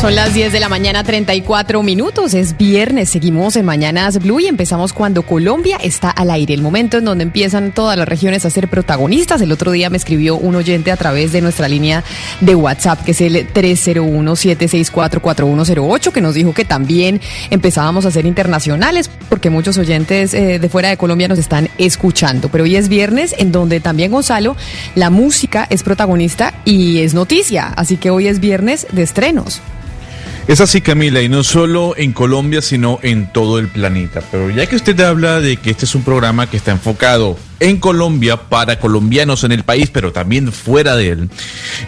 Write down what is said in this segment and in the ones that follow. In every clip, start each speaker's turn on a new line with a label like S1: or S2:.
S1: Son las 10 de la mañana, 34 minutos. Es viernes, seguimos en Mañanas Blue y empezamos cuando Colombia está al aire. El momento en donde empiezan todas las regiones a ser protagonistas. El otro día me escribió un oyente a través de nuestra línea de WhatsApp, que es el 301-764-4108, que nos dijo que también empezábamos a ser internacionales, porque muchos oyentes eh, de fuera de Colombia nos están escuchando. Pero hoy es viernes, en donde también, Gonzalo, la música es protagonista y es noticia. Así que hoy es viernes de estrenos.
S2: Es así, Camila, y no solo en Colombia, sino en todo el planeta. Pero ya que usted habla de que este es un programa que está enfocado en Colombia, para colombianos en el país, pero también fuera de él,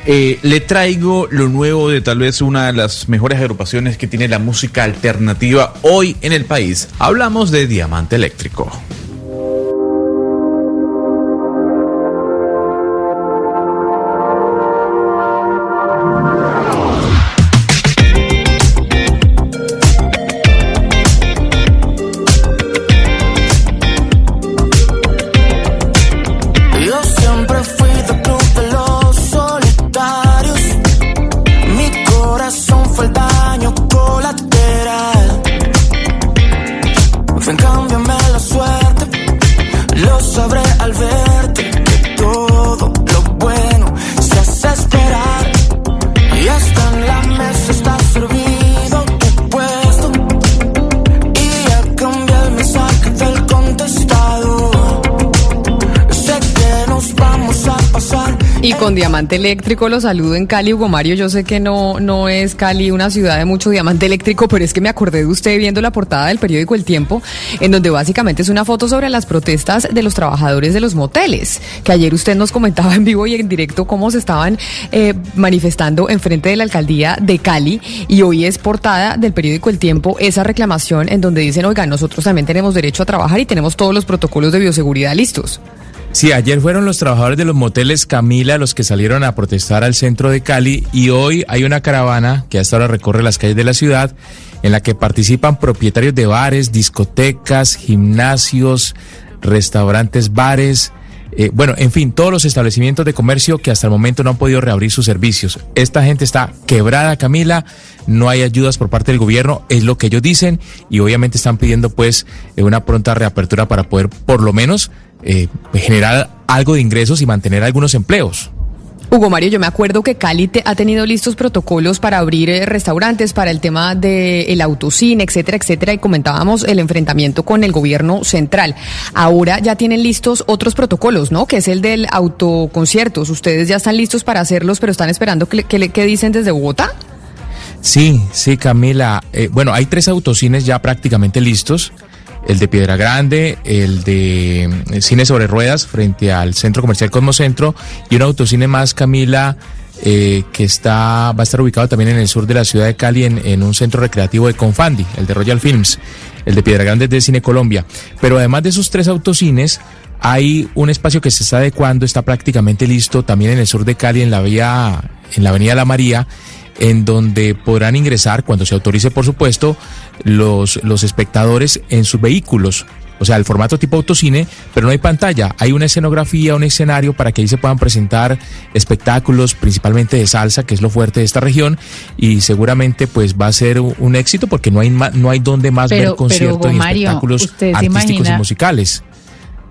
S2: eh, le traigo lo nuevo de tal vez una de las mejores agrupaciones que tiene la música alternativa hoy en el país. Hablamos de Diamante Eléctrico.
S1: Con diamante eléctrico lo saludo en Cali, Hugo Mario. Yo sé que no, no es Cali una ciudad de mucho diamante eléctrico, pero es que me acordé de usted viendo la portada del periódico El Tiempo, en donde básicamente es una foto sobre las protestas de los trabajadores de los moteles, que ayer usted nos comentaba en vivo y en directo cómo se estaban eh, manifestando en frente de la alcaldía de Cali, y hoy es portada del periódico El Tiempo esa reclamación en donde dicen, oiga, nosotros también tenemos derecho a trabajar y tenemos todos los protocolos de bioseguridad listos.
S3: Sí, ayer fueron los trabajadores de los moteles Camila los que salieron a protestar al centro de Cali y hoy hay una caravana que hasta ahora recorre las calles de la ciudad en la que participan propietarios de bares, discotecas, gimnasios, restaurantes, bares, eh, bueno, en fin, todos los establecimientos de comercio que hasta el momento no han podido reabrir sus servicios. Esta gente está quebrada, Camila, no hay ayudas por parte del gobierno, es lo que ellos dicen, y obviamente están pidiendo pues eh, una pronta reapertura para poder por lo menos eh, generar algo de ingresos y mantener algunos empleos.
S1: Hugo Mario, yo me acuerdo que Cali ha tenido listos protocolos para abrir eh, restaurantes, para el tema del el autocine, etcétera, etcétera, y comentábamos el enfrentamiento con el gobierno central. Ahora ya tienen listos otros protocolos, ¿no? Que es el del autoconciertos. Ustedes ya están listos para hacerlos, pero están esperando que, que, dicen desde Bogotá.
S3: Sí, sí, Camila. Eh, bueno, hay tres autocines ya prácticamente listos el de Piedra Grande, el de eh, Cine sobre Ruedas frente al Centro Comercial Cosmocentro y un autocine más, Camila, eh, que está, va a estar ubicado también en el sur de la ciudad de Cali, en, un centro recreativo de Confandi, el de Royal Films, el de Piedra Grande de Cine Colombia. Pero además de esos tres autocines, hay un espacio que se está adecuando, está prácticamente listo también en el sur de Cali, en la vía, en la avenida La María, en donde podrán ingresar, cuando se autorice por supuesto, los, los espectadores en sus vehículos. O sea, el formato tipo autocine, pero no hay pantalla. Hay una escenografía, un escenario para que ahí se puedan presentar espectáculos, principalmente de salsa, que es lo fuerte de esta región, y seguramente pues va a ser un éxito porque no hay no hay donde más ver conciertos y espectáculos artísticos y musicales.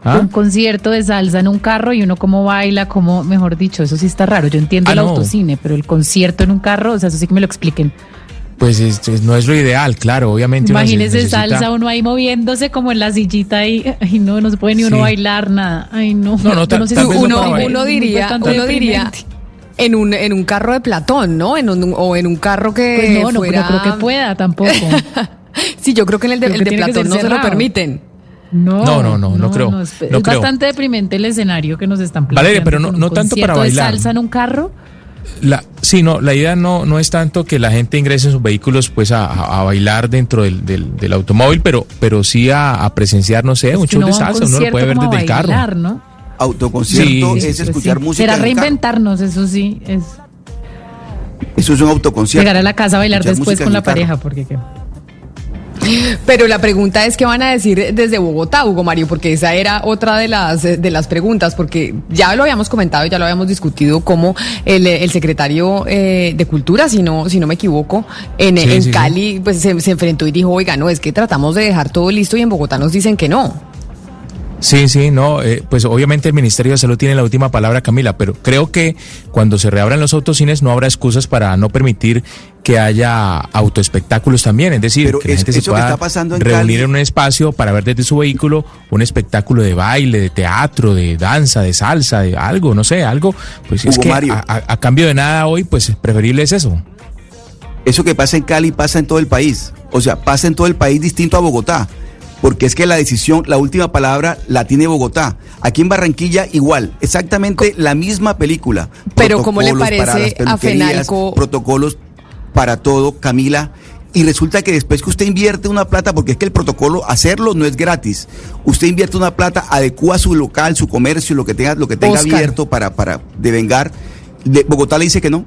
S3: ¿Ah?
S4: Un concierto de salsa en un carro y uno cómo baila, como, mejor dicho, eso sí está raro. Yo entiendo
S3: Ah,
S4: el
S3: no.
S4: autocine, pero el concierto en un carro, o sea, eso sí que me lo expliquen.
S3: Pues es- es- no es lo ideal, claro, obviamente.
S4: Imagínese
S3: necesita-
S4: salsa, uno ahí moviéndose como en la sillita ahí. Ay, no, no se puede ni uno
S3: Sí.
S4: bailar nada. Ay, no.
S3: No, no, tal-
S4: sé si
S3: no
S1: uno,
S3: bailar.
S1: diría, uno diría en un, en un carro de Platón, ¿no? En un, o en un carro que
S4: Pues no, no,
S1: fuera...
S4: no creo que pueda tampoco.
S1: Sí, yo creo que en el de, el Platón no se lo permiten.
S4: No,
S3: No, no, no, no creo,
S4: es,
S3: no
S4: es
S3: creo.
S4: bastante deprimente el escenario que nos están planteando.
S3: Valeria, pero no- no tanto para
S4: concierto de
S3: bailar.
S4: salsa en un carro?
S3: La, sí, no, la idea no, no es tanto que la gente ingrese en sus vehículos pues a, a- bailar dentro del, del- del automóvil, pero, pero sí a, a presenciar, no sé, un show de salsa, uno lo puede ver desde el carro.
S4: bailar, ¿no?
S5: Autoconcierto
S3: Sí.
S5: es
S4: Pues
S5: escuchar
S4: sí.
S5: música.
S4: Será reinventarnos, eso sí, es
S5: Eso es un autoconcierto.
S4: llegar a la casa a bailar después con la pareja, porque qué.
S1: Pero la pregunta es qué van a decir desde Bogotá, Hugo Mario, porque esa era otra de las de las preguntas, porque ya lo habíamos comentado, ya lo habíamos discutido, como el, el secretario eh, de Cultura, si no, si no me equivoco, en,
S3: Sí,
S1: en
S3: sí, sí.
S1: Cali, pues se, se enfrentó y dijo, oiga, no, es que tratamos de dejar todo listo y en Bogotá nos dicen que no.
S3: Sí, sí, no, eh, pues obviamente el Ministerio de Salud tiene la última palabra, Camila, pero creo que cuando se reabran los autocines no habrá excusas para no permitir que haya autoespectáculos también, es decir,
S5: Pero
S3: que la gente se pueda
S5: está pasando en
S3: reunir
S5: Cali-
S3: en un espacio para ver desde su vehículo un espectáculo de baile, de teatro, de danza, de salsa, de algo, no sé, algo, pues es que a- a cambio de nada hoy, pues preferible es eso.
S5: Eso que pasa en Cali pasa en todo el país. O sea, pasa en todo el país distinto a Bogotá. Porque es que la decisión, la última palabra la tiene Bogotá. Aquí en Barranquilla igual, exactamente la misma película.
S1: Pero ¿cómo le parece a Fenalco?
S5: Protocolos para todo, Camila. Y resulta que después que usted invierte una plata, porque es que el protocolo, hacerlo no es gratis. Usted invierte una plata, adecua su local, su comercio, lo que tenga, lo que tenga
S1: Oscar.
S5: abierto para, para devengar. De- Bogotá le dice que no.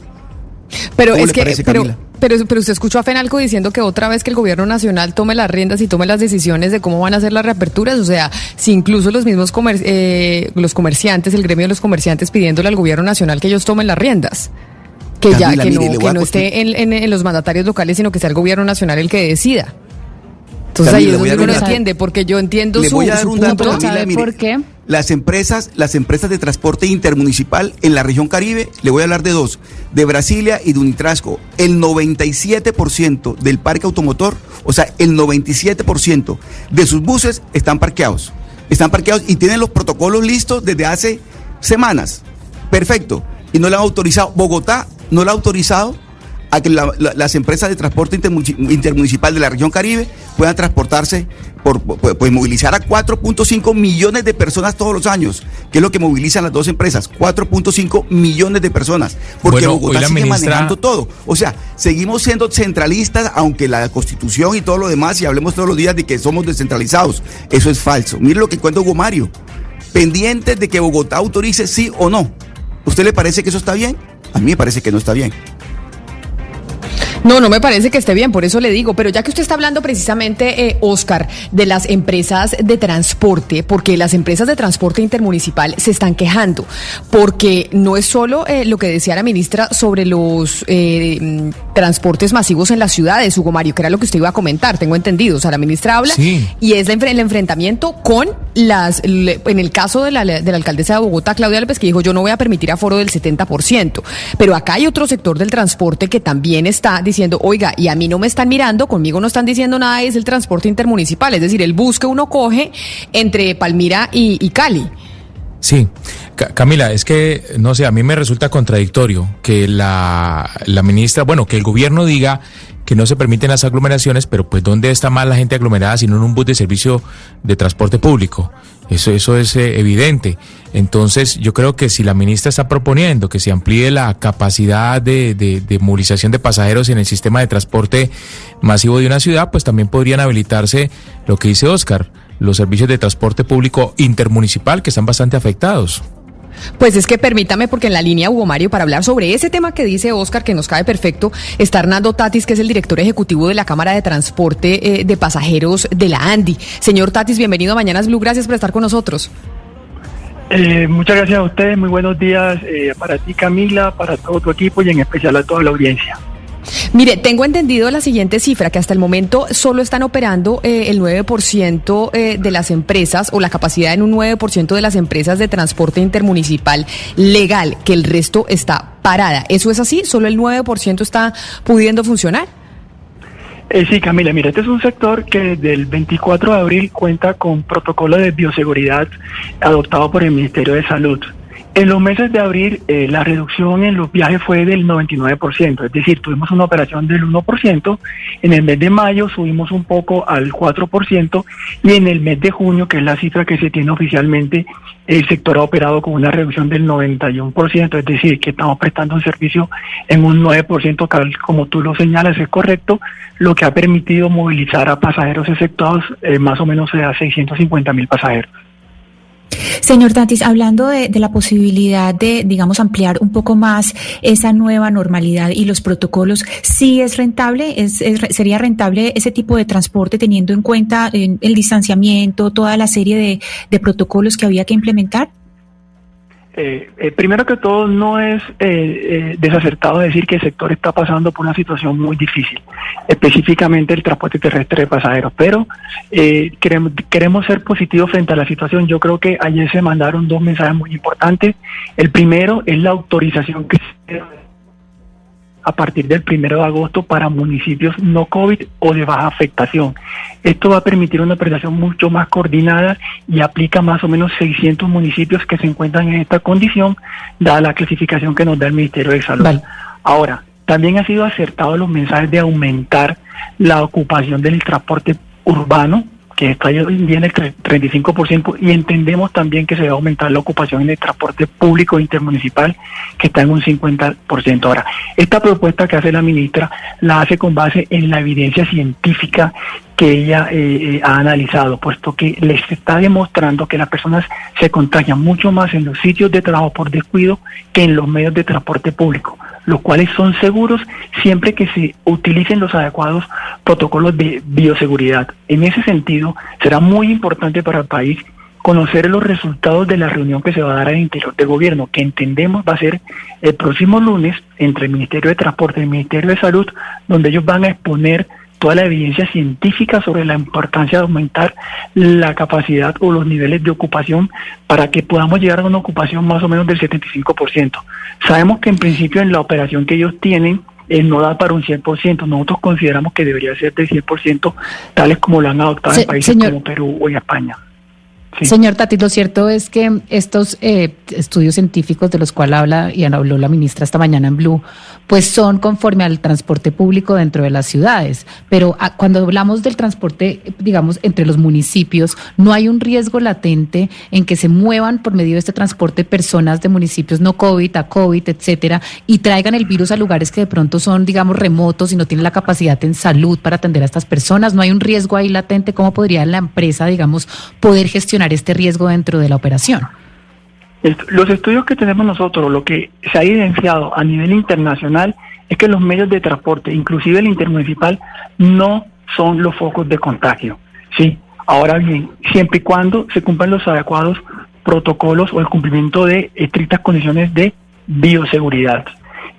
S1: Pero
S5: ¿Cómo
S1: es
S5: le
S1: que,
S5: parece, Camila?
S1: pero, pero usted escuchó a Fenalco diciendo que otra vez que el gobierno nacional tome las riendas y tome las decisiones de cómo van a ser las reaperturas, o sea, si incluso los mismos comer- eh, los comerciantes, el gremio de los comerciantes pidiéndole al gobierno nacional que ellos tomen las riendas. Que ya, que
S5: mire,
S1: no, que esté en, en- en los mandatarios locales, sino que sea el gobierno nacional el que decida. Entonces
S5: Camila,
S1: ahí
S5: le
S1: es
S5: voy a
S1: donde uno
S5: dar
S1: no entiende, porque yo entiendo
S5: Le
S1: su,
S5: voy a dar
S1: su
S5: un dato,
S1: punto.
S5: Camila,
S4: ¿Sabe
S5: mire.
S4: por qué?
S5: Las empresas, las empresas de transporte intermunicipal en la región Caribe, le voy a hablar de dos, de Brasilia y de Unitrasco. El 97% del parque automotor, o sea, el 97% de sus buses están parqueados. Están parqueados y tienen los protocolos listos desde hace semanas. Perfecto. Y no le han autorizado. Bogotá no le ha autorizado a que la- la- las empresas de transporte intermunici- intermunicipal de la región Caribe puedan transportarse, por, por- pues movilizar a 4.5 millones de personas todos los años, que es lo que movilizan las dos empresas, 4.5 millones de personas, porque
S3: Bueno,
S5: Bogotá sigue
S3: ministra-
S5: manejando todo. O sea, seguimos siendo centralistas, aunque la constitución y todo lo demás, y hablemos todos los días de que somos descentralizados. Eso es falso. Mire lo que cuenta Hugo Mario, pendientes de que Bogotá autorice sí o no. ¿Usted le parece que eso está bien? A mí me parece que no está bien.
S1: No, no me parece que esté bien, por eso le digo, pero ya que usted está hablando precisamente, eh, Oscar, de las empresas de transporte, porque las empresas de transporte intermunicipal se están quejando, porque no es solo eh, lo que decía la ministra sobre los eh, transportes masivos en las ciudades, Hugo Mario, que era lo que usted iba a comentar, tengo entendido, o sea, la ministra habla
S3: Sí.
S1: y es el enfrentamiento con las, en el caso de la, de la alcaldesa de Bogotá, Claudia López, que dijo yo no voy a permitir aforo del 70%, pero acá hay otro sector del transporte que también está diciendo, oiga, y a mí no me están mirando, conmigo no están diciendo nada, es el transporte intermunicipal, es decir, el bus que uno coge entre Palmira y, y Cali.
S3: Sí, Ca- Camila, es que, no sé, a mí me resulta contradictorio que la, la ministra, bueno, que el gobierno diga que no se permiten las aglomeraciones, pero pues ¿dónde está más la gente aglomerada sino en un bus de servicio de transporte público? Eso, eso es eh, evidente. Entonces, yo creo que si la ministra está proponiendo que se amplíe la capacidad de, de, de movilización de pasajeros en el sistema de transporte masivo de una ciudad, pues también podrían habilitarse lo que dice Oscar, los servicios de transporte público intermunicipal que están bastante afectados.
S1: Pues es que permítame, porque en la línea Hugo Mario, para hablar sobre ese tema que dice Oscar, que nos cae perfecto, está Hernando Tatis, que es el director ejecutivo de la Cámara de Transporte eh, de Pasajeros de la ANDI. Señor Tatis, bienvenido a Mañanas Blue, gracias por estar con nosotros.
S6: Eh, muchas gracias a ustedes, muy buenos días eh, para ti Camila, para todo tu equipo y en especial a toda la audiencia.
S1: Mire, tengo entendido la siguiente cifra, que hasta el momento solo están operando eh, el 9% eh, de las empresas o la capacidad en un 9% de las empresas de transporte intermunicipal legal, que el resto está parada. ¿Eso es así? ¿Solo el 9% está pudiendo funcionar?
S6: Eh, sí, Camila, mira, este es un sector que desde el 24 de abril cuenta con protocolo de bioseguridad adoptado por el Ministerio de Salud. En los meses de abril, eh, la reducción en los viajes fue del 99%, es decir, tuvimos una operación del 1%, en el mes de mayo subimos un poco al 4% y en el mes de junio, que es la cifra que se tiene oficialmente, el sector ha operado con una reducción del 91%, es decir, que estamos prestando un servicio en un 9%, que como tú lo señalas, es correcto, lo que ha permitido movilizar a pasajeros efectuados eh, más o menos a 650 mil pasajeros.
S7: Señor Tatis, hablando de, la posibilidad de, digamos, ampliar un poco más esa nueva normalidad y los protocolos, ¿sí es rentable? ¿Es, sería rentable ese tipo de transporte teniendo en cuenta el distanciamiento, toda la serie de protocolos que había que implementar?
S6: Eh, eh, primero que todo, no es eh, desacertado decir que el sector está pasando por una situación muy difícil, específicamente el transporte terrestre de pasajeros, pero queremos, queremos ser positivos frente a la situación. Yo creo que ayer se mandaron dos mensajes muy importantes. El primero es la autorización que se a partir del primero de agosto para municipios no COVID o de baja afectación. Esto va a permitir una operación mucho más coordinada y aplica más o menos 600 municipios que se encuentran en esta condición, dada la clasificación que nos da el Ministerio de Salud. Ahora, también ha sido acertado los mensajes de aumentar la ocupación del transporte urbano que está hoy en día en el 35% y entendemos también que se va a aumentar la ocupación en el transporte público intermunicipal que está en un 50%. Ahora, esta propuesta que hace la ministra la hace con base en la evidencia científica que ella eh, eh, ha analizado, puesto que les está demostrando que las personas se contagian mucho más en los sitios de trabajo por descuido que en los medios de transporte público los cuales son seguros siempre que se utilicen los adecuados protocolos de bioseguridad. En ese sentido, será muy importante para el país conocer los resultados de la reunión que se va a dar al interior del gobierno, que entendemos va a ser el próximo lunes entre el Ministerio de Transporte y el Ministerio de Salud, donde ellos van a exponer toda la evidencia científica sobre la importancia de aumentar la capacidad o los niveles de ocupación para que podamos llegar a una ocupación más o menos del 75%. Sabemos que en principio en la operación que ellos tienen, no da para un 100%. Nosotros consideramos que debería ser del 100%, tales como lo han adoptado en países como Perú o en España.
S4: Señor Tati, lo cierto es que estos eh, estudios científicos de los cuales habla y habló la ministra esta mañana en Blue, pues son conforme al transporte público dentro de las ciudades. Pero ah, cuando hablamos del transporte, digamos, entre los municipios, no hay un riesgo latente en que se muevan por medio de este transporte personas de municipios no COVID a COVID, etcétera, y traigan el virus a lugares que de pronto son, digamos, remotos y no tienen la capacidad en salud para atender a estas personas. No hay un riesgo ahí latente. ¿Cómo podría la empresa, digamos, poder gestionar este riesgo dentro de la operación?
S6: Los estudios que tenemos nosotros, lo que se ha evidenciado a nivel internacional es que los medios de transporte, inclusive el intermunicipal, no son los focos de contagio. Sí, ahora bien, siempre y cuando se cumplan los adecuados protocolos o el cumplimiento de estrictas condiciones de bioseguridad.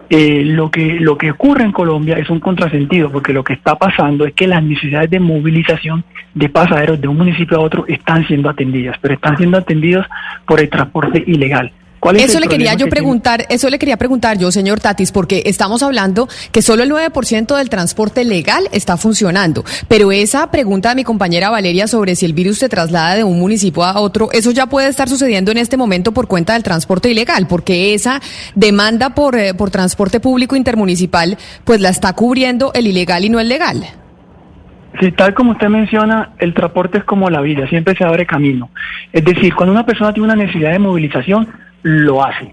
S6: Eh, lo que lo que ocurre en Colombia es un contrasentido porque lo que está pasando es que las necesidades de movilización de pasajeros de un municipio a otro están siendo atendidas, pero están siendo atendidas por el transporte ilegal
S1: eso le quería yo preguntar, eso le quería preguntar yo, señor Tatis, porque estamos hablando que solo el 9% del transporte legal está funcionando, pero esa pregunta de mi compañera Valeria sobre si el virus se traslada de un municipio a otro, eso ya puede estar sucediendo en este momento por cuenta del transporte ilegal, porque esa demanda por, eh, por transporte público intermunicipal, pues la está cubriendo el ilegal y no el legal.
S6: Sí, tal como usted menciona, el transporte es como la vida, siempre se abre camino. Es decir, cuando una persona tiene una necesidad de movilización, lo hace.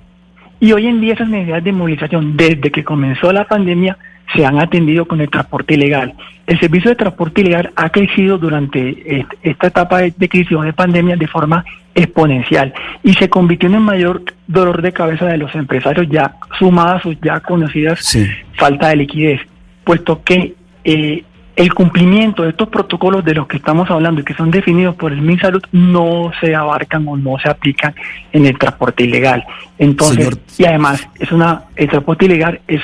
S6: Y hoy en día esas necesidades de movilización, desde que comenzó la pandemia, se han atendido con el transporte ilegal. El servicio de transporte ilegal ha crecido durante esta etapa de crisis o de pandemia de forma exponencial y se convirtió en el mayor dolor de cabeza de los empresarios ya sumadas sus ya conocidas falta de liquidez, puesto que eh, el cumplimiento de estos protocolos de los que estamos hablando y que son definidos por el MinSalud no se abarcan o no se aplican en el transporte ilegal. Entonces, y además, es una el transporte ilegal es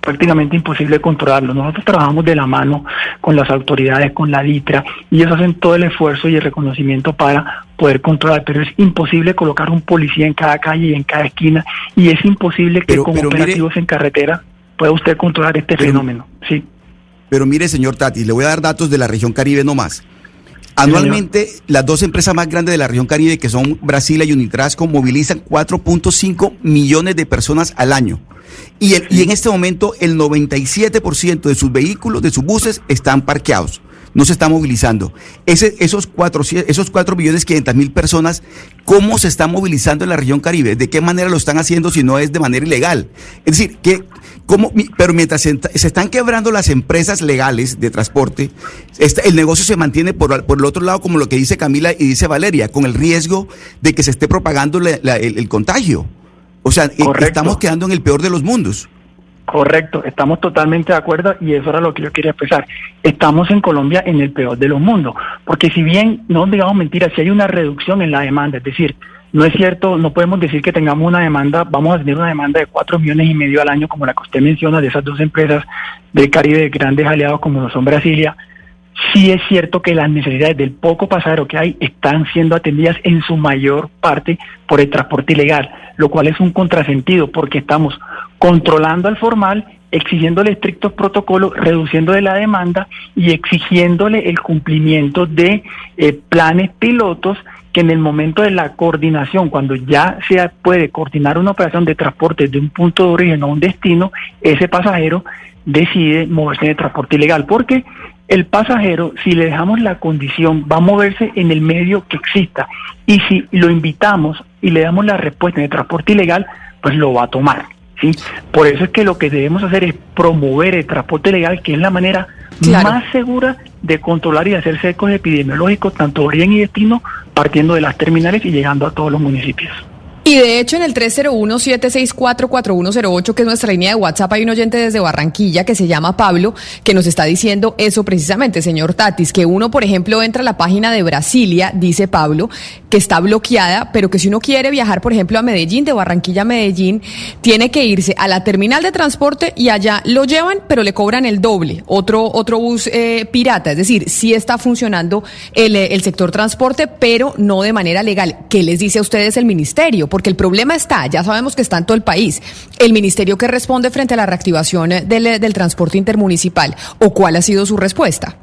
S6: prácticamente imposible controlarlo. Nosotros trabajamos de la mano con las autoridades, con la LITRA, y ellos hacen todo el esfuerzo y el reconocimiento para poder controlar, pero es imposible colocar un policía en cada calle y en cada esquina, y es imposible que con operativos en carretera pueda usted controlar este fenómeno. Sí.
S5: Pero mire, señor Tati, le voy a dar datos de la región Caribe nomás. Anualmente, las dos empresas más grandes de la región Caribe, que son Brasilia y Unitrasco, movilizan 4.5 millones de personas al año. Y, y en este momento, el 97% de sus vehículos, de sus buses, están parqueados no se está movilizando. Ese, esos, cuatro, esos 4 millones 500 mil personas, ¿cómo se están movilizando en la región Caribe? ¿De qué manera lo están haciendo si no es de manera ilegal? Es decir, que, ¿cómo, pero mientras se, están quebrando las empresas legales de transporte, el negocio se mantiene por, por, el otro lado, como lo que dice Camila y dice Valeria, con el riesgo de que se esté propagando el, contagio. O sea, estamos quedando en el peor de los mundos.
S6: Correcto, estamos totalmente de acuerdo y eso era lo que yo quería expresar. Estamos en Colombia en el peor de los mundos, porque si bien, no digamos mentiras, si hay una reducción en la demanda, es decir, no es cierto, no podemos decir que tengamos una demanda, vamos a tener una demanda de cuatro millones y medio al año, como la que usted menciona, de esas dos empresas del Caribe, de grandes aliados como son Brasilia. Sí es cierto que las necesidades del poco pasajero que hay están siendo atendidas en su mayor parte por el transporte ilegal, lo cual es un contrasentido porque estamos controlando al formal, exigiéndole estrictos protocolos, reduciendo la demanda y exigiéndole el cumplimiento de eh, planes pilotos que en el momento de la coordinación, cuando ya se puede coordinar una operación de transporte de un punto de origen a un destino, ese pasajero decide moverse en el transporte ilegal, porque el pasajero, si le dejamos la condición, va a moverse en el medio que exista, y si lo invitamos y le damos la respuesta en el transporte ilegal, pues lo va a tomar. Por eso es que lo que debemos hacer es promover el transporte legal, que es la manera más segura de controlar y hacer secos epidemiológicos, tanto origen y destino, partiendo de las terminales y llegando a todos los municipios.
S1: Y de hecho, en el 301-764-4108, que es nuestra línea de WhatsApp, hay un oyente desde Barranquilla que se llama Pablo, que nos está diciendo eso precisamente, señor Tatis, que uno, por ejemplo, entra a la página de Brasilia, dice Pablo, que está bloqueada, pero que si uno quiere viajar, por ejemplo, a Medellín, de Barranquilla a Medellín, tiene que irse a la terminal de transporte y allá lo llevan, pero le cobran el doble, otro, otro bus eh, pirata. Es decir, sí está funcionando el, el sector transporte, pero no de manera legal. ¿Qué les dice a ustedes el ministerio? Porque el problema está, ya sabemos que está en todo el país. El ministerio que responde frente a la reactivación del, transporte intermunicipal, o cuál ha sido su respuesta.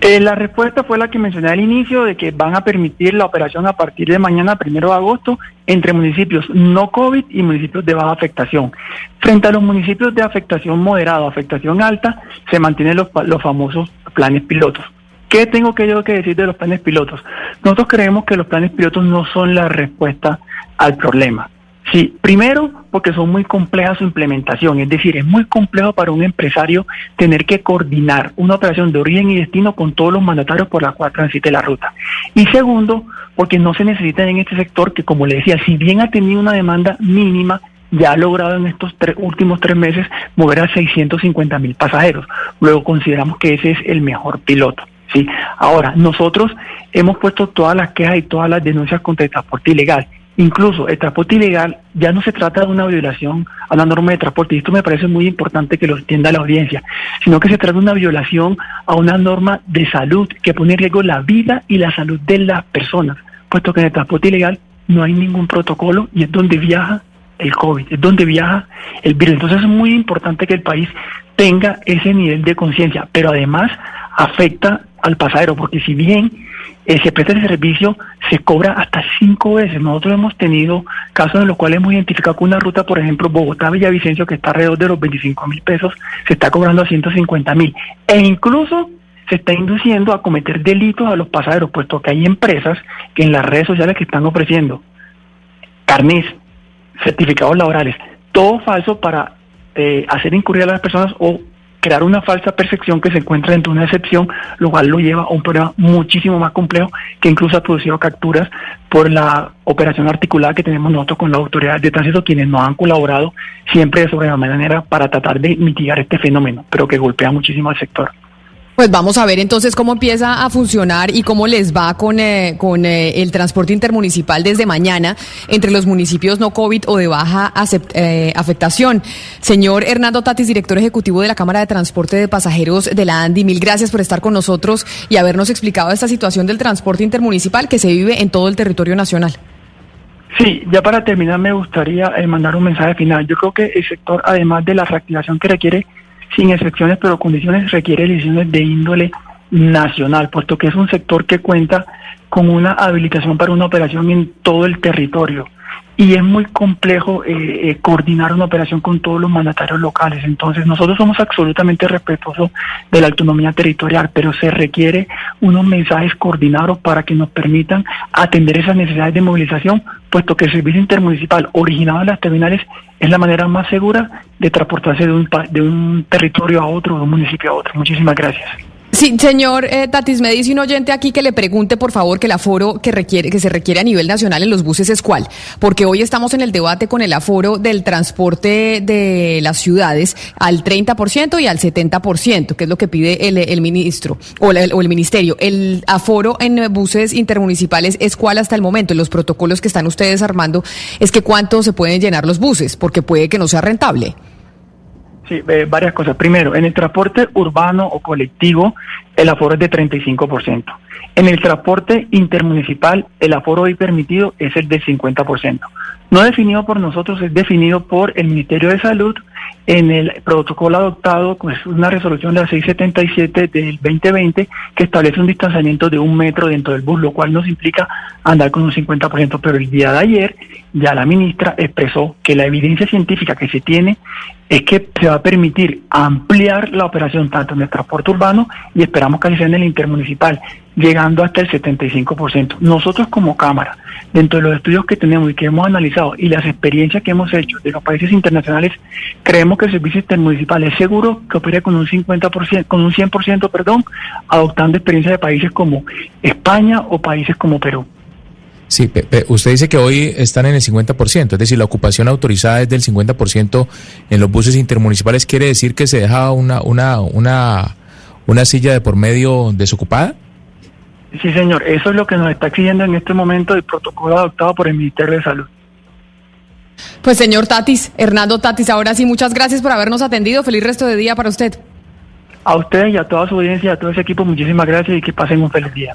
S6: Eh, la respuesta fue la que mencioné al inicio, de que van a permitir la operación a partir de mañana, primero de agosto, entre municipios no COVID y municipios de baja afectación. Frente a los municipios de afectación moderada o afectación alta, se mantienen los, los famosos planes pilotos. ¿Qué tengo que yo que decir de los planes pilotos? Nosotros creemos que los planes pilotos no son la respuesta al problema. Sí, primero porque son muy complejas su implementación, es decir, es muy complejo para un empresario tener que coordinar una operación de origen y destino con todos los mandatarios por la cual transite la ruta. Y segundo, porque no se necesita en este sector que, como le decía, si bien ha tenido una demanda mínima, ya ha logrado en estos últimos tres meses mover a 650 mil pasajeros. Luego consideramos que ese es el mejor piloto. ¿Sí? Ahora, nosotros hemos puesto todas las quejas y todas las denuncias contra el transporte ilegal Incluso el transporte ilegal ya no se trata de una violación a la norma de transporte, y esto me parece muy importante que lo entienda la audiencia, sino que se trata de una violación a una norma de salud que pone en riesgo la vida y la salud de las personas, puesto que en el transporte ilegal no hay ningún protocolo y es donde viaja el COVID, es donde viaja el virus. Entonces es muy importante que el país tenga ese nivel de conciencia, pero además afecta al pasajero, porque si bien eh, se presta el servicio, se cobra hasta cinco veces. Nosotros hemos tenido casos en los cuales hemos identificado que una ruta, por ejemplo, Bogotá-Villavicencio, que está alrededor de los 25 mil pesos, se está cobrando a 150 mil. E incluso se está induciendo a cometer delitos a los pasajeros, puesto que hay empresas que en las redes sociales que están ofreciendo carnes, certificados laborales, todo falso para eh, hacer incurrir a las personas o crear una falsa percepción que se encuentra dentro de una excepción, lo cual lo lleva a un problema muchísimo más complejo que incluso ha producido capturas por la operación articulada que tenemos nosotros con la autoridad de tránsito, quienes nos han colaborado siempre de sobremanera para tratar de mitigar este fenómeno, pero que golpea muchísimo al sector.
S1: Pues vamos a ver entonces cómo empieza a funcionar y cómo les va con, eh, con eh, el transporte intermunicipal desde mañana entre los municipios no COVID o de baja eh, afectación. Señor Hernando Tatis, director ejecutivo de la Cámara de Transporte de Pasajeros de la ANDI, mil gracias por estar con nosotros y habernos explicado esta situación del transporte intermunicipal que se vive en todo el territorio nacional.
S6: Sí, ya para terminar me gustaría mandar un mensaje final. Yo creo que el sector, además de la reactivación que requiere sin excepciones, pero condiciones requiere decisiones de índole nacional, puesto que es un sector que cuenta con una habilitación para una operación en todo el territorio y es muy complejo eh, eh, coordinar una operación con todos los mandatarios locales. Entonces, nosotros somos absolutamente respetuosos de la autonomía territorial, pero se requiere unos mensajes coordinados para que nos permitan atender esas necesidades de movilización, puesto que el servicio intermunicipal originado en las terminales es la manera más segura de transportarse de un, de un territorio a otro, de un municipio a otro. Muchísimas gracias.
S1: Sí, señor eh, Tatis, me dice un oyente aquí que le pregunte, por favor, que el aforo que requiere, que se requiere a nivel nacional en los buses es cuál, porque hoy estamos en el debate con el aforo del transporte de las ciudades al 30% y al 70%, que es lo que pide el, ministro o, o, el ministerio. El aforo en buses intermunicipales es cuál hasta el momento. En los protocolos que están ustedes armando es que cuánto se pueden llenar los buses, porque puede que no sea rentable.
S6: Eh, varias cosas. Primero, en el transporte urbano o colectivo, el aforo es de 35%. En el transporte intermunicipal, el aforo hoy permitido es el del 50%. No definido por nosotros, es definido por el Ministerio de Salud en el protocolo adoptado, pues una resolución de la 677 del 2020 que establece un distanciamiento de un metro dentro del bus, lo cual nos implica andar con un 50%. Pero el día de ayer ya la ministra expresó que la evidencia científica que se tiene es que se va a permitir ampliar la operación tanto en el transporte urbano y esperamos que sea en el intermunicipal, llegando hasta el 75%. Nosotros como Cámara, dentro de los estudios que tenemos y que hemos analizado y las experiencias que hemos hecho de los países internacionales, creemos que el servicio intermunicipal es seguro que opere con un 50%, con un 100%, perdón, adoptando experiencias de países como España o países como Perú.
S3: Sí, usted dice que hoy están en el 50%, es decir, la ocupación autorizada es del 50% en los buses intermunicipales. ¿Quiere decir que se deja una, una, una, una silla de por medio desocupada?
S6: Sí, señor, eso es lo que nos está exigiendo en este momento el protocolo adoptado por el Ministerio de Salud.
S1: Pues señor Tatis, Hernando Tatis, ahora sí, muchas gracias por habernos atendido. Feliz resto de día para usted.
S6: A usted y a toda su audiencia, a todo ese equipo, muchísimas gracias y que pasen un feliz día.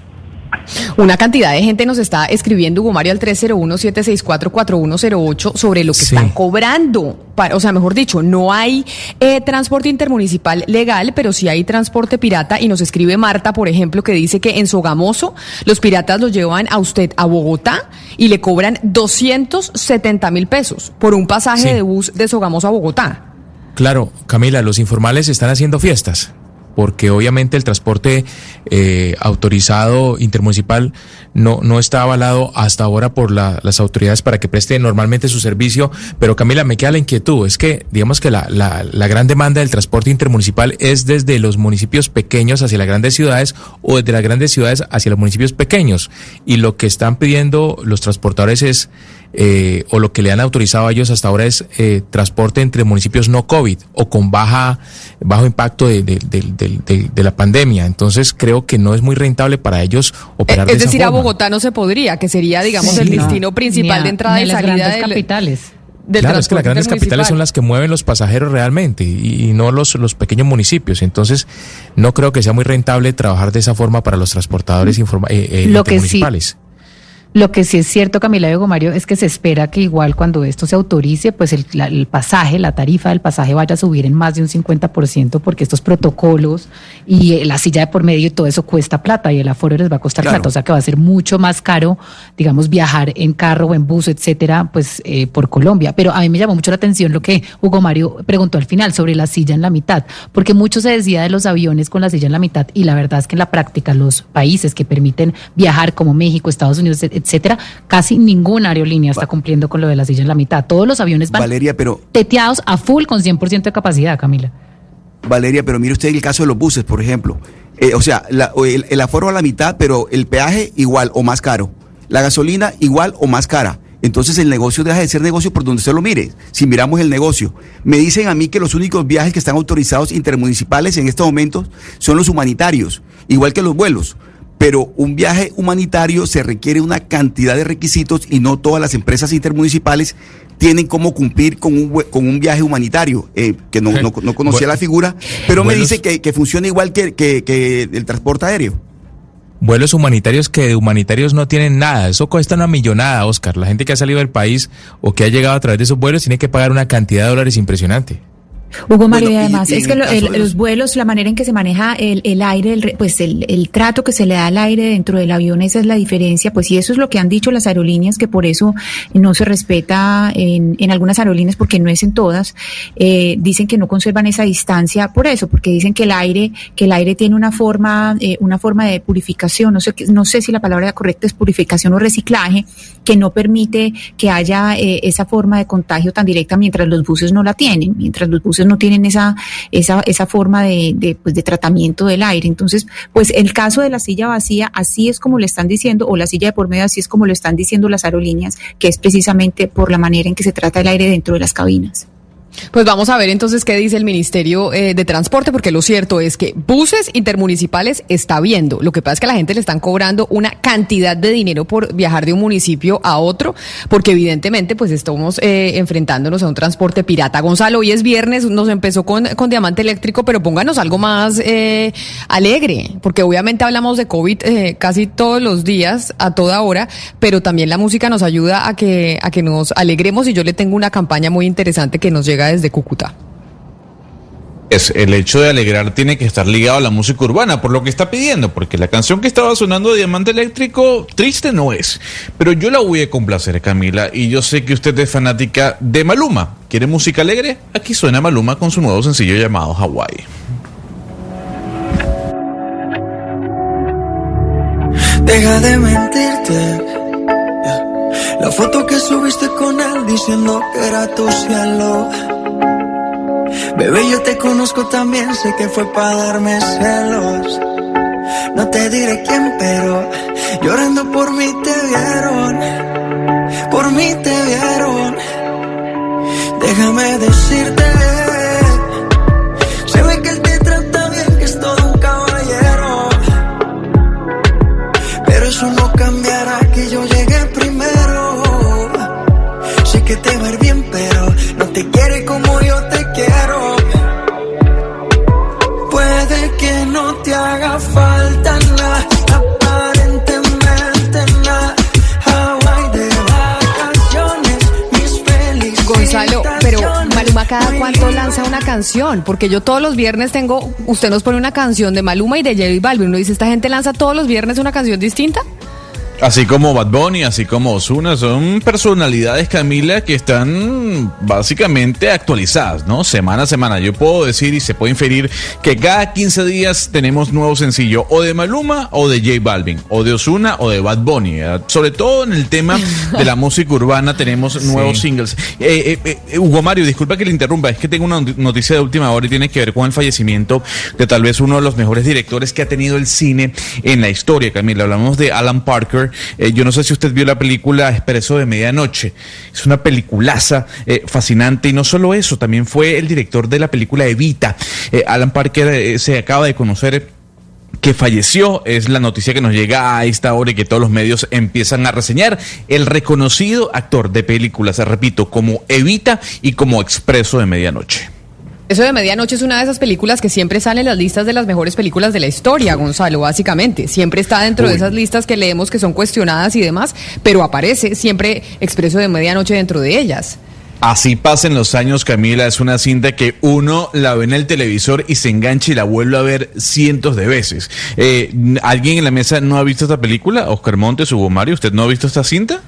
S1: Una cantidad de gente nos está escribiendo, Hugo Mario, al 301-764-4108 sobre lo que están cobrando. o sea, mejor dicho, no hay eh, transporte intermunicipal legal, pero sí hay transporte pirata. Y nos escribe Marta, por ejemplo, que dice que en Sogamoso los piratas los llevan a usted a Bogotá y le cobran 270 mil pesos por un pasaje de bus de Sogamoso a Bogotá.
S3: Claro, Camila, los informales están haciendo fiestas porque obviamente el transporte eh, autorizado intermunicipal no, no está avalado hasta ahora por las autoridades para que preste normalmente su servicio. Pero Camila, me queda la inquietud, es que digamos que la, la, la gran demanda del transporte intermunicipal es desde los municipios pequeños hacia las grandes ciudades o desde las grandes ciudades hacia los municipios pequeños. Y lo que están pidiendo los transportadores es eh, o lo que le han autorizado a ellos hasta ahora es eh, transporte entre municipios no COVID o con baja bajo impacto de, de, la pandemia. Entonces creo que no es muy rentable para ellos operar.
S1: Eh, es decir, a Bogotá no se podría, que sería, digamos, el destino principal de entrada y salida
S4: de capitales.
S3: claro, es que las grandes capitales son las que mueven los pasajeros realmente y, no los, los pequeños municipios. Entonces, no creo que sea muy rentable trabajar de esa forma para los transportadores informa, eh,
S4: Lo que sí, lo que sí es cierto, Camila Diego Mario, es que se espera que igual cuando esto se autorice, pues el, pasaje, la tarifa del pasaje vaya a subir en más de un 50%, porque estos protocolos y eh, la silla de por medio y todo eso cuesta plata y el aforo les va a costar plata. O sea que va a ser mucho más caro, digamos, viajar en carro o en bus, etcétera, pues eh, por Colombia. Pero a mí me llamó mucho la atención lo que Hugo Mario preguntó al final sobre la silla en la mitad, porque mucho se decía de los aviones con la silla en la mitad y la verdad es que en la práctica los países que permiten viajar como México, Estados Unidos, etcétera, casi ninguna aerolínea está cumpliendo con lo de la silla en la mitad. Todos los aviones van
S5: Valeria, pero,
S4: teteados a full con 100% de capacidad, Camila.
S5: Valeria, pero mire usted el caso de los buses, por ejemplo. Eh, o sea, el, aforo a la mitad, pero el peaje igual o más caro. La gasolina igual o más cara. entonces el negocio deja de ser negocio por donde se lo mire. Si miramos el negocio, me dicen a mí que los únicos viajes que están autorizados intermunicipales en estos momentos son los humanitarios, igual que los vuelos. Pero un viaje humanitario se requiere una cantidad de requisitos y no todas las empresas intermunicipales tienen cómo cumplir con un, con un viaje humanitario, eh, que no, no, no conocía la figura, pero me dice que, que funciona igual que, que, que el transporte aéreo
S3: vuelos humanitarios que de humanitarios no tienen nada. Eso cuesta una millonada, Oscar. La gente que ha salido del país o que ha llegado a través de esos vuelos tiene que pagar una cantidad de dólares impresionante.
S7: Hugo Mario, y además es que los vuelos, la manera en que se maneja el, el aire, el, pues el, el, trato que se le da al aire dentro del avión, esa es la diferencia, pues y eso es lo que han dicho las aerolíneas, que por eso no se respeta en, en algunas aerolíneas, porque no es en todas, eh, dicen que no conservan esa distancia por eso, porque dicen que el aire, que el aire tiene una forma, eh, una forma de purificación, no sé, no sé si la palabra correcta es purificación o reciclaje, que no permite que haya eh, esa forma de contagio tan directa mientras los buses no la tienen, mientras los buses no tienen esa, esa, esa forma de, de, pues, de tratamiento del aire. Entonces, pues el caso de la silla vacía, así es como le están diciendo, o la silla de por medio, así es como lo están diciendo las aerolíneas, que es precisamente por la manera en que se trata el aire dentro de las cabinas.
S1: Pues vamos a ver entonces qué dice el Ministerio eh, de Transporte, porque lo cierto es que buses intermunicipales está viendo. Lo que pasa es que la gente le están cobrando una cantidad de dinero por viajar de un municipio a otro, porque evidentemente pues estamos eh, enfrentándonos a un transporte pirata. Gonzalo, hoy es viernes, nos empezó con, con diamante eléctrico, pero pónganos algo más eh, alegre, porque obviamente hablamos de COVID eh, casi todos los días, a toda hora, pero también la música nos ayuda a que, a que nos alegremos y yo le tengo una campaña muy interesante que nos llega desde Cúcuta.
S2: Es, el hecho de alegrar tiene que estar ligado a la música urbana, por lo que está pidiendo, porque la canción que estaba sonando de Diamante Eléctrico, triste no es. Pero yo la voy a complacer, Camila, y yo sé que usted es fanática de Maluma. ¿Quiere música alegre? Aquí suena Maluma con su nuevo sencillo llamado Hawaii.
S8: Deja de mentirte. La foto que subiste con él diciendo que era tu cielo. Bebé, yo te conozco también, sé que fue para darme celos. No te diré quién, pero llorando por mí te vieron. Por mí te vieron. Déjame decirte, falta nada, aparentemente nada. Hawaii de vacaciones, mis felices.
S1: Gonzalo, pero Maluma cada cuánto lanza una canción, porque yo todos los viernes tengo, usted nos pone una canción de Maluma y de J Balvin, uno dice, ¿esta gente lanza todos los viernes una canción distinta?
S2: Así como Bad Bunny, así como Ozuna, son personalidades, Camila, que están básicamente actualizadas, ¿no? Semana a semana. Yo puedo decir y se puede inferir que cada 15 días tenemos nuevo sencillo, o de Maluma, o de J Balvin, o de Ozuna, o de Bad Bunny. Sobre todo en el tema de la música urbana tenemos nuevos singles. Eh, eh, eh, Hugo Mario, disculpa que le interrumpa, es que tengo una noticia de última hora y tiene que ver con el fallecimiento de tal vez uno de los mejores directores que ha tenido el cine en la historia, Camila. Hablamos de Alan Parker. Eh, yo no sé si usted vio la película Expreso de Medianoche. Es una peliculaza eh, fascinante y no solo eso, también fue el director de la película Evita. Eh, Alan Parker se acaba de conocer que falleció, es la noticia que nos llega a esta hora y que todos los medios empiezan a reseñar. El reconocido actor de películas, repito, como Evita y como Expreso de Medianoche.
S1: Eso de Medianoche es una de esas películas que siempre sale en las listas de las mejores películas de la historia, Gonzalo, básicamente. Siempre está dentro
S2: Uy.
S1: de esas listas que leemos que son cuestionadas y demás, pero aparece siempre Expreso de Medianoche dentro de ellas.
S2: Así pasan los años, Camila. Es una cinta que uno la ve en el televisor y se engancha y la vuelve a ver cientos de veces. Eh, ¿Alguien en la mesa no ha visto esta película? Oscar Montes, Hugo Mario, ¿usted no ha visto esta cinta?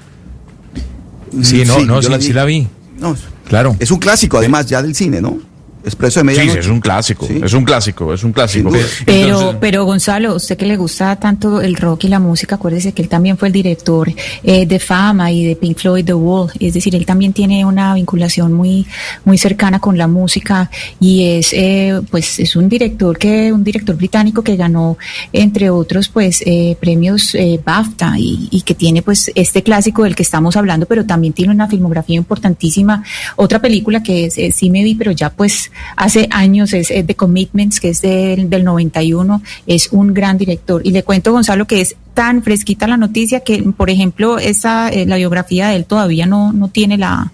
S3: Sí, no, no,
S5: yo
S3: sí, sí la vi.
S5: No,
S3: Claro.
S5: es un clásico, además, ya del cine, ¿no? Expreso de Medianoche.
S2: Sí, es un clásico,
S5: Sí.
S2: es un clásico, es un clásico.
S7: Pero,
S2: Entonces-
S7: pero Gonzalo, usted que le gusta tanto el rock y la música, acuérdese que él también fue el director eh, de Fama y de Pink Floyd The Wall. Es decir, él también tiene una vinculación muy, muy cercana con la música y es, eh, pues, es un director que, un director británico que ganó, entre otros, pues, eh, premios eh, BAFTA y, y que tiene, pues, este clásico del que estamos hablando, pero también tiene una filmografía importantísima. Otra película que es, eh, sí me vi, pero ya, pues, hace años es The Commitments, que es del, del 91, es un gran director. Y le cuento, Gonzalo, que es tan fresquita la noticia que, por ejemplo, esa, eh, la biografía de él todavía no, no tiene la,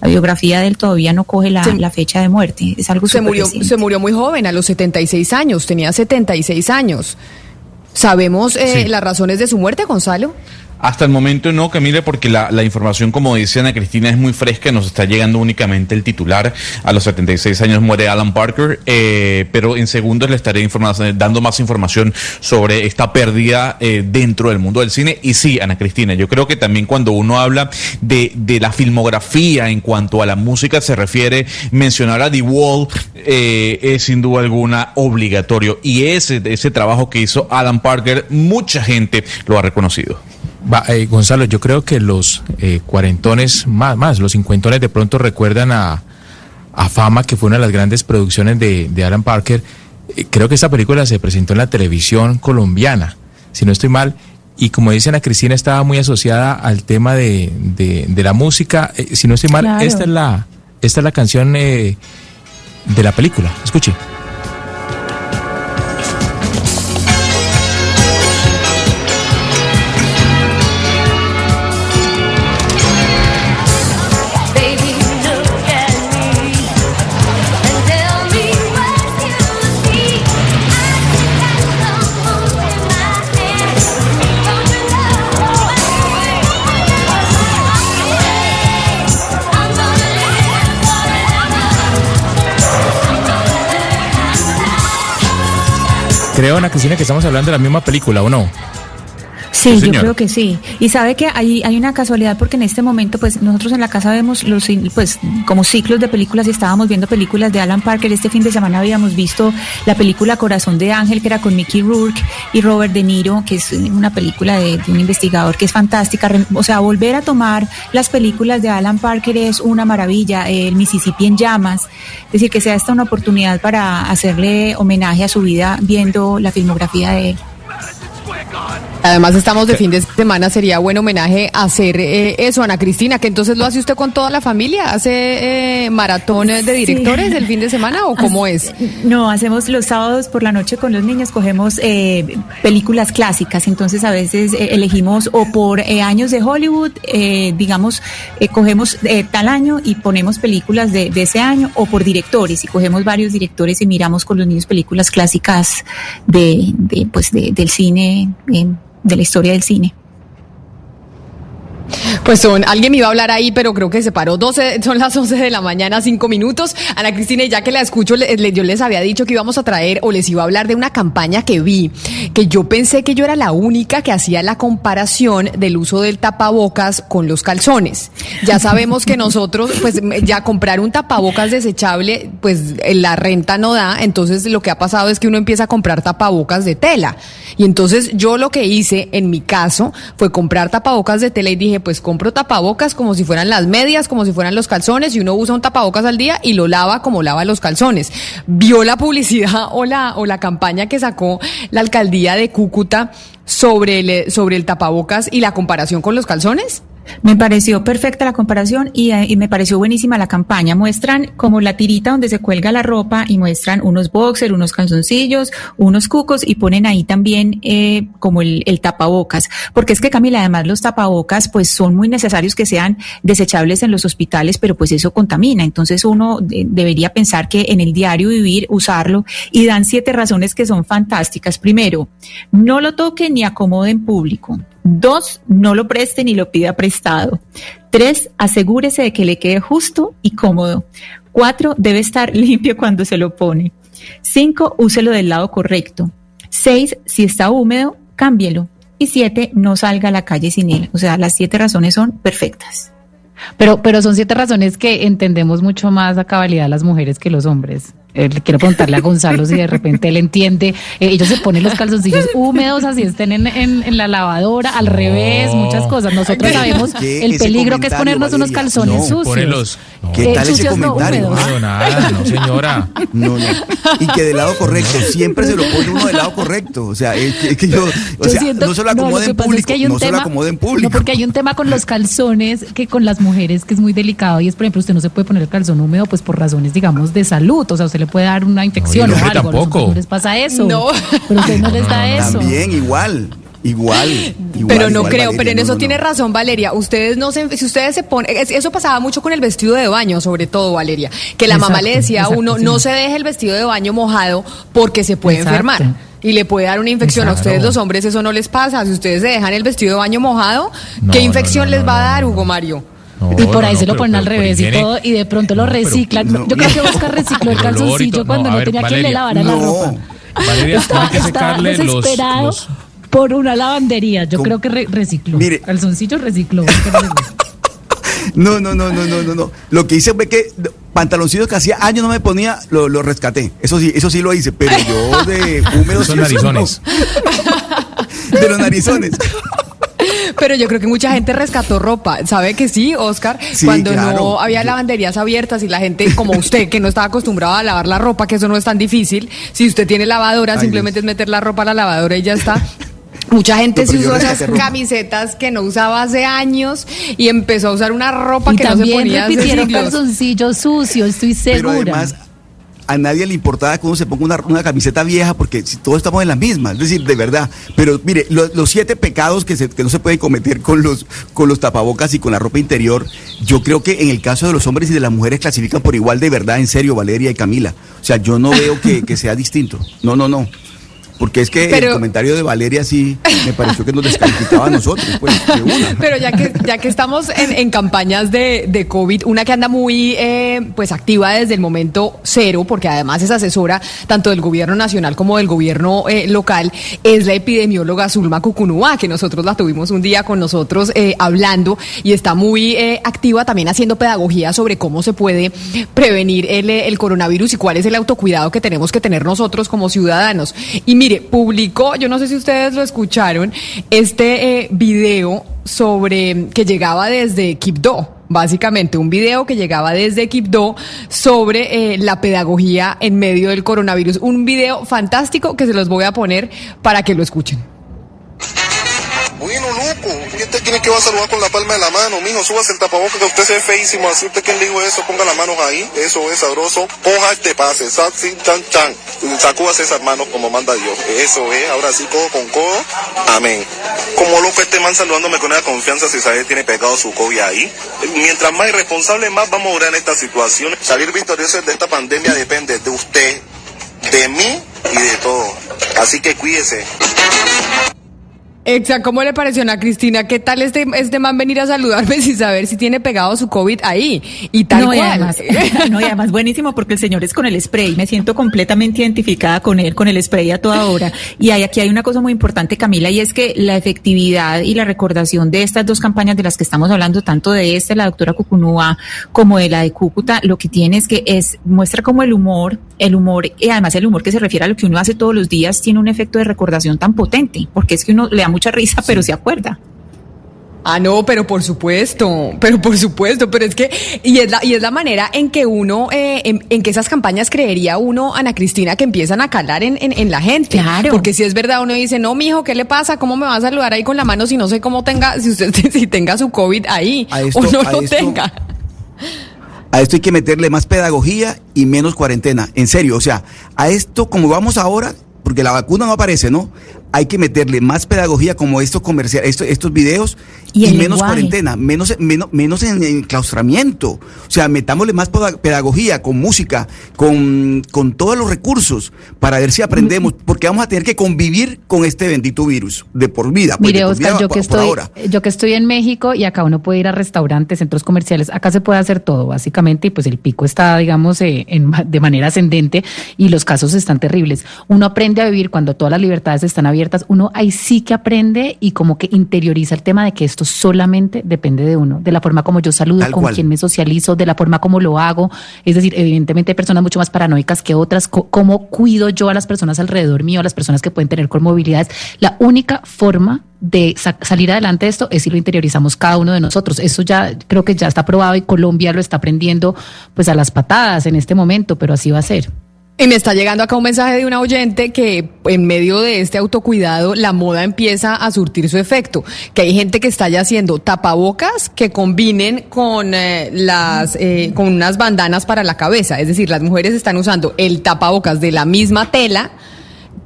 S7: la biografía de él todavía no coge la,
S1: Se-
S7: la fecha de muerte. Es algo
S1: Se murió,
S7: reciente.
S1: se murió muy joven, a los 76 años, tenía 76 años. ¿Sabemos eh,
S2: Sí.
S1: las razones de su muerte, Gonzalo?
S2: Hasta el momento no, Camila, porque la, información, como dice Ana Cristina, es muy fresca, nos está llegando únicamente el titular. A los 76 años muere Alan Parker, eh, pero en segundos le estaré dando más información sobre esta pérdida eh, dentro del mundo del cine. Y sí, Ana Cristina, yo creo que también cuando uno habla de, de la filmografía en cuanto a la música se refiere, mencionar a The Wall eh, es sin duda alguna obligatorio. Y ese, ese trabajo que hizo Alan Parker, mucha gente lo ha reconocido.
S3: Va, eh, Gonzalo, yo creo que los eh, cuarentones, más, más, los cincuentones de pronto recuerdan a, a Fama, que fue una de las grandes producciones de, de Alan Parker. Eh, creo que esta película se presentó en la televisión colombiana, si no estoy mal. Y como dice Ana Cristina, estaba muy asociada al tema de, de, de la música. Eh, si no estoy mal,
S7: Claro.
S3: esta es la, esta es la canción eh, de la película. Escuche. Creo, Ana Cristina, que estamos hablando de la misma película, ¿o no?
S7: Sí,
S2: Sí,
S7: yo creo que sí. Y sabe que hay, hay una casualidad porque en este momento, pues nosotros en la casa vemos los, pues como ciclos de películas y estábamos viendo películas de Alan Parker. Este fin de semana habíamos visto la película Corazón de Ángel, que era con Mickey Rourke y Robert De Niro, que es una película de, de un investigador que es fantástica. O sea, volver a tomar las películas de Alan Parker es una maravilla. El Mississippi en llamas. Es decir, que sea esta una oportunidad para hacerle homenaje a su vida viendo la filmografía de él.
S1: Además estamos de fin de semana, sería buen homenaje hacer eh, eso, Ana Cristina, que entonces lo hace usted con toda la familia, hace eh, maratón de directores el fin de semana o cómo es?
S7: No, hacemos los sábados por la noche con los niños, cogemos eh, películas clásicas, entonces a veces eh, elegimos o por eh, años de Hollywood, eh, digamos, eh, cogemos eh, tal año y ponemos películas de, de ese año o por directores y cogemos varios directores y miramos con los niños películas clásicas de, de, pues de- del cine, eh, de la historia del cine.
S1: Pues son, alguien me iba a hablar ahí, pero creo que se paró 12, son las 11 de la mañana, 5 minutos. Ana Cristina, y ya que la escucho, yo les había dicho que íbamos a traer o les iba a hablar de una campaña que vi, que yo pensé que yo era la única que hacía la comparación del uso del tapabocas con los calzones. Ya sabemos que nosotros, pues ya comprar un tapabocas desechable, pues eh, la renta no da, entonces lo que ha pasado es que uno empieza a comprar tapabocas de tela. Y entonces yo lo que hice en mi caso fue comprar tapabocas de tela y dije, pues compro tapabocas como si fueran las medias, como si fueran los calzones y uno usa un tapabocas al día y lo lava como lava los calzones. ¿Vio la publicidad o la, o la campaña que sacó la alcaldía de Cúcuta sobre el, sobre el tapabocas y la comparación con los calzones?
S7: Me pareció perfecta la comparación y, eh, y me pareció buenísima la campaña. Muestran como la tirita donde se cuelga la ropa y muestran unos boxers, unos calzoncillos, unos cucos y ponen ahí también eh, como el, tapabocas. Porque es que Camila, además los tapabocas pues son muy necesarios que sean desechables en los hospitales, pero pues eso contamina. Entonces uno de- debería pensar que en el diario vivir usarlo y dan siete razones que son fantásticas. Primero, no lo toque ni acomode en público. Dos, no lo preste ni lo pida prestado. Tres, asegúrese de que le quede justo y cómodo. Cuatro, debe estar limpio cuando se lo pone. Cinco, úselo del lado correcto. Seis, si está húmedo, cámbielo. Y siete, no salga a la calle sin él. O sea, las siete razones son perfectas.
S4: Pero, pero son siete razones que entendemos mucho más a cabalidad las mujeres que los hombres. Eh, le quiero preguntarle a Gonzalo si de repente él entiende. eh, ellos se ponen los calzoncillos húmedos, así estén en, en- en la lavadora, al revés, muchas cosas. Nosotros sabemos
S5: ¿Qué?
S4: el peligro que es
S5: comentario,
S4: ponernos unos
S5: Valeria,
S4: calzones
S5: no,
S4: sucios.
S3: Pone los.
S5: ¿Qué
S4: Eh,
S5: tal ese
S4: sucios no,
S5: comentario?
S4: húmedos.
S3: No, nada, no, señora.
S5: No, no. Y que del lado correcto, siempre se lo pone uno del lado correcto. O sea, es que, es que yo, o
S4: Yo
S5: sea,
S4: siento-
S5: no se lo
S4: no,
S5: acomoda en
S4: pasa es
S5: público,
S4: que hay un
S5: no se lo en
S4: No,
S5: público.
S4: porque hay un tema con los calzones que con las mujeres que es muy delicado y es, por ejemplo, usted no se puede poner el calzón húmedo pues por razones, digamos, de salud. O sea, usted le puede dar una infección
S3: No,
S4: o algo. A los
S3: tampoco.
S4: hombres les pasa eso.
S1: No.
S4: Pero a no, les da eso.
S5: También, igual, igual. igual,
S1: Pero no
S5: igual,
S1: creo,
S5: Valeria,
S1: pero en
S5: no,
S1: eso
S5: no,
S1: tiene
S5: no.
S1: razón Valeria. Ustedes no se, si ustedes se ponen, es- eso pasaba mucho con el vestido de baño, sobre todo Valeria, que la mamá le decía a uno,
S4: sí.
S1: no se deje el vestido de baño mojado porque se puede
S4: Exacto.
S1: enfermar. Y le puede dar una infección. A ustedes los hombres eso no les pasa. Si ustedes se dejan el vestido de baño mojado,
S3: No,
S1: ¿qué
S3: no,
S1: infección
S3: no,
S1: les va a dar,
S3: no,
S1: Hugo
S3: no.
S1: Mario?
S3: No,
S4: Y por ahí
S3: no,
S4: se lo ponen al revés y todo, y de pronto lo
S3: No, pero-
S4: reciclan.
S5: no,
S4: Yo creo que Oscar recicló el calzoncillo cuando
S3: No, ver,
S4: tenía quien le
S3: Valeria.
S4: lavara la ropa.
S3: Valeria,
S4: Estaba,
S3: tiene que secarle los,
S4: desesperado
S3: los-
S4: por una lavandería. Yo
S5: ¿Cómo?
S4: creo que re- recicló.
S5: Mire.
S4: Calzoncillo recicló.
S5: No, no, no, no, no, no, no. Lo que hice fue que pantaloncillos que hacía años no me ponía, lo, lo rescaté. Eso sí, eso sí lo hice, pero yo de húmedos
S3: Son
S5: eso no.
S3: narizones.
S5: De los narizones.
S1: Pero yo creo que mucha gente rescató ropa. ¿Sabe que sí, Oscar?
S5: Sí,
S1: Cuando no había lavanderías abiertas y la gente, como usted, que no estaba acostumbrado a lavar la ropa, que eso no es tan difícil. Si usted tiene lavadora,
S5: Ay,
S1: simplemente
S5: Dios.
S1: es meter la ropa a la lavadora y ya está. Mucha gente
S5: No,
S1: se usó esas camisetas que no usaba hace años y empezó a usar una ropa
S4: Y
S1: que no se
S4: también
S1: ponía hace
S4: repitieron
S1: siglos.
S4: calzoncillo sucio, estoy
S5: Pero
S4: segura.
S5: además, a nadie le importaba que uno se ponga una, una camiseta vieja porque si todos estamos en la misma, es decir, de verdad. Pero mire, lo- los siete pecados que, se- que no se pueden cometer con los, con los tapabocas y con la ropa interior, yo creo que en el caso de los hombres y de las mujeres clasifican por igual de verdad, en serio, Valeria y Camila. O sea, yo no veo que, que sea distinto. No, no, no. Porque es que
S1: Pero-
S5: el comentario de Valeria sí me pareció que nos descalificaba a nosotros, pues.
S1: Pero ya que, ya que estamos en, en campañas de, de COVID, una que anda muy eh, pues activa desde el momento cero, porque además es asesora tanto del gobierno nacional como del gobierno eh, local, es la epidemióloga Zulma Cucunúa, que nosotros la tuvimos un día con nosotros eh, hablando y está muy eh, activa también haciendo pedagogía sobre cómo se puede prevenir el, eh, el coronavirus y cuál es el autocuidado que tenemos que tener nosotros como ciudadanos. Y mire, publicó, yo no sé si ustedes lo escucharon, este eh, video sobre que llegaba desde Quibdó. Básicamente, un video que llegaba desde Quibdó sobre eh, la pedagogía en medio del coronavirus. Un video fantástico que se los voy a poner para que lo escuchen.
S9: Bueno, loco, ¿y usted quiere que va a saludar con la palma de la mano? Mijo, súbase el tapabocas que usted se ve feísimo. Así usted quien dijo eso, ponga las manos ahí. Eso es sabroso. Coja este pase, sat, sin, chan, chan. Sacúdase esas manos como manda Dios. Eso es, ahora sí, codo con codo. Amén. Como loco este man saludándome con esa confianza si sabe tiene pegado su COVID ahí. Mientras más irresponsable, más vamos a durar en esta situación. Salir victoriosos de esta pandemia depende de usted, de mí y de todo. Así que cuídese.
S1: Exa, ¿cómo le pareció a Cristina? ¿Qué tal este, este man venir a saludarme sin saber si tiene pegado su COVID ahí? Y tal
S10: no, y
S1: cual.
S10: además, no, y además buenísimo porque el señor es con el spray. Me siento completamente identificada con él, con el spray a toda hora. Y hay, aquí hay una cosa muy importante, Camila, y es que la efectividad y la recordación de estas dos campañas de las que estamos hablando, tanto de esta, la doctora Cucunúa, como de la de Cúcuta, lo que tiene es que es, muestra como el humor, el humor, y además el humor que se refiere a lo que uno hace todos los días, tiene un efecto de recordación tan potente, porque es que uno le da mucha risa, pero se acuerda.
S1: Ah, no, pero por supuesto, pero por supuesto, pero es que, y es la, y es la manera en que uno, eh, en, en que esas campañas creería uno, Ana Cristina, que empiezan a calar en, en, en la gente.
S10: Claro.
S1: Porque si es verdad, uno dice, no, mijo, ¿qué le pasa? ¿Cómo me va a saludar ahí con la mano si no sé cómo tenga, si usted, si tenga su COVID ahí,
S5: esto-
S1: o no lo
S5: esto-
S1: tenga?
S5: A esto hay que meterle más pedagogía y menos cuarentena. En serio, o sea, a esto como vamos ahora, porque la vacuna no aparece, ¿no? Hay que meterle más pedagogía como estos comerciales, estos, estos videos
S10: Y
S5: menos
S10: lenguaje.
S5: cuarentena, menos, menos, menos en, en claustramiento. O sea, metámosle más pedagogía con música, con, con todos los recursos para ver si aprendemos, porque vamos a tener que convivir con este bendito virus de por vida. pues,
S4: Mire,
S5: por
S4: Oscar,
S5: vida
S4: yo
S5: por-
S4: que
S5: por
S4: estoy,
S5: ahora.
S4: yo que estoy en México y acá uno puede ir a restaurantes, centros comerciales, acá se puede hacer todo, básicamente, y pues el pico está, digamos, eh, en de manera ascendente y los casos están terribles. Uno aprende a vivir cuando todas las libertades están abiertas abiertas, uno ahí sí que aprende y como que interioriza el tema de que esto solamente depende de uno, de la forma como yo saludo,
S5: Tal
S4: con
S5: cual.
S4: quién me socializo, de la forma como lo hago. Es decir, evidentemente hay personas mucho más paranoicas que otras. ¿Cómo cuido yo a las personas alrededor mío, a las personas que pueden tener comorbilidades? La única forma de sa- salir adelante de esto es si lo interiorizamos cada uno de nosotros. Eso ya creo que ya está probado y Colombia lo está aprendiendo pues a las patadas en este momento, pero así va a ser.
S1: Y me está llegando acá un mensaje de una oyente que en medio de este autocuidado la moda empieza a surtir su efecto, que hay gente que está ya haciendo tapabocas que combinen con eh, las eh, con unas bandanas para la cabeza, es decir, las mujeres están usando el tapabocas de la misma tela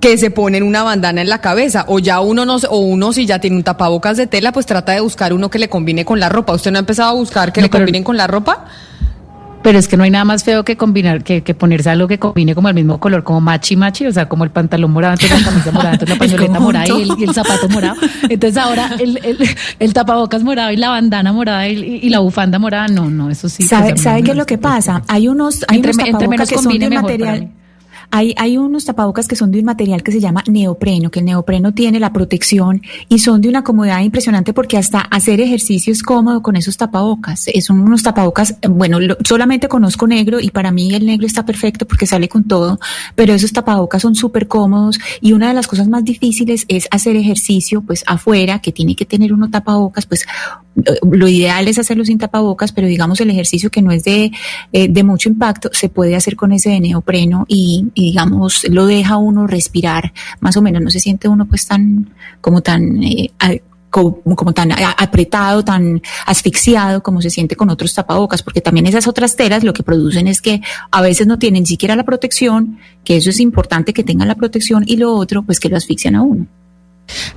S1: que se ponen una bandana en la cabeza o ya uno no o uno si ya tiene un tapabocas de tela pues trata de buscar uno que le combine con la ropa. ¿Usted no ha empezado a buscar que
S4: No,
S1: le combinen con la ropa?
S4: Pero es que no hay nada más feo que combinar, que, que ponerse algo que combine como el mismo color, como machi machi, o sea, como el pantalón morado, entonces la camisa morada, entonces la pañoleta morada y el,
S7: conjunto.
S4: y el zapato morado. Entonces ahora el, el, el tapabocas morado y la bandana morada y, y la bufanda morada, no, no, eso sí.
S7: ¿Sabe,
S4: pues,
S7: sabe
S4: no,
S7: qué es lo que pasa? Hay unos, hay
S4: Entre
S7: unos
S4: entre menos
S7: que son de material. Hay, hay unos tapabocas que son de un material que se llama neopreno, que el neopreno tiene la protección y son de una comodidad impresionante porque hasta hacer ejercicio es cómodo con esos tapabocas. Es son unos tapabocas, eh, bueno, lo- solamente conozco negro y para mí el negro está perfecto porque sale con todo, pero esos tapabocas son súper cómodos y una de las cosas más difíciles es hacer ejercicio pues afuera, que tiene que tener uno tapabocas, pues eh, lo ideal es hacerlo sin tapabocas, pero digamos el ejercicio que no es de, eh, de mucho impacto se puede hacer con ese neopreno y, y, digamos lo deja uno respirar más o menos, no se siente uno pues tan como tan eh, como, tan apretado, tan asfixiado como se siente con otros tapabocas, porque también esas otras telas lo que producen es que a veces no tienen siquiera la protección, que eso es importante que tengan la protección, y lo otro, pues que lo asfixian a uno.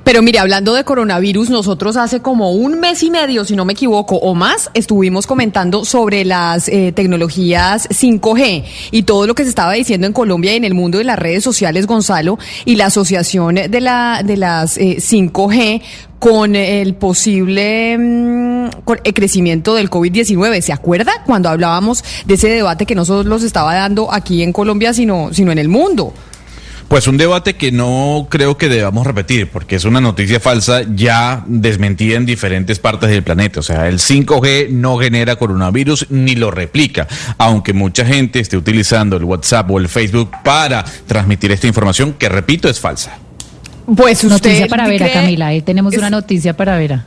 S1: Pero mire, hablando de coronavirus, nosotros hace como un mes y medio, si no me equivoco, o más, estuvimos comentando sobre las eh, tecnologías 5G y todo lo que se estaba diciendo en Colombia y en el mundo de las redes sociales, Gonzalo, y la asociación de, la, de las eh, 5G con el posible mm, crecimiento del COVID-19. ¿Se acuerda cuando hablábamos de ese debate que no solo los estaba dando aquí en Colombia, sino, sino en el mundo?
S2: Pues un debate que no creo que debamos repetir, porque es una noticia falsa ya desmentida en diferentes partes del planeta. O sea, el 5G no genera coronavirus ni lo replica, aunque mucha gente esté utilizando el WhatsApp o el Facebook para transmitir esta información, que repito, es falsa.
S1: Pues usted
S4: Noticia para Vera,
S1: cree-
S4: Camila, ahí tenemos
S1: es-
S4: una noticia para Vera.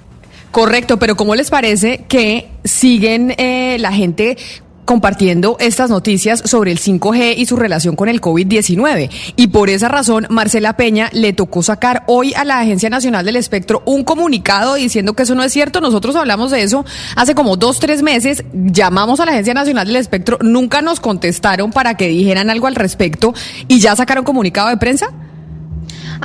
S1: Correcto, pero ¿cómo les parece que siguen eh, la gente compartiendo estas noticias sobre el 5G y su relación con el COVID-19? Y por esa razón, Marcela Peña le tocó sacar hoy a la Agencia Nacional del Espectro un comunicado diciendo que eso no es cierto. Nosotros hablamos de eso hace como dos, tres meses, llamamos a la Agencia Nacional del Espectro, nunca nos contestaron para que dijeran algo al respecto y ya sacaron comunicado de prensa.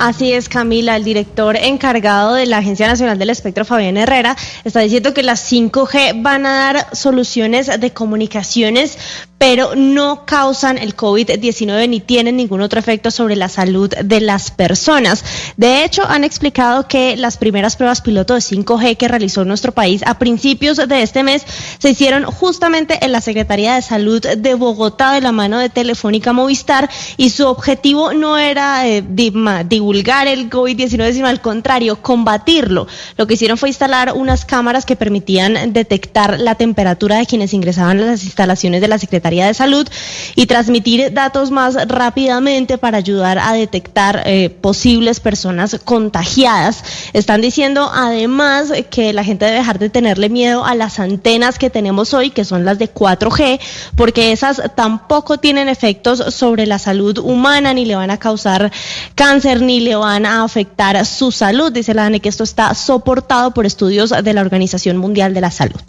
S11: Así es, Camila, el director encargado de la Agencia Nacional del Espectro, Fabián Herrera, está diciendo que las 5G van a dar soluciones de comunicaciones, pero no causan el COVID-19 ni tienen ningún otro efecto sobre la salud de las personas. De hecho, han explicado que las primeras pruebas piloto de 5G que realizó nuestro país a principios de este mes se hicieron justamente en la Secretaría de Salud de Bogotá de la mano de Telefónica Movistar y su objetivo no era eh, di- ma- divulgar el COVID-19, sino al contrario, combatirlo. Lo que hicieron fue instalar unas cámaras que permitían detectar la temperatura de quienes ingresaban a las instalaciones de la Secretaría de Salud y transmitir datos más rápidamente para ayudar a detectar eh, posibles personas contagiadas. Están diciendo además que la gente debe dejar de tenerle miedo a las antenas que tenemos hoy, que son las de 4G, porque esas tampoco tienen efectos sobre la salud humana, ni le van a causar cáncer, ni le van a afectar su salud. Dice la DANE que esto está soportado por estudios de la Organización Mundial de la Salud.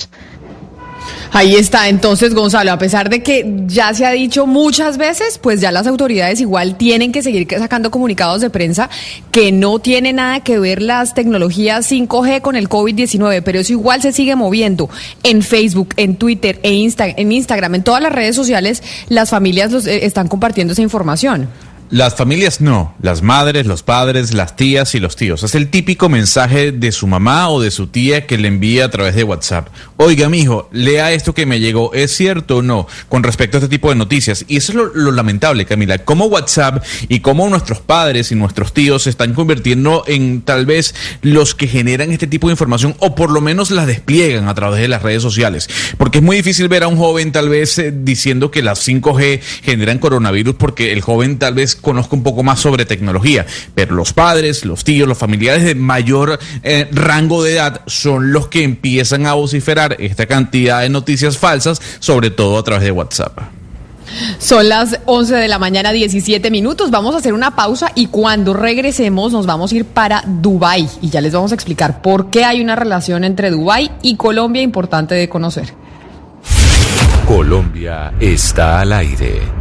S1: Ahí está, entonces Gonzalo, a pesar de que ya se ha dicho muchas veces, pues ya las autoridades igual tienen que seguir sacando comunicados de prensa que no tiene nada que ver las tecnologías 5G con el COVID-19, pero eso igual se sigue moviendo en Facebook, en Twitter, e Insta- en Instagram, en todas las redes sociales, las familias los, eh, están compartiendo esa información.
S2: Las familias no, las madres, los padres, las tías y los tíos. Es el típico mensaje de su mamá o de su tía que le envía a través de WhatsApp. Oiga, mijo, lea esto que me llegó, ¿es cierto o no? Con respecto a este tipo de noticias. Y eso es lo, lamentable, Camila. Cómo WhatsApp y cómo nuestros padres y nuestros tíos se están convirtiendo en tal vez los que generan este tipo de información o por lo menos las despliegan a través de las redes sociales. Porque es muy difícil ver a un joven tal vez eh, diciendo que las 5G generan coronavirus porque el joven tal vez conozca un poco más sobre tecnología, pero los padres, los tíos, los familiares de mayor eh, rango de edad son los que empiezan a vociferar esta cantidad de noticias falsas, sobre todo a través de WhatsApp.
S1: Son las 11 de la mañana, 17 minutos. Vamos a hacer una pausa y cuando regresemos nos vamos a ir para Dubai y ya les vamos a explicar por qué hay una relación entre Dubai y Colombia importante de conocer.
S12: Colombia está al aire.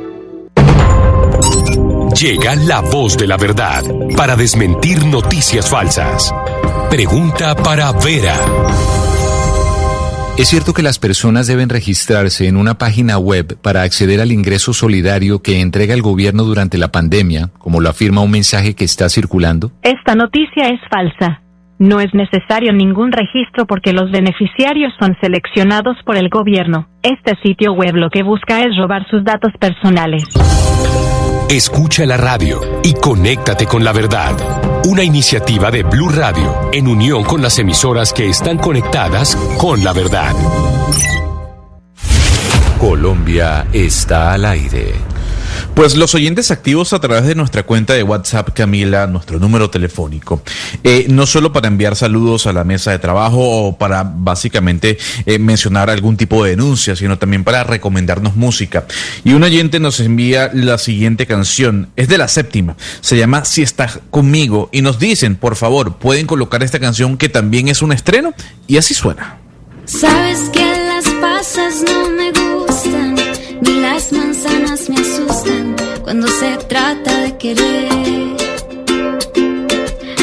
S13: Llega la voz de la verdad para desmentir noticias falsas. Pregunta para Vera.
S14: ¿Es cierto que las personas deben registrarse en una página web para acceder al ingreso solidario que entrega el gobierno durante la pandemia, como lo afirma un mensaje que está circulando?
S15: Esta noticia es falsa. No es necesario ningún registro porque los beneficiarios son seleccionados por el gobierno. Este sitio web lo que busca es robar sus datos personales.
S13: Escucha la radio y conéctate con la verdad. Una iniciativa de Blue Radio en unión con las emisoras que están conectadas con la verdad.
S12: Colombia está al aire.
S2: Pues los oyentes activos a través de nuestra cuenta de WhatsApp, Camila, nuestro número telefónico, eh, no solo para enviar saludos a la mesa de trabajo o para básicamente eh, mencionar algún tipo de denuncia, sino también para recomendarnos música. Y un oyente nos envía la siguiente canción, es de la séptima, se llama Si estás conmigo y nos dicen, por favor, pueden colocar esta canción que también es un estreno y así suena.
S16: Sabes que las pasas no me gustan, ni las manzanas me asustan cuando se trata de querer.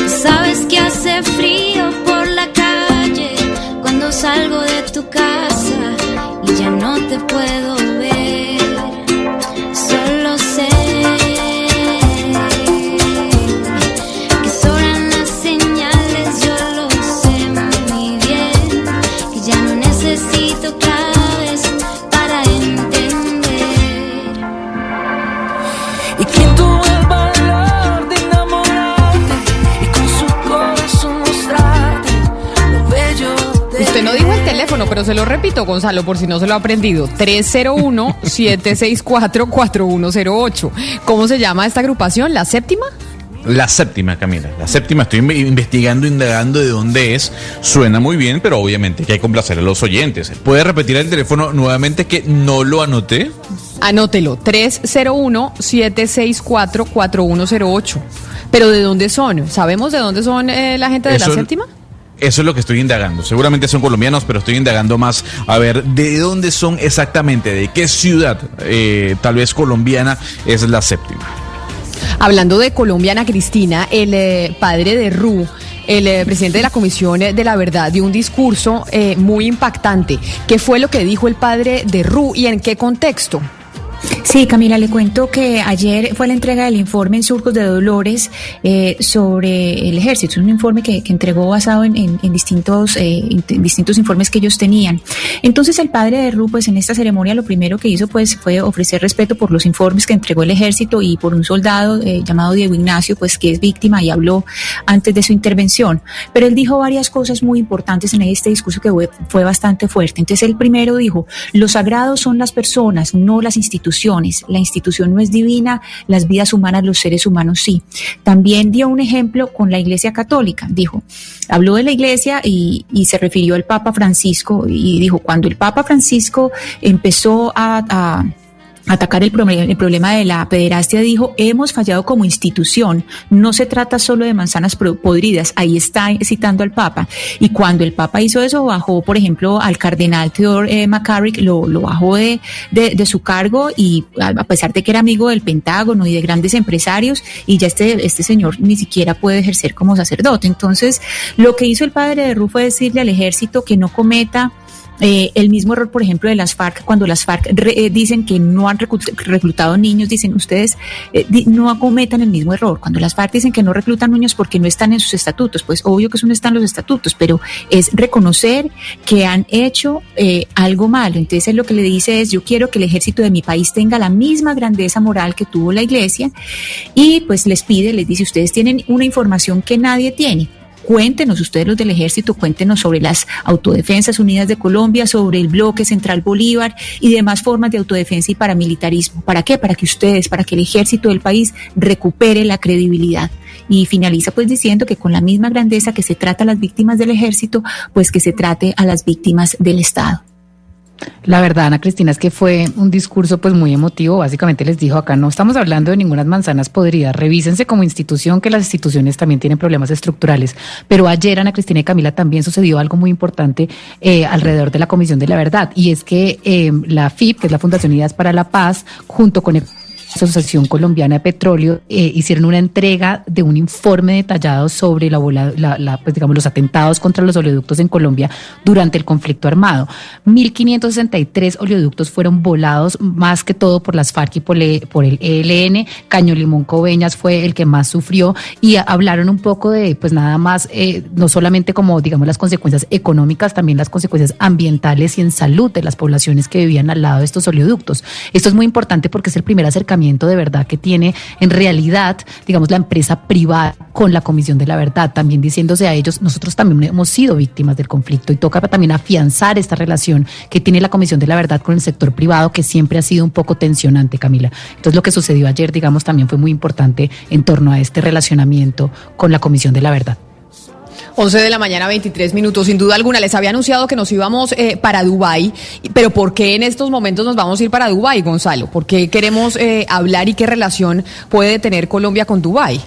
S16: Sabes que hace frío por la calle cuando salgo de tu casa y ya no te puedo
S1: pero se lo repito, Gonzalo, por si no se lo ha aprendido. 301-764-4108. ¿Cómo se llama esta agrupación? ¿La séptima?
S2: La séptima, Camila. La séptima, estoy inve- investigando, indagando de dónde es. Suena muy bien, pero obviamente que hay que complacer a los oyentes. ¿Puede repetir el teléfono nuevamente que no lo anoté?
S1: Anótelo, 301-764-4108. ¿Pero de dónde son? ¿Sabemos de dónde son eh, la gente de
S2: Eso-
S1: la séptima?
S2: Eso es lo que estoy indagando. Seguramente son colombianos, pero estoy indagando más a ver de dónde son exactamente, de qué ciudad, eh, tal vez colombiana, es la séptima.
S1: Hablando de colombiana Cristina, el eh, padre de Ru, el eh, presidente de la Comisión de la Verdad, dio un discurso eh, muy impactante. ¿Qué fue lo que dijo el padre de Ru y en qué contexto?
S7: Sí, Camila, le cuento que ayer fue la entrega del informe en Surcos de Dolores eh, sobre el ejército. Es un informe que, entregó basado en, en- distintos, eh, distintos informes que ellos tenían. Entonces el padre de Ru, pues en esta ceremonia lo primero que hizo pues fue ofrecer respeto por los informes que entregó el ejército y por un soldado eh, llamado Diego Ignacio, pues que es víctima y habló antes de su intervención. Pero él dijo varias cosas muy importantes en este discurso que fue, fue bastante fuerte. Entonces el primero dijo, los sagrados son las personas, no las instituciones. La institución no es divina, las vidas humanas, los seres humanos sí. También dio un ejemplo con la Iglesia Católica. Dijo, habló de la Iglesia y, se refirió al Papa Francisco y dijo, cuando el Papa Francisco empezó a atacar el, el problema de la pederastia, dijo, hemos fallado como institución, no se trata solo de manzanas podridas, ahí está citando al Papa. Y cuando el Papa hizo eso, bajó, por ejemplo, al cardenal Theodore eh, McCarrick, lo, lo bajó de, de, su cargo y a a pesar de que era amigo del Pentágono y de grandes empresarios, y ya este, este señor ni siquiera puede ejercer como sacerdote. Entonces, lo que hizo el padre de Rufo fue decirle al ejército que no cometa eh, el mismo error, por ejemplo, de las FARC, cuando las FARC re- eh, dicen que no han reclut- reclutado niños, dicen ustedes eh, no cometan el mismo error. Cuando las FARC dicen que no reclutan niños porque no están en sus estatutos, pues obvio que eso no están los estatutos, pero es reconocer que han hecho eh, algo malo. Entonces él lo que le dice es, yo quiero que el ejército de mi país tenga la misma grandeza moral que tuvo la iglesia y pues les pide, les dice, ustedes tienen una información que nadie tiene. Cuéntenos, ustedes los del ejército, cuéntenos sobre las Autodefensas Unidas de Colombia, sobre el bloque Central Bolívar y demás formas de autodefensa y paramilitarismo. ¿Para qué? Para que ustedes, para que el ejército del país recupere la credibilidad. Y finaliza pues diciendo que con la misma grandeza que se trata a las víctimas del ejército, pues que se trate a las víctimas del Estado.
S4: La verdad, Ana Cristina, es que fue un discurso pues muy emotivo. Básicamente les dijo acá, no estamos hablando de ninguna manzanas podridas. Revísense como institución que las instituciones también tienen problemas estructurales. Pero ayer, Ana Cristina y Camila, también sucedió algo muy importante eh, alrededor de la Comisión de la Verdad. Y es que eh, la FIP, que es la Fundación Unidas para la Paz, junto con el Asociación Colombiana de Petróleo eh, hicieron una entrega de un informe detallado sobre la, la- pues, digamos, los atentados contra los oleoductos en Colombia durante el conflicto armado. 1.563 oleoductos fueron volados más que todo por las FARC y por, por el ELN. Caño Limón Coveñas fue el que más sufrió y hablaron un poco de, pues nada más, eh, no solamente como, digamos, las consecuencias económicas, también las consecuencias ambientales y en salud de las poblaciones que vivían al lado de estos oleoductos. Esto es muy importante porque es el primer acercamiento de verdad que tiene en realidad, digamos, la empresa privada con la Comisión de la Verdad, también diciéndose a ellos, nosotros también hemos sido víctimas del conflicto y toca también afianzar esta relación que tiene la Comisión de la Verdad con el sector privado, que siempre ha sido un poco tensionante, Camila. Entonces, lo que sucedió ayer, digamos, también fue muy importante en torno a este relacionamiento con la Comisión de la Verdad.
S1: 11 de la mañana, 23 minutos. Sin duda alguna, les había anunciado que nos íbamos eh, para Dubái. Pero ¿por qué en estos momentos nos vamos a ir para Dubái, Gonzalo? ¿Por qué queremos eh, hablar y qué relación puede tener Colombia con Dubái?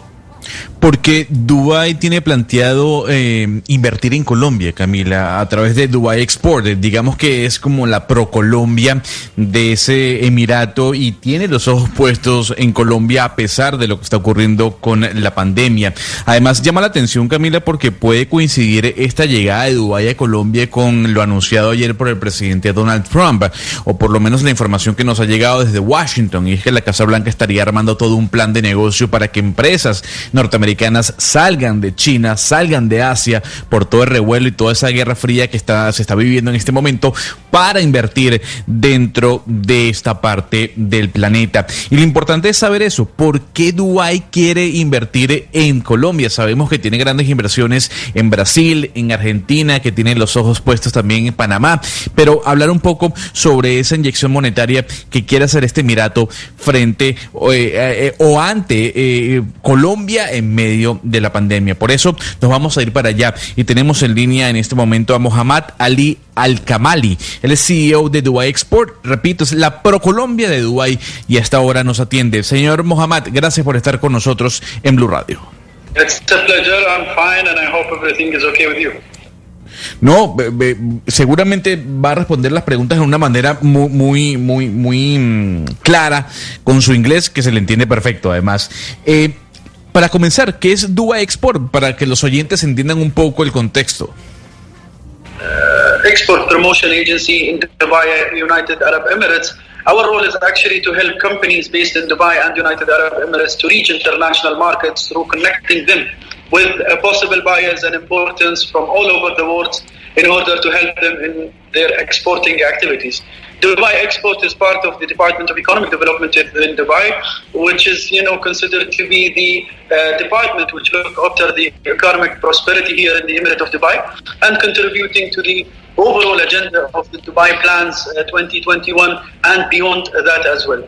S2: Porque Dubai tiene planteado eh, invertir en Colombia, Camila, a través de Dubai Export. Eh, Digamos que es como la Procolombia de ese emirato y tiene los ojos puestos en Colombia a pesar de lo que está ocurriendo con la pandemia. Además, llama la atención, Camila, porque puede coincidir esta llegada de Dubai a Colombia con lo anunciado ayer por el presidente Donald Trump, o por lo menos la información que nos ha llegado desde Washington, y es que la Casa Blanca estaría armando todo un plan de negocio para que empresas norteamericanas salgan de China, salgan de Asia por todo el revuelo y toda esa guerra fría que se está viviendo en este momento para invertir dentro de esta parte del planeta. Y lo importante es saber eso, ¿por qué Dubái quiere invertir en Colombia? Sabemos que tiene grandes inversiones en Brasil, en Argentina, que tiene los ojos puestos también en Panamá, pero hablar un poco sobre esa inyección monetaria que quiere hacer este Emirato frente eh, eh, o ante eh, Colombia en medio de la pandemia. Por eso nos vamos a ir para allá y tenemos en línea en este momento a Mohammad Ali Al-Kamali. Él es CEO de Dubai Export. Repito, es la Procolombia de Dubai y a esta hora nos atiende. Señor Mohammad, gracias por estar con nosotros en Blue Radio.
S17: It's a pleasure. I'm fine, and I hope everything is okay with you.
S2: No, be- be- seguramente va a responder las preguntas de una manera muy, muy, muy, muy mm, clara, con su inglés que se le entiende perfecto, además. Eh, para comenzar, ¿qué es Dubai Export? Para que los oyentes entiendan un poco el contexto.
S17: Uh, Export Promotion Agency in Dubai, United Arab Emirates. Our role is actually to help companies based in Dubai and United Arab Emirates to reach international markets through connecting them with uh, possible buyers and importers from all over the world in order to help them in their exporting activities. Dubai Export is part of the Department of Economic Development in Dubai, which is, you know, considered to be the uh, department which look after the economic prosperity here in the Emirate of Dubai and contributing to the overall agenda of the Dubai plans uh, 2021 and beyond that as well.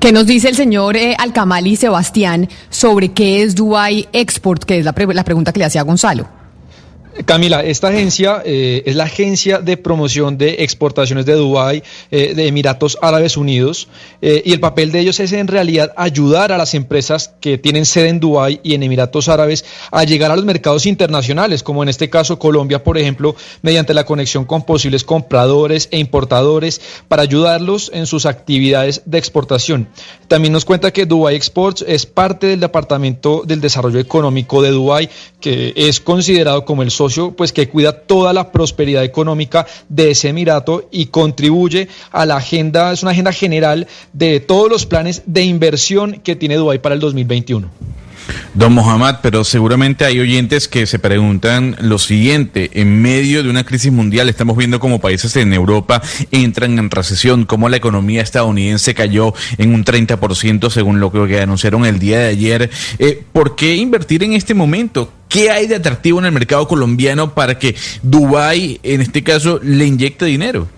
S1: ¿Qué nos dice el señor eh, Alcamali Sebastián sobre qué es Dubai Export, que es la, pre- la pregunta que le hacía Gonzalo?
S18: Camila, esta agencia eh, es la agencia de promoción de exportaciones de Dubái, eh, de Emiratos Árabes Unidos, eh, y el papel de ellos es en realidad ayudar a las empresas que tienen sede en Dubái y en Emiratos Árabes a llegar a los mercados internacionales, como en este caso Colombia, por ejemplo, mediante la conexión con posibles compradores e importadores para ayudarlos en sus actividades de exportación. También nos cuenta que Dubai Exports es parte del Departamento del Desarrollo Económico de Dubái, que es considerado como el socio pues que cuida toda la prosperidad económica de ese emirato y contribuye a la agenda, es una agenda general de todos los planes de inversión que tiene Dubái para el 2021.
S2: Don Mohamed, pero seguramente hay oyentes que se preguntan lo siguiente, en medio de una crisis mundial estamos viendo como países en Europa entran en recesión, cómo la economía estadounidense cayó en un 30% según lo que anunciaron el día de ayer. Eh, ¿Por qué invertir en este momento? ¿Qué hay de atractivo en el mercado colombiano para que Dubái, en este caso, le inyecte dinero?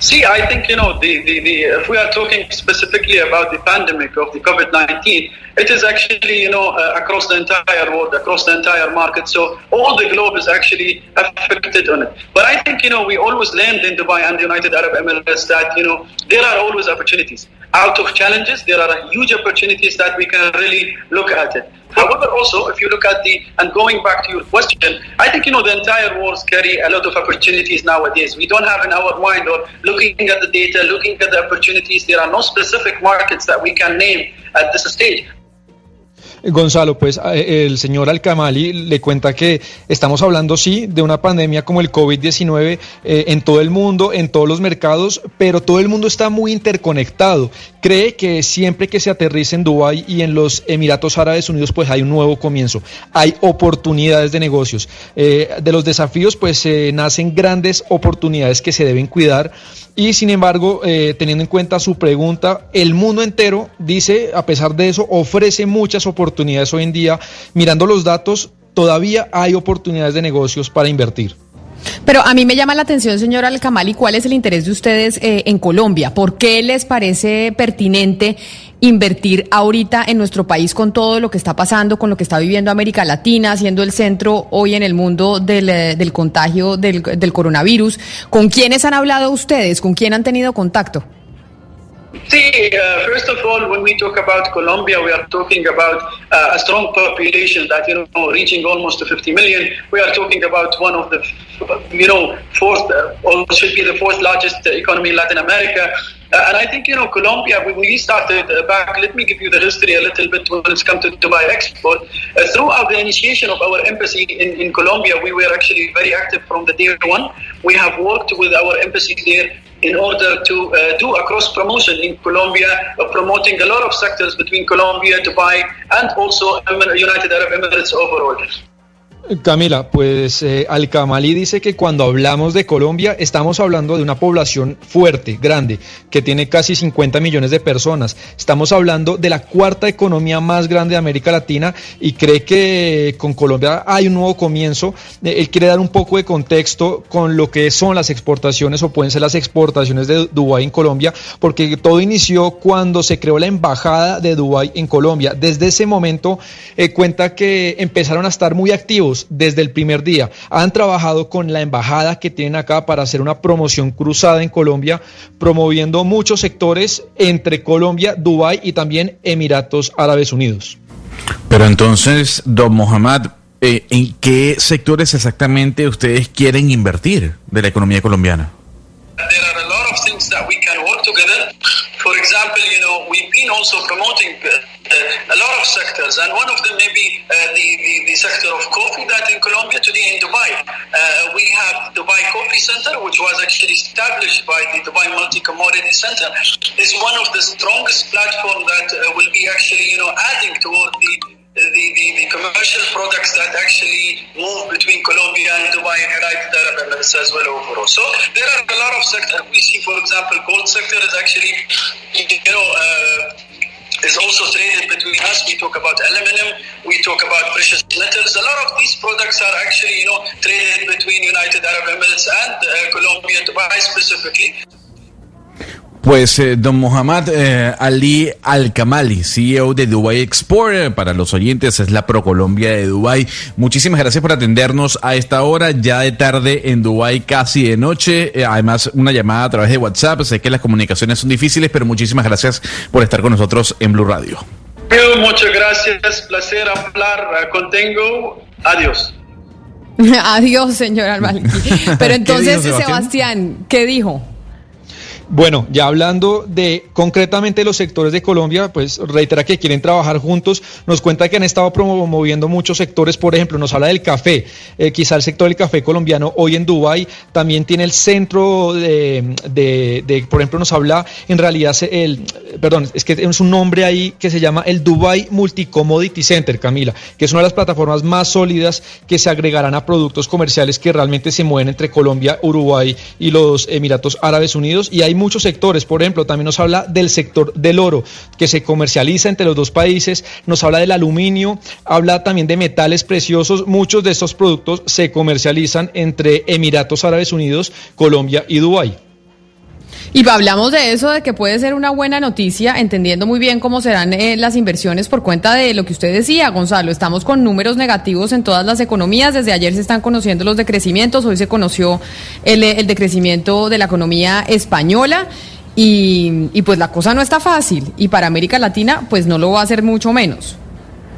S17: See, I think you know the, the, the if we are talking specifically about the pandemic of the COVID-19, it is actually you know uh, across the entire world, across the entire market. So all the globe is actually affected on it. But I think you know we always learned in Dubai and the United Arab Emirates that you know there are always opportunities. Out of challenges, there are huge opportunities that we can really look at it. However, also, if you look at the, and going back to your question, I think, you know, the entire wars carry a lot of opportunities nowadays. We don't have in our mind or looking at the data, looking at the opportunities, there are no specific markets that we can name at this stage.
S18: Gonzalo, pues eh, el señor Alcamali le cuenta que estamos hablando, sí, de una pandemia como el COVID-19 eh, en todo el mundo, en todos los mercados, pero todo el mundo está muy interconectado. Cree que siempre que se aterriza en Dubái y en los Emiratos Árabes Unidos, pues hay un nuevo comienzo, hay oportunidades de negocios. Eh, de los desafíos, pues nacen grandes oportunidades que se deben cuidar y sin embargo, teniendo en cuenta su pregunta, el mundo entero dice, a pesar de eso, ofrece muchas oportunidades hoy en día. Mirando los datos, todavía hay oportunidades de negocios para invertir.
S1: Pero a mí me llama la atención, señor Alcamali, ¿cuál es el interés de ustedes eh, en Colombia? ¿Por qué les parece pertinente invertir ahorita en nuestro país con todo lo que está pasando, con lo que está viviendo América Latina, siendo el centro hoy en el mundo del, eh, del contagio del, del coronavirus? ¿Con quiénes han hablado ustedes? ¿Con quién han tenido contacto?
S17: See, uh, first of all, when we talk about Colombia, we are talking about uh, a strong population that you know reaching almost to 50 million. We are talking about one of the, you know, fourth uh, or should be the fourth largest economy in Latin America. Uh, and I think you know Colombia. When we started uh, back, let me give you the history a little bit when it's come to Dubai Export. Uh, throughout the initiation of our embassy in, in Colombia, we were actually very active from the day one. We have worked with our embassy there in order to uh, do a cross promotion in Colombia, uh, promoting a lot of sectors between Colombia, Dubai, and also United Arab Emirates overall.
S18: Camila, pues eh, Alcamalí dice que cuando hablamos de Colombia estamos hablando de una población fuerte, grande, que tiene casi 50 millones de personas. Estamos hablando de la cuarta economía más grande de América Latina y cree que con Colombia hay un nuevo comienzo. Eh, Él quiere dar un poco de contexto con lo que son las exportaciones o pueden ser las exportaciones de Dubái en Colombia, porque todo inició cuando se creó la embajada de Dubái en Colombia. Desde ese momento eh, cuenta que empezaron a estar muy activos desde el primer día. Han trabajado con la embajada que tienen acá para hacer una promoción cruzada en Colombia, promoviendo muchos sectores entre Colombia, Dubái y también Emiratos Árabes Unidos.
S2: Pero entonces, don Mohamed, eh, ¿en qué sectores exactamente ustedes quieren invertir de la economía colombiana?
S17: There are a lot of things that we can work together. For example, you know, we've been also promoting uh, a lot of sectors, and one of them may be uh, the, the, the sector of coffee that in Colombia today in Dubai. Uh, we have Dubai Coffee Center, which was actually established by the Dubai Multi Commodity Center. It's one of the strongest platform that uh, will be actually, you know, adding toward the the, the, the commercial products that actually move between Colombia and Dubai and United Arab Emirates as well overall. So there are a lot of sectors. We see, for example, gold sector is actually, you know, uh, is also traded between us. We talk about aluminum, we talk about precious metals. A lot of these products are actually, you know, traded between United Arab Emirates and uh, Colombia, Dubai specifically.
S2: Pues eh, don Mohammad eh, Ali Al-Kamali, CEO de Dubai Export, eh, para los oyentes es la Procolombia de Dubai. Muchísimas gracias por atendernos a esta hora, ya de tarde en Dubai, casi de noche. Eh, además, una llamada a través de WhatsApp. Sé que las comunicaciones son difíciles, pero muchísimas gracias por estar con nosotros en Blue Radio.
S17: Muchas gracias, placer hablar contigo. Adiós.
S1: Adiós, señor Al-Maliki. Pero entonces,
S18: dijo,
S1: Sebastián?
S18: Sebastián?
S1: ¿qué dijo?
S18: Bueno, ya hablando de concretamente los sectores de Colombia, pues reitera que quieren trabajar juntos. Nos cuenta que han estado promoviendo muchos sectores, por ejemplo, nos habla del café. Eh, quizá el sector del café colombiano hoy en Dubái también tiene el centro de, de- de, por ejemplo, nos habla en realidad el, perdón, es que es un nombre ahí que se llama el Dubai Multicommodity Center, Camila, que es una de las plataformas más sólidas que se agregarán a productos comerciales que realmente se mueven entre Colombia, Uruguay y los Emiratos Árabes Unidos. Y hay muchos sectores, por ejemplo, también nos habla del sector del oro que se comercializa entre los dos países, nos habla del aluminio, habla también de metales preciosos. Muchos de estos productos se comercializan entre Emiratos Árabes Unidos, Colombia y Dubái.
S1: Y hablamos de eso, de que puede ser una buena noticia, entendiendo muy bien cómo serán eh, las inversiones por cuenta de lo que usted decía, Gonzalo. Estamos con números negativos en todas las economías. Desde ayer se están conociendo los decrecimientos, hoy se conoció el, eh, decrecimiento de la economía española. Y, y pues la cosa no está fácil. Y para América Latina, pues no lo va a hacer mucho menos.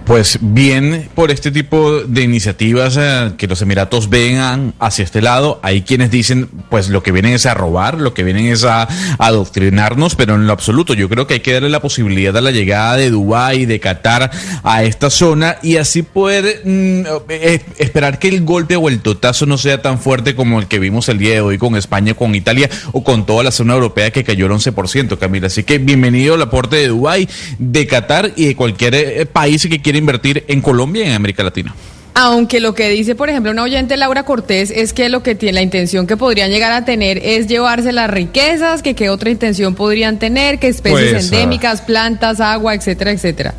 S2: Pues bien, por este tipo de iniciativas eh, que los Emiratos vengan hacia este lado, hay quienes dicen, pues lo que vienen es a robar, lo que vienen es a, adoctrinarnos, pero en lo absoluto yo creo que hay que darle la posibilidad a la llegada de Dubái, de Qatar a esta zona y así poder mm, eh, esperar que el golpe o el totazo no sea tan fuerte como el que vimos el día de hoy con España, con Italia o con toda la zona europea que cayó el 11%, Camila. Así que bienvenido al aporte de Dubái, de Qatar y de cualquier eh, país que quiera invertir en Colombia y en América Latina.
S1: Aunque lo que dice, por ejemplo, una oyente Laura Cortés es que lo que tiene la intención que podrían llegar a tener es llevarse las riquezas, que qué otra intención podrían tener, que especies
S2: Pues,
S1: endémicas, plantas, agua, etcétera, etcétera.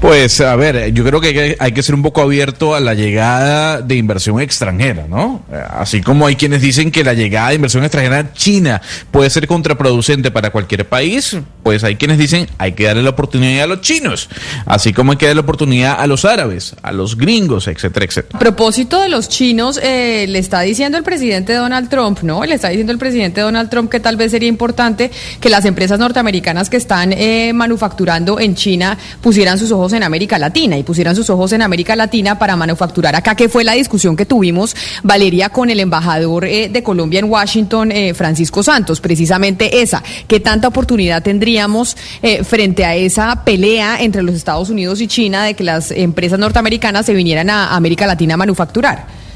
S2: Pues a ver, yo creo que hay que- ser un poco abierto a la llegada de inversión extranjera, ¿no? Eh, Así como hay quienes dicen que la llegada de inversión extranjera china puede ser contraproducente para cualquier país, pues hay quienes dicen hay que darle la oportunidad a los chinos, así como hay que darle la oportunidad a los árabes, a los gringos, etcétera, etcétera.
S1: A propósito de los chinos, eh, le está diciendo el presidente Donald Trump, ¿no? Le está diciendo el presidente Donald Trump que tal vez sería importante que las empresas norteamericanas que están eh, manufacturando en China pusieran sus ojos en América Latina y pusieran sus ojos en América Latina para manufacturar acá, que fue la discusión que tuvimos, Valeria, con el embajador eh, de Colombia en Washington, eh, Francisco Santos, precisamente esa, qué tanta oportunidad tendríamos eh, frente a esa pelea entre los Estados Unidos y China de que las empresas norteamericanas se vinieran a América Latina a manufacturar.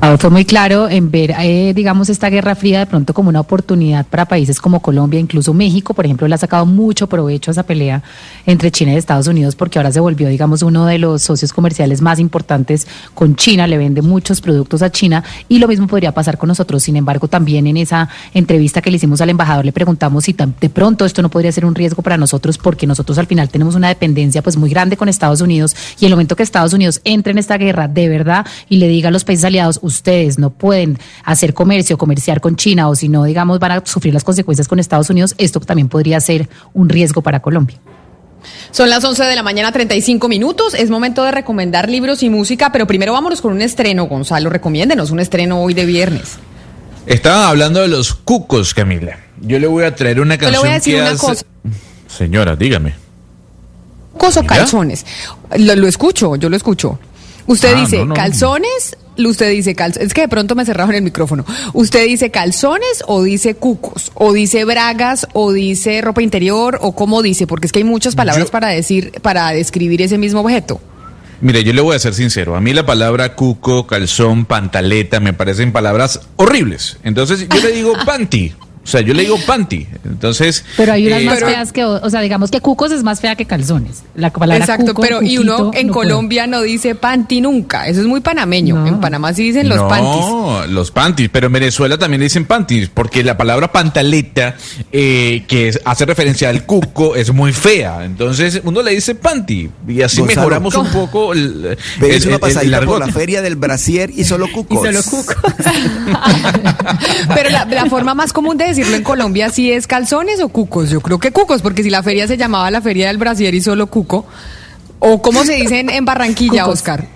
S4: Ah, Fue muy claro en ver, eh, digamos, esta guerra fría de pronto como una oportunidad para países como Colombia, incluso México, por ejemplo, le ha sacado mucho provecho a esa pelea entre China y Estados Unidos porque ahora se volvió, digamos, uno de los socios comerciales más importantes con China, le vende muchos productos a China y lo mismo podría pasar con nosotros. Sin embargo, también en esa entrevista que le hicimos al embajador le preguntamos si de pronto esto no podría ser un riesgo para nosotros porque nosotros al final tenemos una dependencia pues muy grande con Estados Unidos y el momento que Estados Unidos entre en esta guerra de verdad y le diga a los países aliados, ustedes no pueden hacer comercio, comerciar con China o si no, digamos, van a sufrir las consecuencias con Estados Unidos, esto también podría ser un riesgo para Colombia.
S1: Son las 11 de la mañana, 35 minutos. Es momento de recomendar libros y música, pero primero vámonos con un estreno, Gonzalo. Recomiéndenos un estreno hoy de viernes.
S2: Estaban hablando de los cucos, Camila. Yo le voy a traer una
S1: Yo
S2: canción
S1: le voy a decir
S2: que
S1: una
S2: hace-
S1: cosa.
S2: Señora, dígame.
S1: ¿Cucos o calzones? Lo, lo escucho, yo lo escucho. Usted
S2: Ah,
S1: dice
S2: no, no.
S1: calzones, usted dice calzones. Es que de pronto me cerraron el micrófono. ¿Usted dice calzones o dice cucos? ¿O dice bragas o dice ropa interior? ¿O cómo dice? Porque es que hay muchas palabras
S2: Yo-
S1: para decir, para describir ese mismo objeto.
S2: Mire, yo le voy a ser sincero. A mí la palabra cuco, calzón, pantaleta me parecen palabras horribles. Entonces yo le digo panty. O sea, yo le digo panty. Entonces.
S4: Pero hay unas
S2: eh,
S4: más feas que, o sea, digamos que cucos es más fea que calzones. La palabra
S1: Exacto,
S4: cuco,
S1: pero y uno en
S4: no.
S1: Colombia no dice panty nunca. Eso es muy panameño. En Panamá sí dicen los
S2: no,
S1: panties.
S2: los panties, pero en Venezuela también le dicen panties, porque la palabra pantaleta, eh, que es- hace referencia al cuco, es muy fea. Entonces uno le dice panty, y así
S5: Gonzalo,
S2: mejoramos un poco el,
S5: Ves
S2: el-
S5: una
S2: el-
S5: pasadita
S2: el
S5: por la feria del brasier y solo cucos.
S1: Pero la, la forma más común de decir decirlo en Colombia si es calzones o cucos. Yo creo que cucos, porque si la feria se llamaba la feria del brasier y solo cuco, o cómo se dice en, en Barranquilla,
S4: Cucos.
S1: Oscar.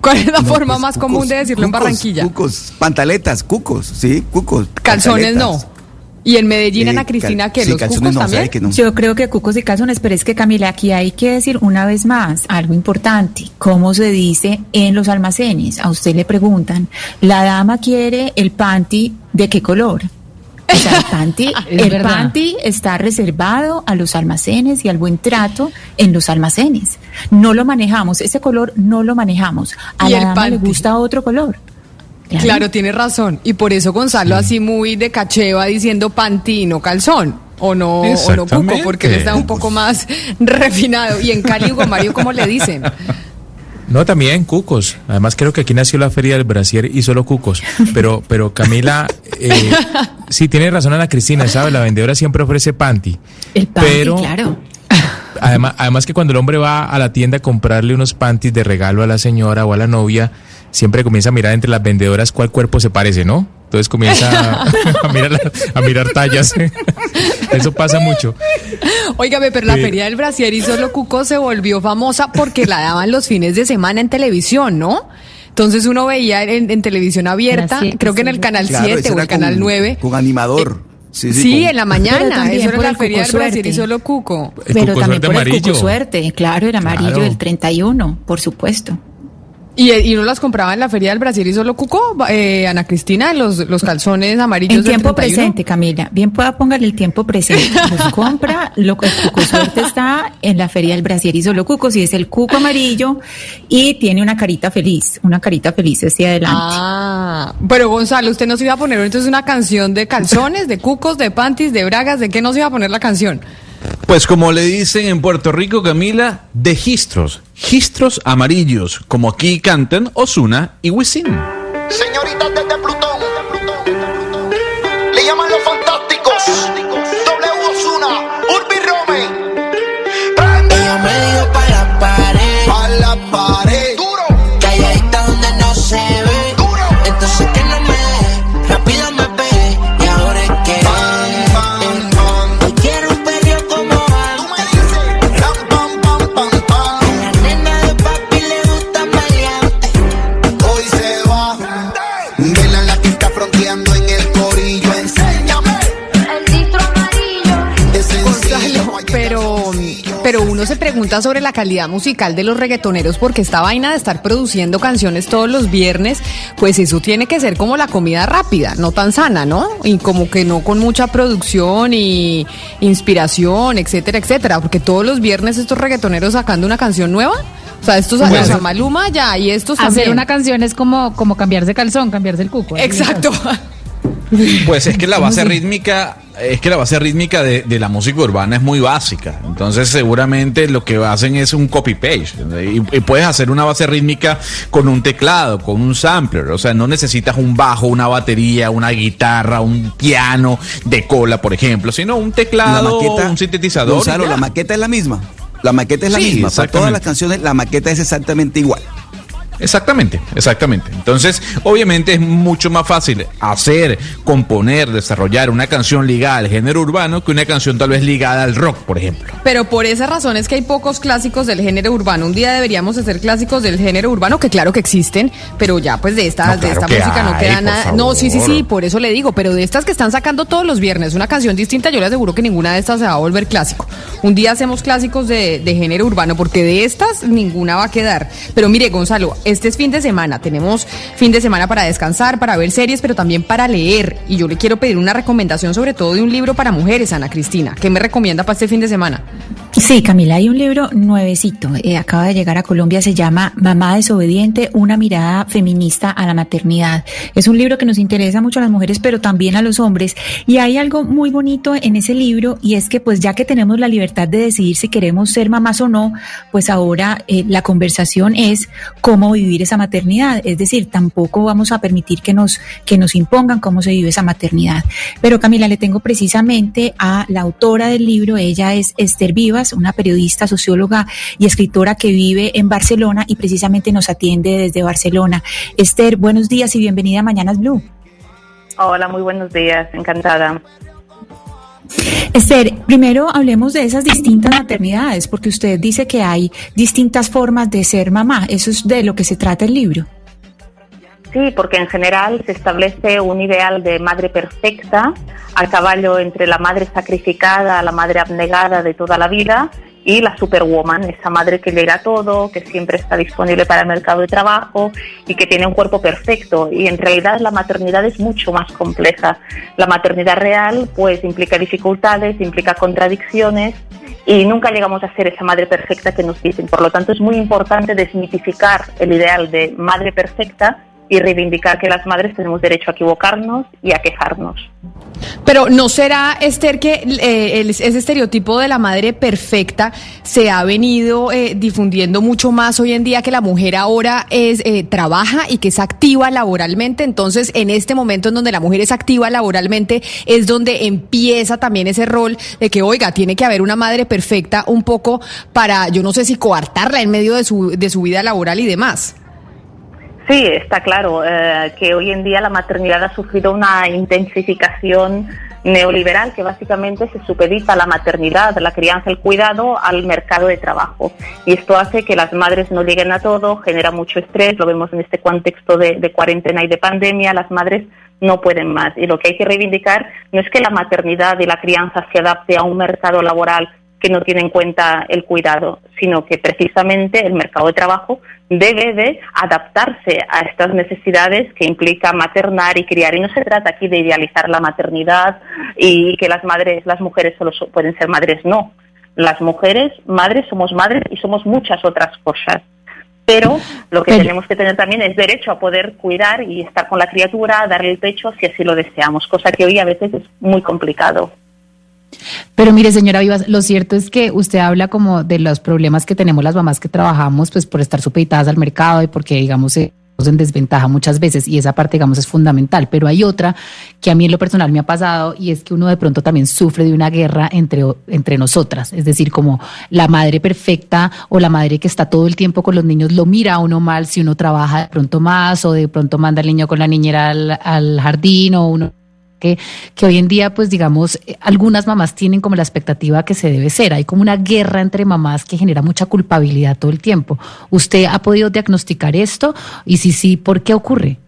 S1: ¿Cuál es la
S5: No,
S1: forma
S5: pues,
S1: más
S5: cucos,
S1: común de decirlo en Barranquilla?
S5: Cucos, pantaletas, cucos, sí, cucos.
S1: Calzones no. Y en Medellín,
S5: Eh,
S1: Ana Cristina, que
S5: sí,
S1: los
S5: calzones
S1: cucos
S5: no,
S1: también.
S5: sabe que no.
S7: Yo creo que cucos y calzones, pero es que Camila, aquí hay que decir una vez más algo importante. ¿Cómo se dice en los almacenes? A usted le preguntan, la dama quiere el panty de qué color. O sea, el panty, el está reservado a los almacenes y al buen trato en los almacenes. No lo manejamos, ese color no lo manejamos. A
S1: Y
S7: la
S1: el
S7: dama le
S1: panty.
S7: gusta otro color.
S1: Claro, tiene razón. Y por eso Gonzalo así muy de caché va diciendo panty, no calzón. O no, o no cuco, porque él está un poco más refinado. Y en Cali, Hugo Mario, ¿cómo le dicen?
S3: No, también cucos. Además creo que aquí nació la feria del brasier y solo cucos. Pero, pero Camila, eh, sí tiene razón Ana Cristina, ¿sabe? La vendedora siempre ofrece panty.
S7: El panty,
S3: Pero-
S7: claro.
S3: Además, además que cuando el hombre va a la tienda a comprarle unos panties de regalo a la señora o a la novia, siempre comienza a mirar entre las vendedoras cuál cuerpo se parece, ¿no? Entonces comienza a, a mirar, a mirar tallas. Eso pasa mucho.
S1: Óigame, pero la
S3: Sí.
S1: feria del brasier y solo cuco se volvió famosa porque la daban los fines de semana en televisión, ¿no? Entonces uno veía en, en televisión abierta,
S4: siete,
S1: creo que en el canal
S5: Claro,
S1: 7
S5: ese
S1: o el canal
S5: con-
S1: 9.
S5: Con animador. Sí,
S1: Sí,
S5: sí, con-
S1: en la mañana, eso era la
S7: el
S1: feria del
S7: cuco
S1: brasier y solo cuco.
S3: El
S7: Pero
S3: cuco
S7: también por el cuco suerte, claro, el amarillo
S3: Claro.
S7: del 31, por supuesto.
S1: Y, y uno las compraba en la feria del Brasil y solo cuco, eh, Ana Cristina, los, los calzones amarillos
S7: En tiempo
S1: 31.
S7: presente, Camila. Bien pueda póngale el tiempo presente. Los compra, lo que el cuco suerte está en la feria del brasier y solo cucos y es el cuco amarillo y tiene una carita feliz, una carita feliz hacia adelante.
S1: Ah, pero Gonzalo, usted nos iba a poner entonces una canción de calzones, de cucos, de panties, de bragas, ¿de qué nos iba a poner la canción?
S2: Pues como le dicen en Puerto Rico, Camila, de gistros, gistros amarillos, como aquí cantan Osuna y Wisin.
S19: Señoritas desde Plutón, le llaman los fantásticos.
S1: Uno se pregunta sobre la calidad musical de los reggaetoneros porque esta vaina de estar produciendo canciones todos los viernes, pues eso tiene que ser como la comida rápida, no tan sana, ¿no? Y como que no con mucha producción y inspiración, etcétera, etcétera, porque todos los viernes estos reggaetoneros sacando una canción nueva. O sea, estos
S4: Pues-
S1: o sea, Maluma ya y estos
S4: Hacer
S1: también.
S4: una canción es como, como cambiarse calzón, cambiarse el cuco. así
S1: Exacto.
S2: Pues es que la base rítmica, es que la base rítmica de, de la música urbana es muy básica. Entonces seguramente lo que hacen es un copy page. Y, y puedes hacer una base rítmica con un teclado, con un sampler. O sea, no necesitas un bajo, una batería, una guitarra, un piano de cola, por ejemplo, sino un
S5: La
S2: teclado,
S5: maqueta,
S2: un sintetizador.
S5: Gonzalo, la maqueta es la misma. La maqueta es la
S2: Sí,
S5: misma. Para todas las canciones, la maqueta es exactamente igual.
S2: Exactamente, exactamente. Entonces, obviamente es mucho más fácil hacer, componer, desarrollar una canción ligada al género urbano que una canción tal vez ligada al rock, por ejemplo.
S1: Pero por esa razón es que hay pocos clásicos del género urbano. Un día deberíamos hacer clásicos del género urbano, que claro que existen, pero ya pues de esta,
S2: No,
S1: de esta música no queda nada. No, sí, sí, sí, por eso le digo, pero de estas que están sacando todos los viernes una canción distinta, yo le aseguro que ninguna de estas se va a volver clásico. Un día hacemos clásicos de, de género urbano, porque de estas ninguna va a quedar. Pero mire, Gonzalo, este es fin de semana. Tenemos fin de semana para descansar, para ver series, pero también para leer. Y yo le quiero pedir una recomendación sobre todo de un libro para mujeres, Ana Cristina. ¿Qué me recomienda para este fin de semana?
S7: Sí, Camila, hay un libro nuevecito, eh, acaba de llegar a Colombia, se llama Mamá desobediente, una mirada feminista a la maternidad. Es un libro que nos interesa mucho a las mujeres, pero también a los hombres. Y hay algo muy bonito en ese libro y es que pues ya que tenemos la libertad de decidir si queremos ser mamás o no, pues ahora eh, la conversación es cómo vivir esa maternidad. Es decir, tampoco vamos a permitir que nos, que nos impongan cómo se vive esa maternidad. Pero Camila, le tengo precisamente a la autora del libro, ella es Esther Vivas, una periodista, socióloga y escritora que vive en Barcelona y precisamente nos atiende desde Barcelona. Esther, buenos días y bienvenida a Mañanas Blue.
S20: Hola, muy buenos días, encantada.
S7: Esther, primero hablemos de esas distintas maternidades, porque usted dice que hay distintas formas de ser mamá. Eso es de lo que se trata el libro.
S20: Sí, porque en general se establece un ideal de madre perfecta a caballo entre la madre sacrificada, la madre abnegada de toda la vida y la superwoman, esa madre que llega a todo, que siempre está disponible para el mercado de trabajo y que tiene un cuerpo perfecto. Y en realidad la maternidad es mucho más compleja. La maternidad real pues implica dificultades, implica contradicciones y nunca llegamos a ser esa madre perfecta que nos dicen. Por lo tanto es muy importante desmitificar el ideal de madre perfecta y reivindicar que las madres tenemos derecho a equivocarnos y a quejarnos.
S1: Pero ¿no será, Esther, que eh, el- ese estereotipo de la madre perfecta se ha venido eh, difundiendo mucho más hoy en día que la mujer ahora es eh, trabaja y que es activa laboralmente? Entonces, en este momento en donde la mujer es activa laboralmente, es donde empieza también ese rol de que, oiga, tiene que haber una madre perfecta un poco para, yo no sé si coartarla en medio de su, de su vida laboral y demás.
S20: Sí, está claro eh, que hoy en día la maternidad ha sufrido una intensificación neoliberal que básicamente se supedita la maternidad, la crianza, el cuidado al mercado de trabajo. Y esto hace que las madres no lleguen a todo, genera mucho estrés, lo vemos en este contexto de, de cuarentena y de pandemia, las madres no pueden más. Y lo que hay que reivindicar no es que la maternidad y la crianza se adapte a un mercado laboral que no tiene en cuenta el cuidado, sino que precisamente el mercado de trabajo debe de adaptarse a estas necesidades que implica maternar y criar. Y no se trata aquí de idealizar la maternidad y que las madres, las mujeres solo so- pueden ser madres, no. Las mujeres, madres, somos madres y somos muchas otras cosas. Pero lo que
S4: Pero-
S20: tenemos que tener también es derecho a poder cuidar y estar con la criatura, darle el pecho si así lo deseamos, cosa que hoy a veces es muy complicado.
S4: Pero mire, señora Vivas, lo cierto es que usted habla como de los problemas que tenemos las mamás que trabajamos, pues por estar supeditadas al mercado y porque, digamos, eh, en desventaja muchas veces y esa parte, digamos, es fundamental. Pero hay otra que a mí en lo personal me ha pasado y es que uno de pronto también sufre de una guerra entre, entre nosotras. Es decir, como la madre perfecta o la madre que está todo el tiempo con los niños lo mira a uno mal si uno trabaja de pronto más o de pronto manda al niño con la niñera al, al jardín o uno que, hoy en día, pues digamos, eh, algunas mamás tienen como la expectativa que se debe ser. Hay como una guerra entre mamás que genera mucha culpabilidad todo el tiempo. ¿Usted ha podido diagnosticar esto? Y si sí, ¿por qué ocurre?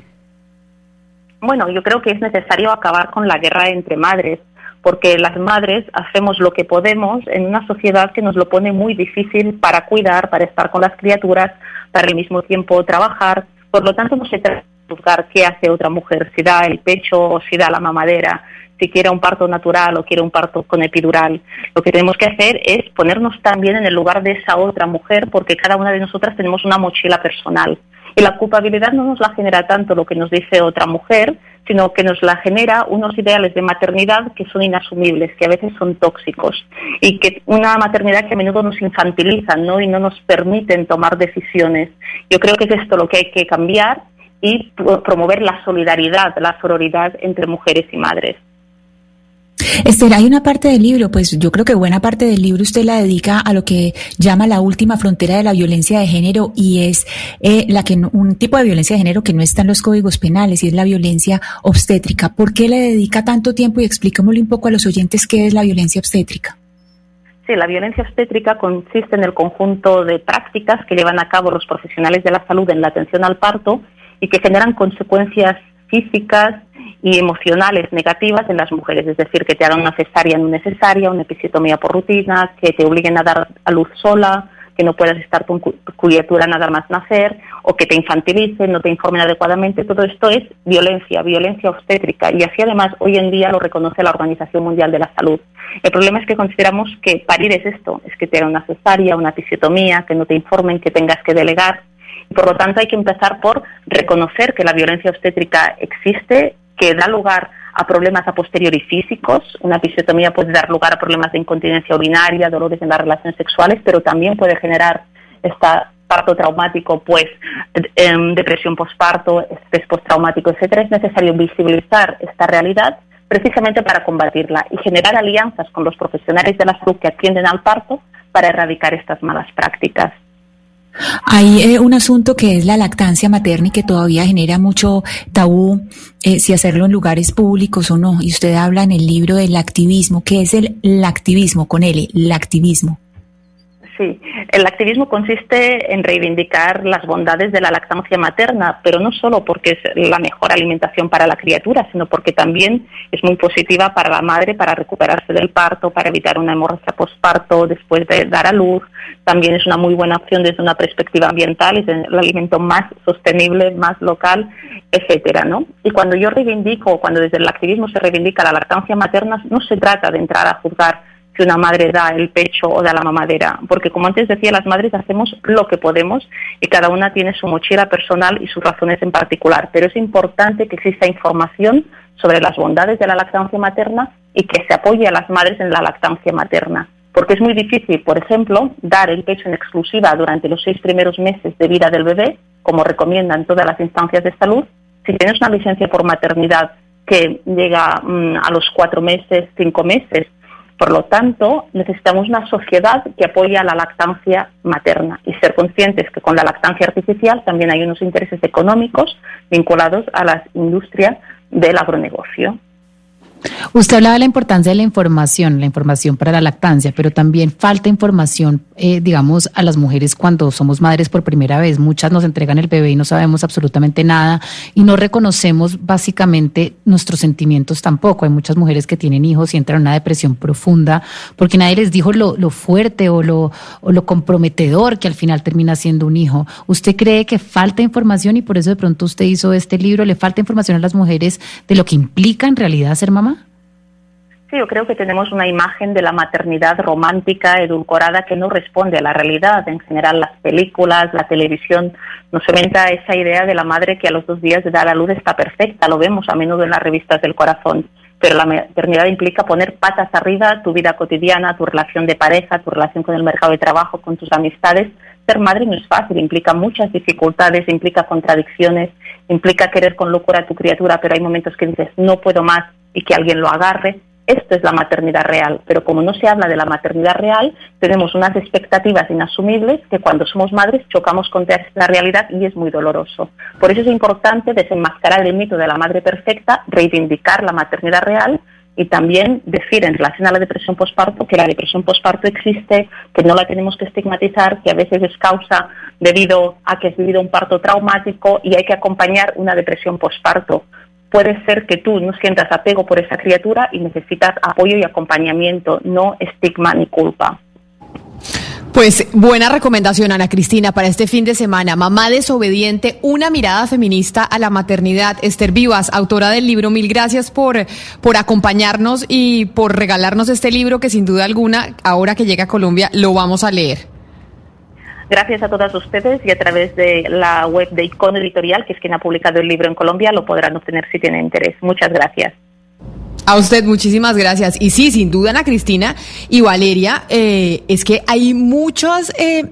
S20: Bueno, yo creo que es necesario acabar con la guerra entre madres, porque las madres hacemos lo que podemos en una sociedad que nos lo pone muy difícil para cuidar, para estar con las criaturas, para al mismo tiempo trabajar. Por lo tanto, no se trata juzgar qué hace otra mujer, si da el pecho o si da la mamadera, si quiere un parto natural o quiere un parto con epidural. Lo que tenemos que hacer es ponernos también en el lugar de esa otra mujer, porque cada una de nosotras tenemos una mochila personal. Y la culpabilidad no nos la genera tanto lo que nos dice otra mujer, sino que nos la genera unos ideales de maternidad que son inasumibles, que a veces son tóxicos y que una maternidad que a menudo nos infantiliza ¿no? y no nos permiten tomar decisiones. Yo creo que es esto lo que hay que cambiar y pro- promover la solidaridad, la sororidad entre mujeres y madres.
S7: Esther, hay una parte del libro, pues yo creo que buena parte del libro usted la dedica a lo que llama la última frontera de la violencia de género y es eh, la que no- un tipo de violencia de género que no está en los códigos penales y es la violencia obstétrica. ¿Por qué le dedica tanto tiempo y explíquemosle un poco a los oyentes qué es la violencia obstétrica?
S20: Sí, la violencia obstétrica consiste en el conjunto de prácticas que llevan a cabo los profesionales de la salud en la atención al parto y que generan consecuencias físicas y emocionales negativas en las mujeres, es decir, que te hagan una cesárea no necesaria, una episiotomía por rutina, que te obliguen a dar a luz sola, que no puedas estar con cu- criatura nada más nacer, o que te infantilicen, no te informen adecuadamente. Todo esto es violencia, violencia obstétrica, y así además hoy en día lo reconoce la Organización Mundial de la Salud. El problema es que consideramos que parir es esto, es que te hagan una cesárea, una episiotomía, que no te informen, que tengas que delegar. Por lo tanto hay que empezar por reconocer que la violencia obstétrica existe, que da lugar a problemas a posteriori físicos. Una episiotomía puede dar lugar a problemas de incontinencia urinaria, dolores en las relaciones sexuales, pero también puede generar esta parto traumático, pues em, depresión posparto, estrés postraumático, etcétera. Es necesario visibilizar esta realidad precisamente para combatirla y generar alianzas con los profesionales de la salud que atienden al parto para erradicar estas malas prácticas.
S7: Hay eh, un asunto que es la lactancia materna y que todavía genera mucho tabú eh, si hacerlo en lugares públicos o no. Y usted habla en el libro del activismo. ¿Qué es el lactivismo con L? Lactivismo.
S20: Sí, el activismo consiste en reivindicar las bondades de la lactancia materna, pero no solo porque es la mejor alimentación para la criatura, sino porque también es muy positiva para la madre para recuperarse del parto, para evitar una hemorragia postparto después de dar a luz. También es una muy buena opción desde una perspectiva ambiental, es el alimento más sostenible, más local, etcétera, ¿no? Y cuando yo reivindico, cuando desde el activismo se reivindica la lactancia materna, no se trata de entrar a juzgar si una madre da el pecho o da la mamadera, porque como antes decía, las madres hacemos lo que podemos y cada una tiene su mochila personal y sus razones en particular, pero es importante que exista información sobre las bondades de la lactancia materna y que se apoye a las madres en la lactancia materna, porque es muy difícil, por ejemplo, dar el pecho en exclusiva durante los seis primeros meses de vida del bebé, como recomiendan todas las instancias de salud, si tienes una licencia por maternidad que llega mm, a los cuatro meses, cinco meses, por lo tanto, necesitamos una sociedad que apoye a la lactancia materna y ser conscientes que con la lactancia artificial también hay unos intereses económicos vinculados a las industrias del agronegocio.
S4: Usted hablaba de la importancia de la información, la información para la lactancia, pero también falta información, eh, digamos, a las mujeres cuando somos madres por primera vez. Muchas nos entregan el bebé y no sabemos absolutamente nada y no reconocemos básicamente nuestros sentimientos tampoco. Hay muchas mujeres que tienen hijos y entran en una depresión profunda porque nadie les dijo lo, fuerte o lo comprometedor que al final termina siendo un hijo. ¿Usted cree que falta información y por eso de pronto usted hizo este libro? ¿Le falta información a las mujeres de lo que implica en realidad ser mamá?
S20: Sí, yo creo que tenemos una imagen de la maternidad romántica, edulcorada, que no responde a la realidad. En general, las películas, la televisión, nos cementa esa idea de la madre que a los dos días de dar a luz está perfecta. Lo vemos a menudo en las revistas del corazón. Pero la maternidad implica poner patas arriba tu vida cotidiana, tu relación de pareja, tu relación con el mercado de trabajo, con tus amistades. Ser madre no es fácil, implica muchas dificultades, implica contradicciones, implica querer con locura a tu criatura, pero hay momentos que dices no puedo más y que alguien lo agarre. Esto es la maternidad real, pero como no se habla de la maternidad real, tenemos unas expectativas inasumibles que cuando somos madres chocamos contra esta realidad y es muy doloroso. Por eso es importante desenmascarar el mito de la madre perfecta, reivindicar la maternidad real y también decir en relación a la depresión postparto que la depresión postparto existe, que no la tenemos que estigmatizar, que a veces es causa debido a que has vivido un parto traumático y hay que acompañar una depresión postparto puede ser que tú no sientas apego por esa criatura y necesitas apoyo y acompañamiento, no estigma ni culpa.
S1: Pues buena recomendación, Ana Cristina, para este fin de semana. Mamá desobediente, una mirada feminista a la maternidad. Esther Vivas, autora del libro, mil gracias por, por acompañarnos y por regalarnos este libro que sin duda alguna, ahora que llega a Colombia, lo vamos a leer.
S20: Gracias a todas ustedes y a través de la web de Icono Editorial, que es quien ha publicado el libro en Colombia, lo podrán obtener si tienen interés. Muchas gracias.
S1: A usted muchísimas gracias. Y sí, sin duda, Ana Cristina y Valeria, eh, es que hay muchos, eh,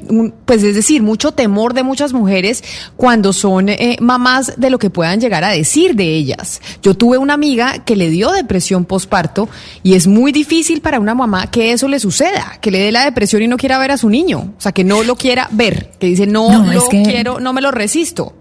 S1: pues es decir, mucho temor de muchas mujeres cuando son eh, mamás de lo que puedan llegar a decir de ellas. Yo tuve una amiga que le dio depresión postparto y es muy difícil para una mamá que eso le suceda, que le dé la depresión y no quiera ver a su niño, o sea, que no lo quiera ver, que dice no,
S7: No,
S1: lo
S7: es que-
S1: quiero, no me lo resisto.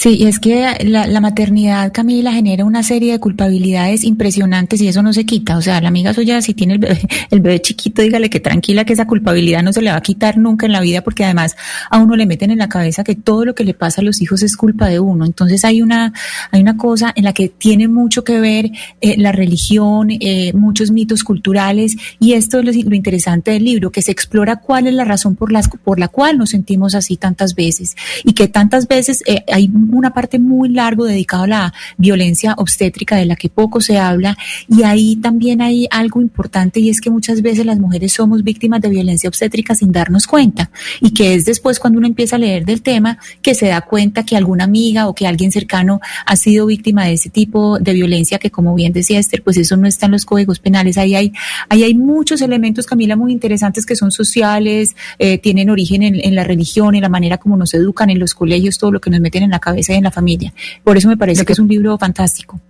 S7: Sí, es que la, la maternidad, Camila, genera una serie de culpabilidades impresionantes y eso no se quita. O sea, la amiga suya, si tiene el bebé, el bebé chiquito, dígale que tranquila, que esa culpabilidad no se le va a quitar nunca en la vida, porque además a uno le meten en la cabeza que todo lo que le pasa a los hijos es culpa de uno. Entonces hay una, hay una cosa en la que tiene mucho que ver eh, la religión, eh, muchos mitos culturales, y esto es lo, lo interesante del libro, que se explora cuál es la razón por, las, por la cual nos sentimos así tantas veces, y que tantas veces eh, hay una parte muy largo dedicado a la violencia obstétrica de la que poco se habla, y ahí también hay algo importante, y es que muchas veces las mujeres somos víctimas de violencia obstétrica sin darnos cuenta, y que es después cuando uno empieza a leer del tema que se da cuenta que alguna amiga o que alguien cercano ha sido víctima de ese tipo de violencia que como bien decía Esther, pues eso no está en los códigos penales. Ahí hay, ahí hay muchos elementos, Camila, muy interesantes que son sociales, eh, tienen origen en, en la religión, en la manera como nos educan en los colegios, todo lo que nos meten en la cabeza y en la familia. Por eso me parece que es un libro fantástico.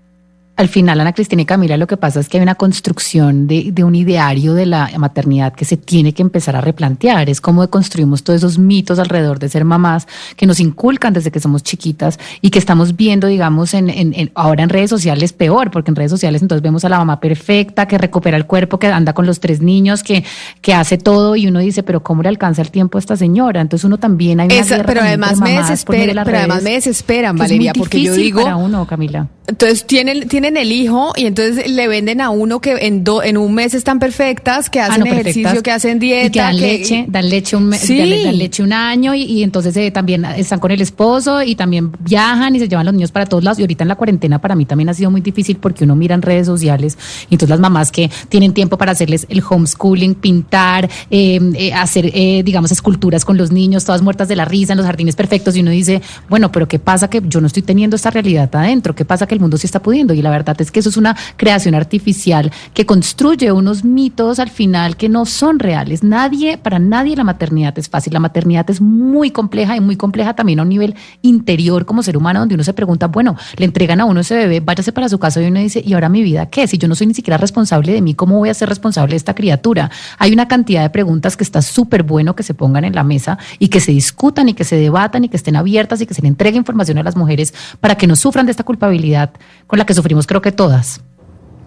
S4: Al final, Ana Cristina y Camila, lo que pasa es que hay una construcción de, de un ideario de la maternidad que se tiene que empezar a replantear. Es como construimos todos esos mitos alrededor de ser mamás que nos inculcan desde que somos chiquitas y que estamos viendo, digamos, en, en- en- ahora en redes sociales peor, porque en redes sociales entonces vemos a la mamá perfecta, que recupera el cuerpo, que anda con los tres niños, que, que hace todo y uno dice, pero ¿cómo le alcanza el tiempo a esta señora? Entonces uno también hay una
S1: Esa- pero además me
S4: mamás
S1: desespera, pero además me desesperan, Valeria, porque yo digo,
S4: para uno, Camila.
S1: Entonces tienen, tienen el hijo y entonces le venden a uno que en, do- en un mes están perfectas, que
S4: Ah,
S1: hacen
S4: no,
S1: ejercicio,
S4: perfectas.
S1: que hacen dieta.
S4: Y que dan
S1: que-
S4: leche, dan leche un, me-
S1: Sí.
S4: dan, dan leche un año y, y entonces eh, también están con el esposo y también viajan y se llevan los niños para todos lados. Y ahorita en la cuarentena para mí también ha sido muy difícil porque uno mira en redes sociales y entonces las mamás que tienen tiempo para hacerles el homeschooling, pintar, eh, eh, hacer, eh, digamos, esculturas con los niños, todas muertas de la risa en los jardines perfectos y uno dice, bueno, pero ¿qué pasa que yo no estoy teniendo esta realidad adentro? ¿Qué pasa que el mundo sí está pudiendo? Y la verdad es que eso es una creación artificial que construye unos mitos al final que no son reales. Nadie, para nadie la maternidad es fácil. La maternidad es muy compleja y muy compleja también a un nivel interior como ser humano, donde uno se pregunta, bueno, le entregan a uno ese bebé, váyase para su casa y uno dice, ¿y ahora mi vida qué? Si yo no soy ni siquiera responsable de mí, ¿cómo voy a ser responsable de esta criatura? Hay una cantidad de preguntas que está súper bueno que se pongan en la mesa y que se discutan y que se debatan y que estén abiertas y que se le entregue información a las mujeres para que no sufran de esta culpabilidad con la que sufrimos creo que todas.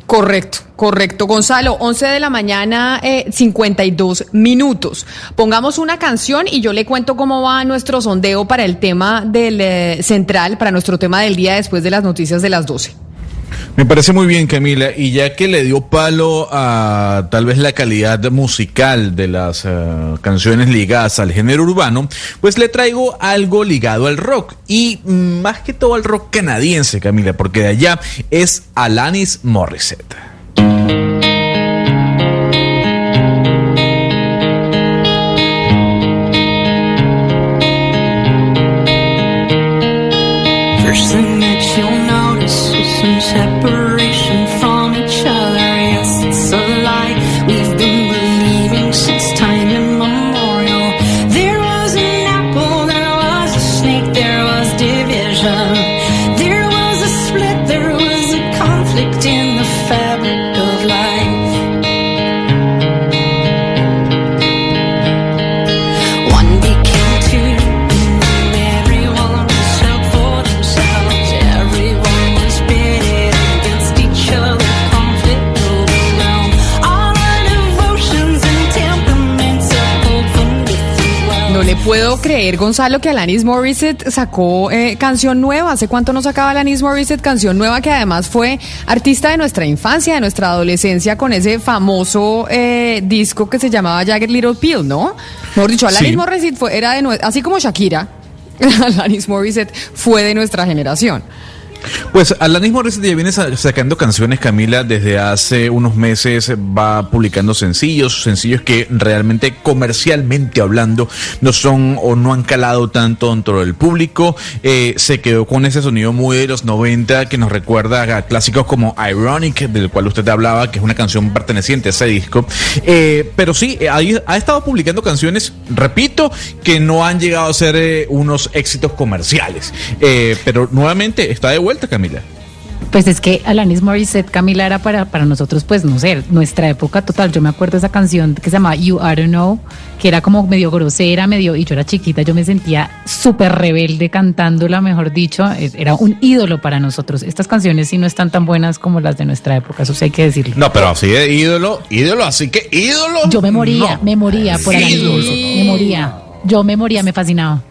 S1: Correcto, correcto. Gonzalo, 11 de la mañana, eh, 52 minutos. Pongamos una canción y yo le cuento cómo va nuestro sondeo para el tema del eh, central, para nuestro tema del día después de las noticias de las 12.
S2: Me parece muy bien, Camila, y ya que le dio palo a tal vez la calidad musical de las eh, canciones ligadas al género urbano, pues le traigo algo ligado al rock, y más que todo al rock canadiense, Camila, porque de allá es Alanis Morissette.
S1: Puedo creer, Gonzalo, que Alanis Morissette sacó eh, canción nueva. ¿Hace cuánto no sacaba Alanis Morissette canción nueva que además fue artista de nuestra infancia, de nuestra adolescencia, con ese famoso eh, disco que se llamaba Jagged Little Pill, ¿no? Mejor dicho, Alanis
S2: Sí.
S1: Morissette fue, era de así como Shakira, Alanis Morissette fue de nuestra generación.
S2: Pues Alanis Morissette ya viene sa- sacando canciones, Camila, desde hace unos meses va publicando sencillos, sencillos que realmente comercialmente hablando no son o no han calado tanto dentro del público. Eh, se quedó con ese sonido muy de los 90 que nos recuerda a clásicos como Ironic, del cual usted hablaba, que es una canción perteneciente a ese disco. Eh, pero sí, ahí ha estado publicando canciones, repito, que no han llegado a ser eh, unos éxitos comerciales. Pero nuevamente está de vuelta, Camila.
S4: Pues es que Alanis Morissette, Camila, era para, para nosotros, pues no sé, nuestra época total. Yo me acuerdo de esa canción que se llama You I Don't Know, que era como medio grosera, medio, y yo era chiquita, yo me sentía súper rebelde cantándola, mejor dicho, es- era un ídolo para nosotros. Estas canciones sí no están tan buenas como las de nuestra época, eso sí hay que decirlo.
S2: No, pero así de ídolo, ídolo, así que ídolo.
S4: Yo me moría,
S2: no.
S4: me moría por Alanis
S2: Ídolo.
S4: Me moría. Yo me moría, me fascinaba.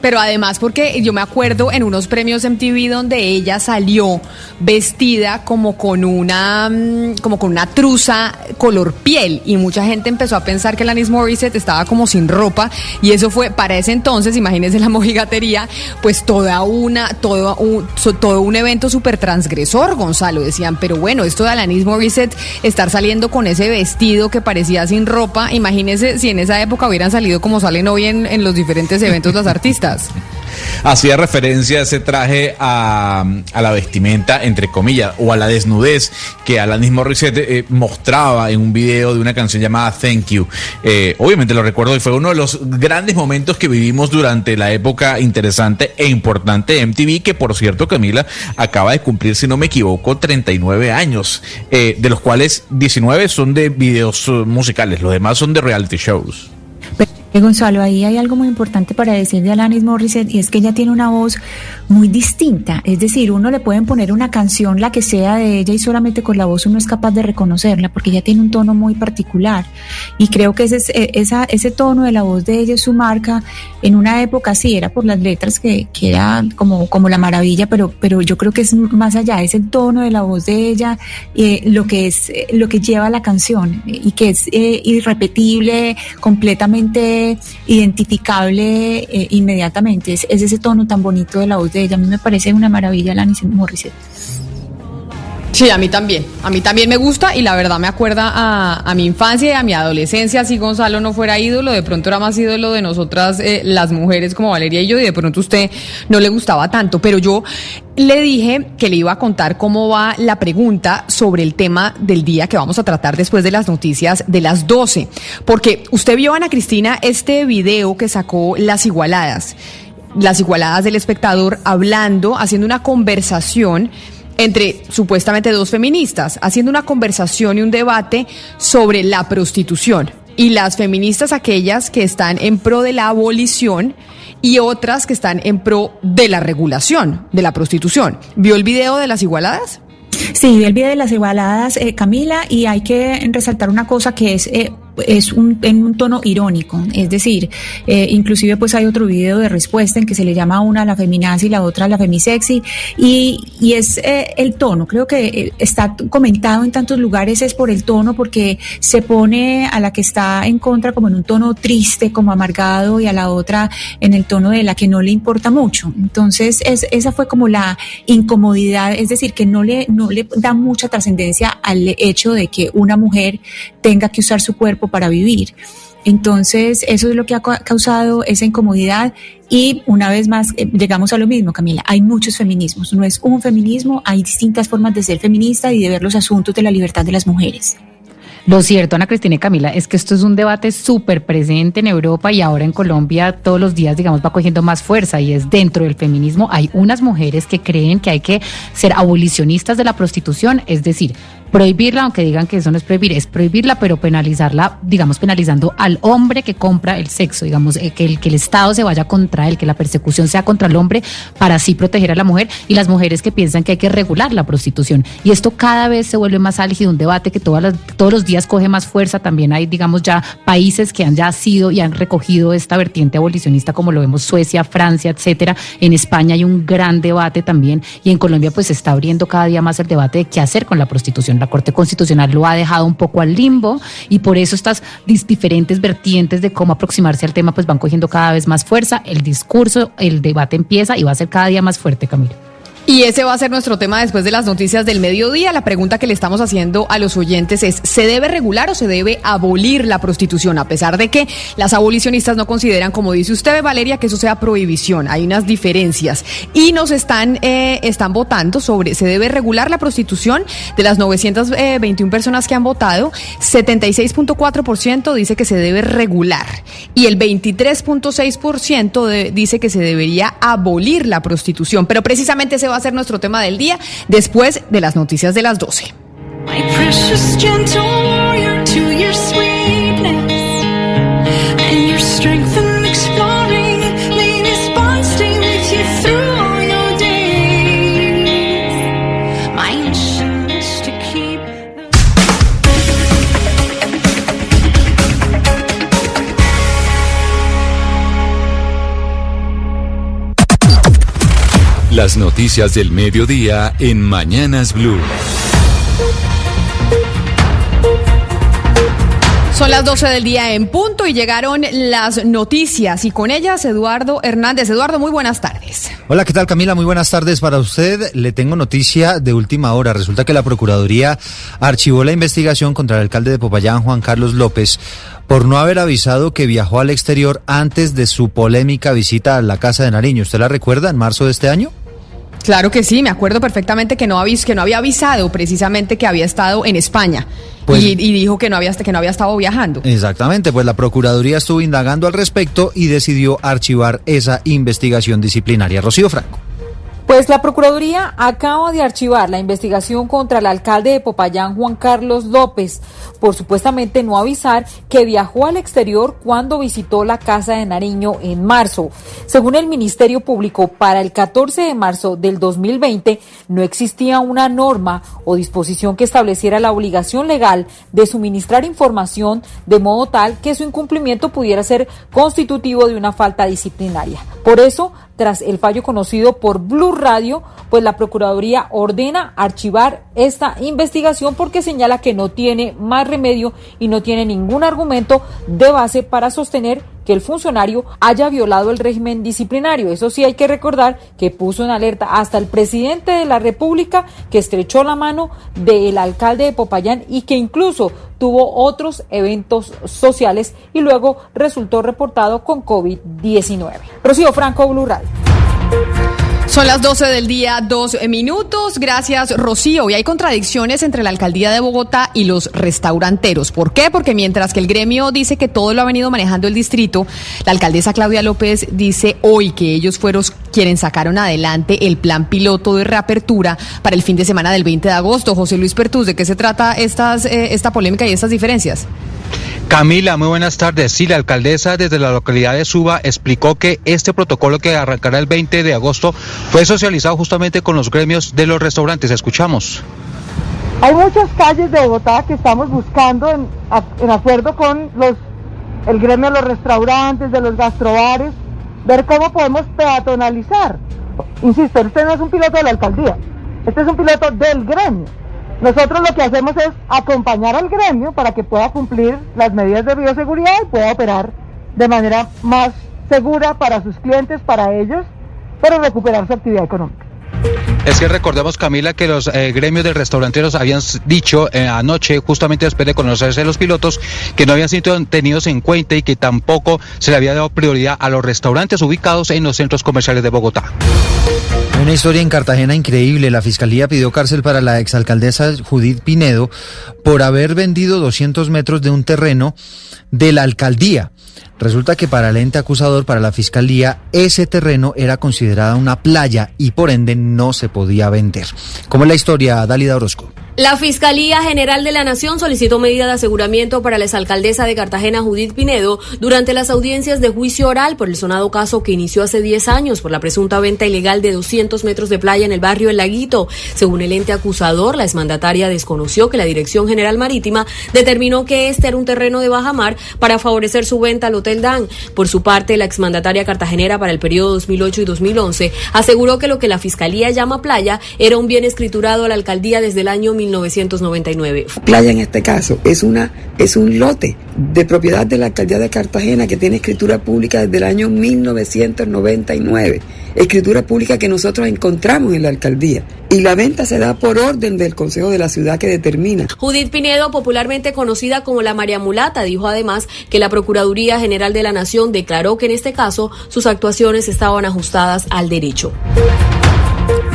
S1: Pero además porque yo me acuerdo en unos premios MTV donde ella salió vestida como con una mm, como con una truza color piel y mucha gente empezó a pensar que Alanis Morissette estaba como sin ropa y eso fue para ese entonces, imagínense la mojigatería, pues toda una todo un, so- todo un evento súper transgresor, Gonzalo, decían, pero bueno, esto de Alanis Morissette estar saliendo con ese vestido que parecía sin ropa, imagínense si en esa época hubieran salido como salen hoy en, en los diferentes eventos las artistas.
S2: Hacía referencia a ese traje a, a la vestimenta, entre comillas, o a la desnudez que Alanis Morissette eh, mostraba en un video de una canción llamada Thank You. Eh, obviamente lo recuerdo y fue uno de los grandes momentos que vivimos durante la época interesante e importante de MTV, que por cierto, Camila, acaba de cumplir, si no me equivoco, 39 años, eh, de los cuales 19 son de videos musicales, los demás son de reality shows.
S7: Gonzalo, ahí hay algo muy importante para decir de Alanis Morissette y es que ella tiene una voz muy distinta. Es decir, uno le pueden poner una canción, la que sea de ella, y solamente con la voz uno es capaz de reconocerla porque ella tiene un tono muy particular. Y creo que ese, es- eh, ese tono de la voz de ella es su marca. En una época sí era por las letras que, era como, la maravilla, pero, yo creo que es más allá, es el tono de la voz de ella, eh, lo que es eh, lo que lleva la canción eh, y que es eh, irrepetible, completamente identificable eh, inmediatamente. Es, es ese tono tan bonito de la voz de ella. A mí me parece una maravilla Alanis Morissette.
S1: Sí, a mí también. A mí también me gusta y la verdad me acuerda a, mi infancia y a mi adolescencia. Si Gonzalo no fuera ídolo, de pronto era más ídolo de nosotras, eh, las mujeres como Valeria y yo, y de pronto usted no le gustaba tanto. Pero yo le dije que le iba a contar cómo va la pregunta sobre el tema del día que vamos a tratar después de las noticias de las 12. Porque usted vio, Ana Cristina, este video que sacó Las Igualadas. Las Igualadas del espectador hablando, haciendo una conversación entre supuestamente dos feministas, haciendo una conversación y un debate sobre la prostitución. Y las feministas aquellas que están en pro de la abolición y otras que están en pro de la regulación de la prostitución. ¿Vio el video de las igualadas?
S7: Sí, vi el video de las igualadas, eh, Camila, y hay que resaltar una cosa que es eh, es un, en un tono irónico, es decir, eh, inclusive pues hay otro video de respuesta en que se le llama una la feminazi y la otra la femisexy y, y es eh, el tono, creo que eh, está comentado en tantos lugares es por el tono porque se pone a la que está en contra como en un tono triste, como amargado y a la otra en el tono de la que no le importa mucho. Entonces es, esa fue como la incomodidad, es decir, que no le, no le da mucha trascendencia al hecho de que una mujer tenga que usar su cuerpo para vivir. Entonces, eso es lo que ha ca- causado esa incomodidad y una vez más eh, llegamos a lo mismo, Camila, hay muchos feminismos, no es un feminismo, hay distintas formas de ser feminista y de ver los asuntos de la libertad de las mujeres.
S4: Lo cierto, Ana Cristina y Camila, es que esto es un debate súper presente en Europa y ahora en Colombia todos los días, digamos, va cogiendo más fuerza y es dentro del feminismo. Hay unas mujeres que creen que hay que ser abolicionistas de la prostitución, es decir, prohibirla, aunque digan que eso no es prohibir, es prohibirla, pero penalizarla, digamos, penalizando al hombre que compra el sexo, digamos, eh, que el, que el Estado se vaya contra él, que la persecución sea contra el hombre para así proteger a la mujer y las mujeres que piensan que hay que regular la prostitución. Y esto cada vez se vuelve más álgido, un debate que todas las- todos los días coge más fuerza. También hay, digamos, ya países que han ya sido y han recogido esta vertiente abolicionista, como lo vemos Suecia, Francia, etcétera. En España hay un gran debate también y en Colombia pues se está abriendo cada día más el debate de qué hacer con la prostitución. La Corte Constitucional lo ha dejado un poco al limbo y por eso estas diferentes vertientes de cómo aproximarse al tema pues van cogiendo cada vez más fuerza. El discurso, el debate empieza y va a ser cada día más fuerte, Camila.
S1: Y ese va a ser nuestro tema después de las noticias del mediodía. La pregunta que le estamos haciendo a los oyentes es, ¿se debe regular o se debe abolir la prostitución? A pesar de que las abolicionistas no consideran, como dice usted, Valeria, que eso sea prohibición. Hay unas diferencias. Y nos están, eh, están votando sobre, ¿se debe regular la prostitución? De las 921 personas que han votado, 76.4% dice que se debe regular. Y el 23.6% de- dice que se debería abolir la prostitución. Pero precisamente ese va a ser nuestro tema del día después de las noticias de las 12.
S16: My
S12: Las noticias del mediodía en Mañanas Blue.
S1: Son las 12 del día en punto y llegaron las noticias y con ellas Eduardo Hernández. Eduardo, muy buenas tardes.
S21: Hola, ¿qué tal Camila? Muy buenas tardes para usted. Le tengo noticia de última hora. Resulta que la Procuraduría archivó la investigación contra el alcalde de Popayán, Juan Carlos López, por no haber avisado que viajó al exterior antes de su polémica visita a la Casa de Nariño. ¿Usted la recuerda en marzo de este año?
S1: Claro que sí, me acuerdo perfectamente que no, avis que no había avisado precisamente que había estado en España
S21: Pues-
S1: y, y dijo que no, había, que no había estado viajando.
S21: Exactamente, pues la Procuraduría estuvo indagando al respecto y decidió archivar esa investigación disciplinaria. Rocío Franco.
S22: Pues la Procuraduría acaba de archivar la investigación contra el alcalde de Popayán, Juan Carlos López, por supuestamente no avisar que viajó al exterior cuando visitó la Casa de Nariño en marzo. Según el Ministerio Público, para el 14 de marzo del 2020 no existía una norma o disposición que estableciera la obligación legal de suministrar información de modo tal que su incumplimiento pudiera ser constitutivo de una falta disciplinaria. Por eso, tras el fallo conocido por Blue Radio, pues la Procuraduría ordena archivar esta investigación porque señala que no tiene más remedio y no tiene ningún argumento de base para sostener que el funcionario haya violado el régimen disciplinario. Eso sí hay que recordar que puso en alerta hasta el presidente de la República que estrechó la mano del alcalde de Popayán y que incluso tuvo otros eventos sociales y luego resultó reportado con COVID-19. Rocío Franco, Blue Radio.
S1: Son las 12 del día, dos minutos. Gracias, Rocío. Y hay contradicciones entre la alcaldía de Bogotá y los restauranteros. ¿Por qué? Porque mientras que el gremio dice que todo lo ha venido manejando el distrito, la alcaldesa Claudia López dice hoy que ellos fueron quienes sacaron adelante el plan piloto de reapertura para el fin de semana del 20 de agosto. José Luis Pertús, ¿de qué se trata estas, eh, esta polémica y estas diferencias?
S23: Camila, muy buenas tardes. Sí, la alcaldesa desde la localidad de Suba explicó que este protocolo que arrancará el 20 de agosto fue socializado justamente con los gremios de los restaurantes. Escuchamos.
S24: Hay muchas calles de Bogotá que estamos buscando en, acuerdo con los, el gremio de los restaurantes, de los gastrobares, ver cómo podemos peatonalizar. Insisto, este no es un piloto de la alcaldía, este es un piloto del gremio. Nosotros lo que hacemos es acompañar al gremio para que pueda cumplir las medidas de bioseguridad y pueda operar de manera más segura para sus clientes, para ellos, pero recuperar su actividad económica.
S23: Es que recordemos, Camila, que los eh, gremios de restauranteros habían dicho eh, anoche, justamente después de conocerse los pilotos, que no habían sido tenidos en cuenta y que tampoco se le había dado prioridad a los restaurantes ubicados en los centros comerciales de Bogotá.
S21: Una historia en Cartagena increíble. La fiscalía pidió cárcel para la exalcaldesa Judith Pinedo por haber vendido 200 metros de un terreno de la alcaldía. Resulta que para el ente acusador, para la fiscalía, ese terreno era considerada una playa y por ende no se podía vender. ¿Cómo es la historia, Dalida Orozco?
S25: La Fiscalía General de la Nación solicitó medida de aseguramiento para la exalcaldesa de Cartagena, Judith Pinedo, durante las audiencias de juicio oral por el sonado caso que inició hace 10 años por la presunta venta ilegal de 200 metros de playa en el barrio El Laguito. Según el ente acusador, la exmandataria desconoció que la Dirección General Marítima determinó que este era un terreno de baja mar para favorecer su venta al Hotel Por su parte, la exmandataria cartagenera para el periodo 2008 y 2011 aseguró que lo que la Fiscalía llama playa era un bien escriturado a la alcaldía desde el año 1999.
S26: playa en este caso es una es un lote de propiedad de la alcaldía de Cartagena que tiene escritura pública desde el año 1999 escritura pública que nosotros encontramos en la alcaldía y la venta se da por orden del consejo de la ciudad que determina
S25: Judith Pinedo, popularmente conocida como la María Mulata, dijo además que la Procuraduría General de la Nación declaró que en este caso sus actuaciones estaban ajustadas al derecho.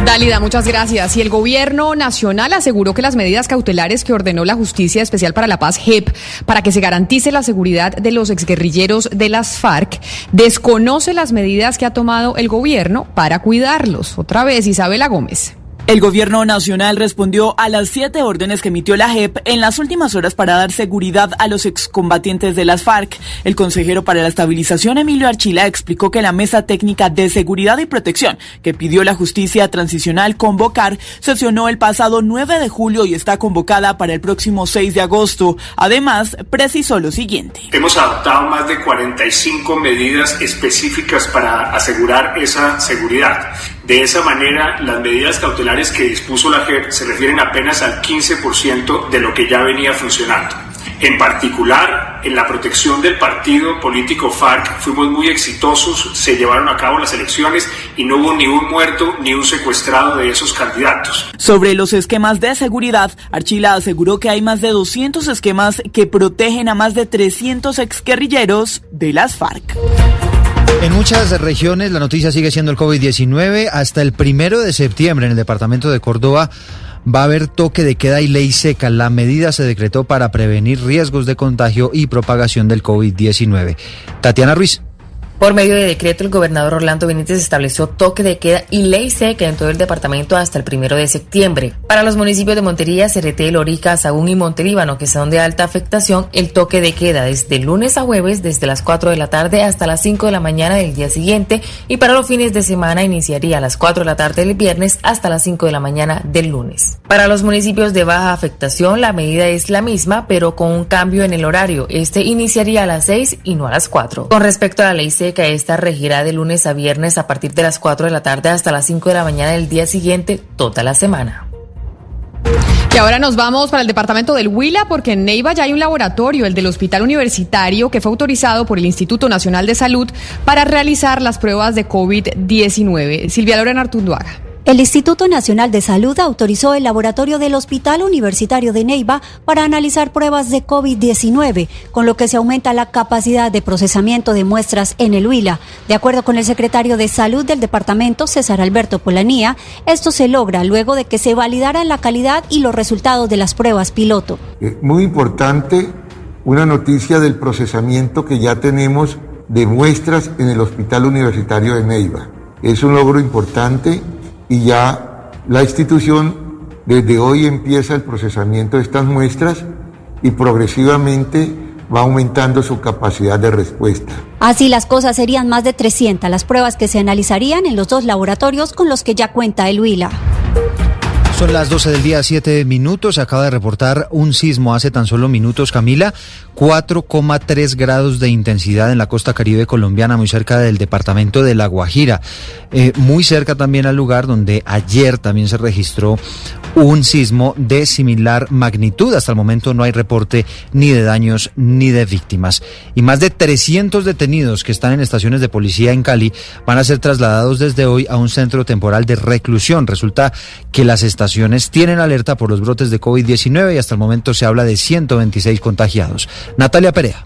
S1: Dálida, muchas gracias. Y el gobierno nacional aseguró que las medidas cautelares que ordenó la Justicia Especial para la Paz, JEP, para que se garantice la seguridad de los exguerrilleros de las FARC, desconoce las medidas que ha tomado el gobierno para cuidarlos. Otra vez, Isabela Gómez.
S27: El gobierno nacional respondió a las siete órdenes que emitió la JEP en las últimas horas para dar seguridad a los excombatientes de las FARC. El consejero para la estabilización, Emilio Archila, explicó que la mesa técnica de seguridad y protección que pidió la justicia transicional convocar sesionó el pasado 9 de julio y está convocada para el próximo 6 de agosto. Además, precisó lo siguiente.
S28: Hemos adoptado más de 45 medidas específicas para asegurar esa seguridad. De esa manera, las medidas cautelares que dispuso la JEP se refieren apenas al 15% de lo que ya venía funcionando. En particular, en la protección del partido político FARC fuimos muy exitosos, se llevaron a cabo las elecciones y no hubo ni un muerto ni un secuestrado de esos candidatos.
S27: Sobre los esquemas de seguridad, Archila aseguró que hay más de 200 esquemas que protegen a más de 300 exguerrilleros de las FARC.
S21: En muchas regiones la noticia sigue siendo el COVID-19. Hasta el primero de septiembre en el departamento de Córdoba va a haber toque de queda y ley seca. La medida se decretó para prevenir riesgos de contagio y propagación del COVID-19. Tatiana Ruiz.
S29: Por medio de decreto, el gobernador Orlando Benítez estableció toque de queda y ley seca en todo el departamento hasta el primero de septiembre. Para los municipios de Montería, Cereté, Lorica, Sagún y Montelíbano, que son de alta afectación, el toque de queda desde lunes a jueves, desde las 4 de la tarde hasta las 5 de la mañana del día siguiente, y para los fines de semana iniciaría a las 4 de la tarde del viernes hasta las 5 de la mañana del lunes. Para los municipios de baja afectación, la medida es la misma, pero con un cambio en el horario. Este iniciaría a las 6 y no a las 4. Con respecto a la ley seca, esta regirá de lunes a viernes a partir de las 4 de la tarde hasta las 5 de la mañana del día siguiente, toda la semana.
S1: Y ahora nos vamos para el departamento del Huila porque en Neiva ya hay un laboratorio, el del Hospital Universitario, que fue autorizado por el Instituto Nacional de Salud para realizar las pruebas de COVID-19. Silvia Lorena Artunduaga.
S30: El Instituto Nacional de Salud autorizó el laboratorio del Hospital Universitario de Neiva para analizar pruebas de COVID-19, con lo que se aumenta la capacidad de procesamiento de muestras en el Huila. De acuerdo con el secretario de Salud del departamento, César Alberto Polanía, esto se logra luego de que se validaran la calidad y los resultados de las pruebas piloto.
S31: Eh, Muy importante, una noticia del procesamiento que ya tenemos de muestras en el Hospital Universitario de Neiva. Es un logro importante y ya la institución desde hoy empieza el procesamiento de estas muestras y progresivamente va aumentando su capacidad de respuesta.
S30: Así las cosas serían más de 300 las pruebas que se analizarían en los dos laboratorios con los que ya cuenta el Huila.
S21: Son las 12 del día, 7 minutos. Se acaba de reportar un sismo hace tan solo minutos, Camila. 4,3 grados de intensidad en la costa caribe colombiana, muy cerca del departamento de La Guajira. Eh, muy cerca también al lugar donde ayer también se registró un sismo de similar magnitud. Hasta el momento no hay reporte ni de daños ni de víctimas. Y más de 300 detenidos que están en estaciones de policía en Cali van a ser trasladados desde hoy a un centro temporal de reclusión. Resulta que las estaciones tienen alerta por los brotes de COVID-19 y hasta el momento se habla de 126 contagiados. Natalia Perea.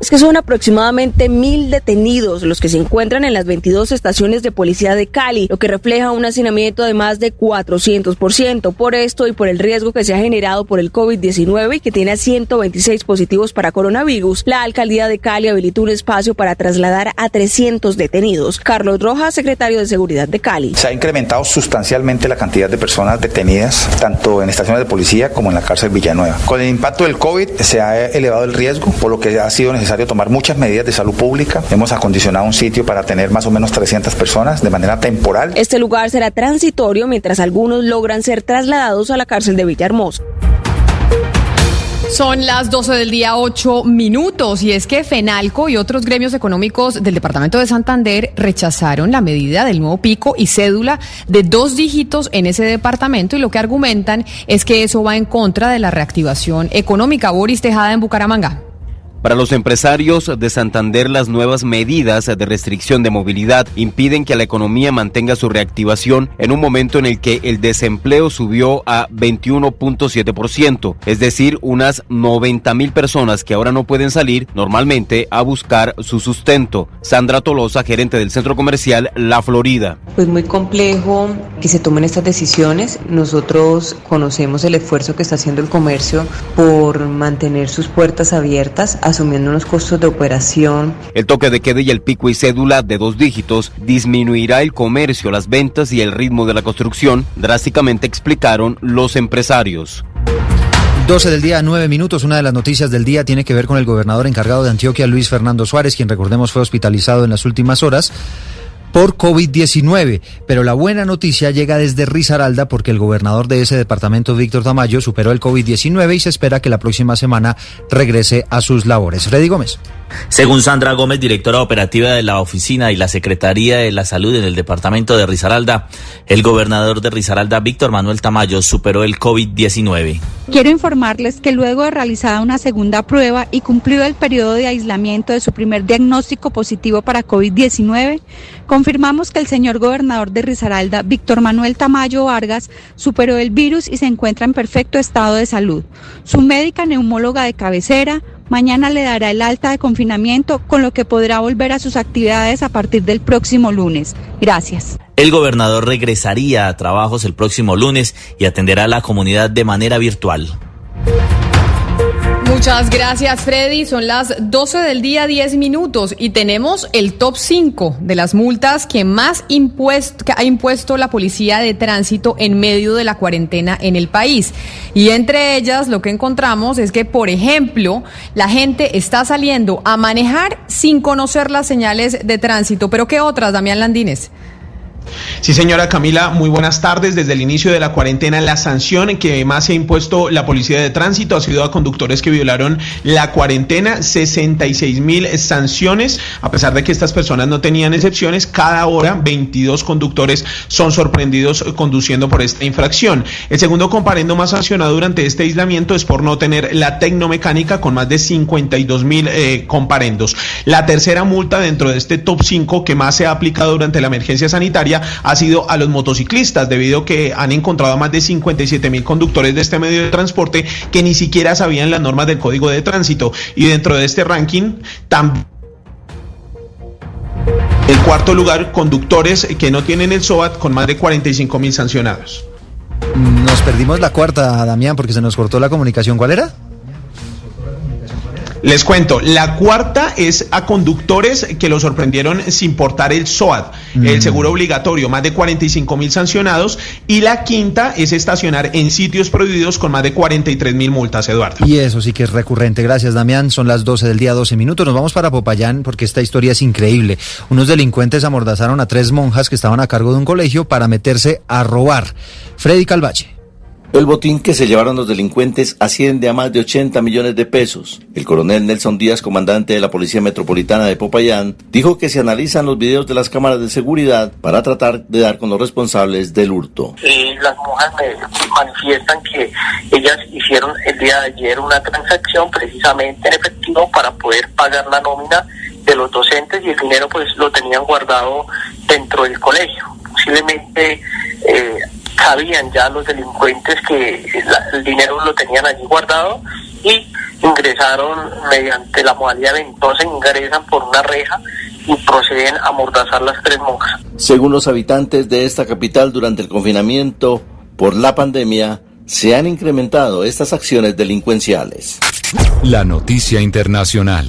S32: Es que son aproximadamente mil detenidos los que se encuentran en las 22 estaciones de policía de Cali, lo que refleja un hacinamiento de más de 400%. Por esto y por el riesgo que se ha generado por el COVID-19 y que tiene a 126 positivos para coronavirus, la alcaldía de Cali habilitó un espacio para trasladar a 300 detenidos. Carlos Rojas, secretario de Seguridad de Cali.
S33: Se ha incrementado sustancialmente la cantidad de personas detenidas, tanto en estaciones de policía como en la cárcel Villanueva. Con el impacto del COVID se ha elevado el riesgo, por lo que ha sido necesario tomar muchas medidas de salud pública. Hemos acondicionado un sitio para tener más o menos 300 personas de manera temporal.
S32: Este lugar será transitorio mientras algunos logran ser trasladados a la cárcel de Villahermosa.
S1: Son las 12 del día, 8 minutos, y es que FENALCO y otros gremios económicos del departamento de Santander rechazaron la medida del nuevo pico y cédula de dos dígitos en ese departamento, y lo que argumentan es que eso va en contra de la reactivación económica. Boris Tejada en Bucaramanga.
S34: Para los empresarios de Santander, las nuevas medidas de restricción de movilidad impiden que la economía mantenga su reactivación en un momento en el que el desempleo subió a 21.7%, es decir, unas 90 mil personas que ahora no pueden salir normalmente a buscar su sustento. Sandra Tolosa, gerente del centro comercial La Florida.
S35: Pues muy complejo que se tomen estas decisiones. Nosotros conocemos el esfuerzo que está haciendo el comercio por mantener sus puertas abiertas asumiendo unos costos de operación.
S34: El toque de queda y el pico y cédula de dos dígitos disminuirá el comercio, las ventas y el ritmo de la construcción, drásticamente explicaron los empresarios.
S21: 12 del día, 9 minutos. Una de las noticias del día tiene que ver con el gobernador encargado de Antioquia, Luis Fernando Suárez, quien recordemos fue hospitalizado en las últimas horas por COVID-19. Pero la buena noticia llega desde Risaralda porque el gobernador de ese departamento, Víctor Tamayo, superó el COVID-19 y se espera que la próxima semana regrese a sus labores. Freddy Gómez.
S36: Según Sandra Gómez, directora operativa de la oficina y la Secretaría de la Salud en el departamento de Risaralda, el gobernador de Risaralda, Víctor Manuel Tamayo, superó el COVID-19.
S37: Quiero informarles que luego de realizada una segunda prueba y cumplido el periodo de aislamiento de su primer diagnóstico positivo para COVID-19, confirmamos que el señor gobernador de Risaralda, Víctor Manuel Tamayo Vargas, superó el virus y se encuentra en perfecto estado de salud. Su médica neumóloga de cabecera mañana le dará el alta de confinamiento, con lo que podrá volver a sus actividades a partir del próximo lunes. Gracias.
S36: El gobernador regresaría a trabajos el próximo lunes y atenderá a la comunidad de manera virtual.
S1: Muchas gracias, Freddy. Son las 12 del día, 10 minutos, y tenemos el top 5 de las multas que más impuesto, que ha impuesto la Policía de Tránsito en medio de la cuarentena en el país. Y entre ellas, lo que encontramos es que, por ejemplo, la gente está saliendo a manejar sin conocer las señales de tránsito. ¿Pero qué otras, Damián Landines?
S38: Sí, señora Camila, muy buenas tardes. Desde el inicio de la cuarentena, la sanción que más se ha impuesto la Policía de Tránsito ha sido a conductores que violaron la cuarentena, 66 mil sanciones. A pesar de que estas personas no tenían excepciones, cada hora 22 conductores son sorprendidos conduciendo por esta infracción. El segundo comparendo más sancionado durante este aislamiento es por no tener la tecnomecánica con más de 52 mil eh, comparendos. La tercera multa dentro de este top 5 que más se ha aplicado durante la emergencia sanitaria ha sido a los motociclistas, debido a que han encontrado a más de 57 mil conductores de este medio de transporte que ni siquiera sabían las normas del código de tránsito. Y dentro de este ranking también... En cuarto lugar, conductores que no tienen el SOAT con más de 45 mil sancionados.
S21: Nos perdimos la cuarta, Damián, porque se nos cortó la comunicación. ¿Cuál era?
S38: Les cuento, la cuarta es a conductores que lo sorprendieron sin portar el SOAT, el seguro obligatorio, más de 45 mil sancionados. Y la quinta es estacionar en sitios prohibidos con más de 43 mil multas, Eduardo.
S21: Y eso sí que es recurrente. Gracias, Damián. Son las 12 del día, 12 minutos. Nos vamos para Popayán porque esta historia es increíble. Unos delincuentes amordazaron a tres monjas que estaban a cargo de un colegio para meterse a robar. Freddy Calvache.
S39: El botín que se llevaron los delincuentes asciende a más de 80 millones de pesos. El coronel Nelson Díaz, comandante de la Policía Metropolitana de Popayán, dijo que se analizan los videos de las cámaras de seguridad para tratar de dar con los responsables del hurto.
S40: Eh, las monjas me manifiestan que ellas hicieron el día de ayer una transacción precisamente en efectivo para poder pagar la nómina de los docentes y el dinero pues lo tenían guardado dentro del colegio. Posiblemente eh, sabían ya los delincuentes que la- el dinero lo tenían allí guardado y ingresaron mediante la modalidad ventosa, ingresan por una reja y proceden a amordazar las tres monjas.
S39: Según los habitantes de esta capital durante el confinamiento por la pandemia, se han incrementado estas acciones delincuenciales.
S12: La noticia internacional.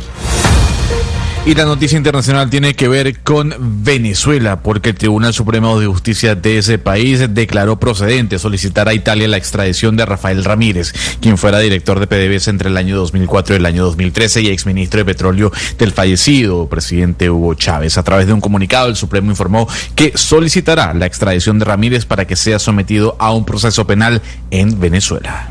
S2: Y la noticia internacional tiene que ver con Venezuela, porque el Tribunal Supremo de Justicia de ese país declaró procedente solicitar a Italia la extradición de Rafael Ramírez, quien fuera director de PDVSA entre el año 2004 y el año 2013 y exministro de Petróleo del fallecido presidente Hugo Chávez. A través de un comunicado, el Supremo informó que solicitará la extradición de Ramírez para que sea sometido a un proceso penal en Venezuela.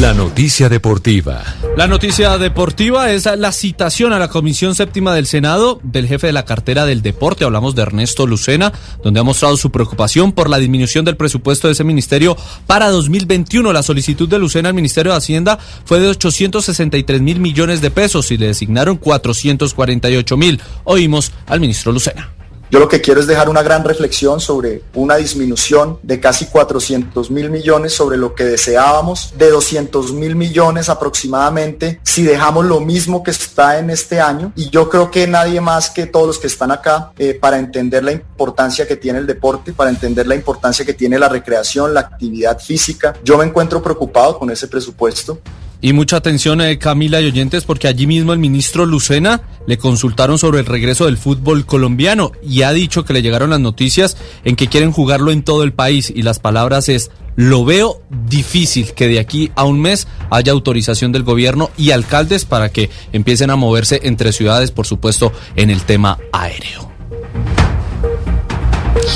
S12: La noticia deportiva.
S18: La noticia deportiva es la citación a la Comisión Séptima del Senado del jefe de la cartera del deporte, hablamos de Ernesto Lucena, donde ha mostrado su preocupación por la disminución del presupuesto de ese ministerio para 2021. La solicitud de Lucena al Ministerio de Hacienda fue de 863 mil millones de pesos y le designaron 448 mil. Oímos al ministro Lucena.
S34: Yo lo que quiero es dejar una gran reflexión sobre una disminución de casi 400 mil millones sobre lo que deseábamos, de 200 mil millones aproximadamente, si dejamos lo mismo que está en este año. Y yo creo que nadie más que todos los que están acá eh, para entender la importancia que tiene el deporte, para entender la importancia que tiene la recreación, la actividad física. Yo me encuentro preocupado con ese presupuesto.
S18: Y mucha atención, eh, Camila y oyentes, porque allí mismo el ministro Lucena le consultaron sobre el regreso del fútbol colombiano y ha dicho que le llegaron las noticias en que quieren jugarlo en todo el país y las palabras es, lo veo difícil que de aquí a un mes haya autorización del gobierno y alcaldes para que empiecen a moverse entre ciudades, por supuesto, en el tema aéreo.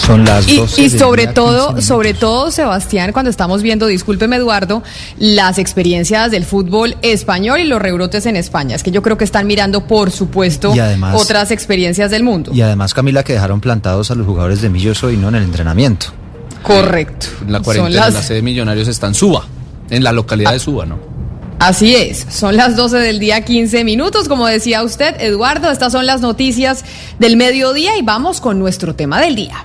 S21: Son las
S1: Y,
S21: 12
S1: y
S21: del
S1: sobre
S21: día, 15
S1: todo, sobre todo, Sebastián, cuando estamos viendo, discúlpeme Eduardo, las experiencias del fútbol español y los rebrotes en España. Es que yo creo que están mirando, por supuesto,
S21: Y además-
S1: otras experiencias del mundo.
S21: Y además, Camila, que dejaron plantados a los jugadores de Milloso y no en el entrenamiento.
S1: Correcto.
S41: La cuarentena,
S1: las-
S41: la sede de Millonarios está en Suba, en la localidad de Suba, ¿no?
S1: Así es, son las 12 del día 15 minutos, como decía usted, Eduardo, estas son las noticias del mediodía y vamos con nuestro tema del día.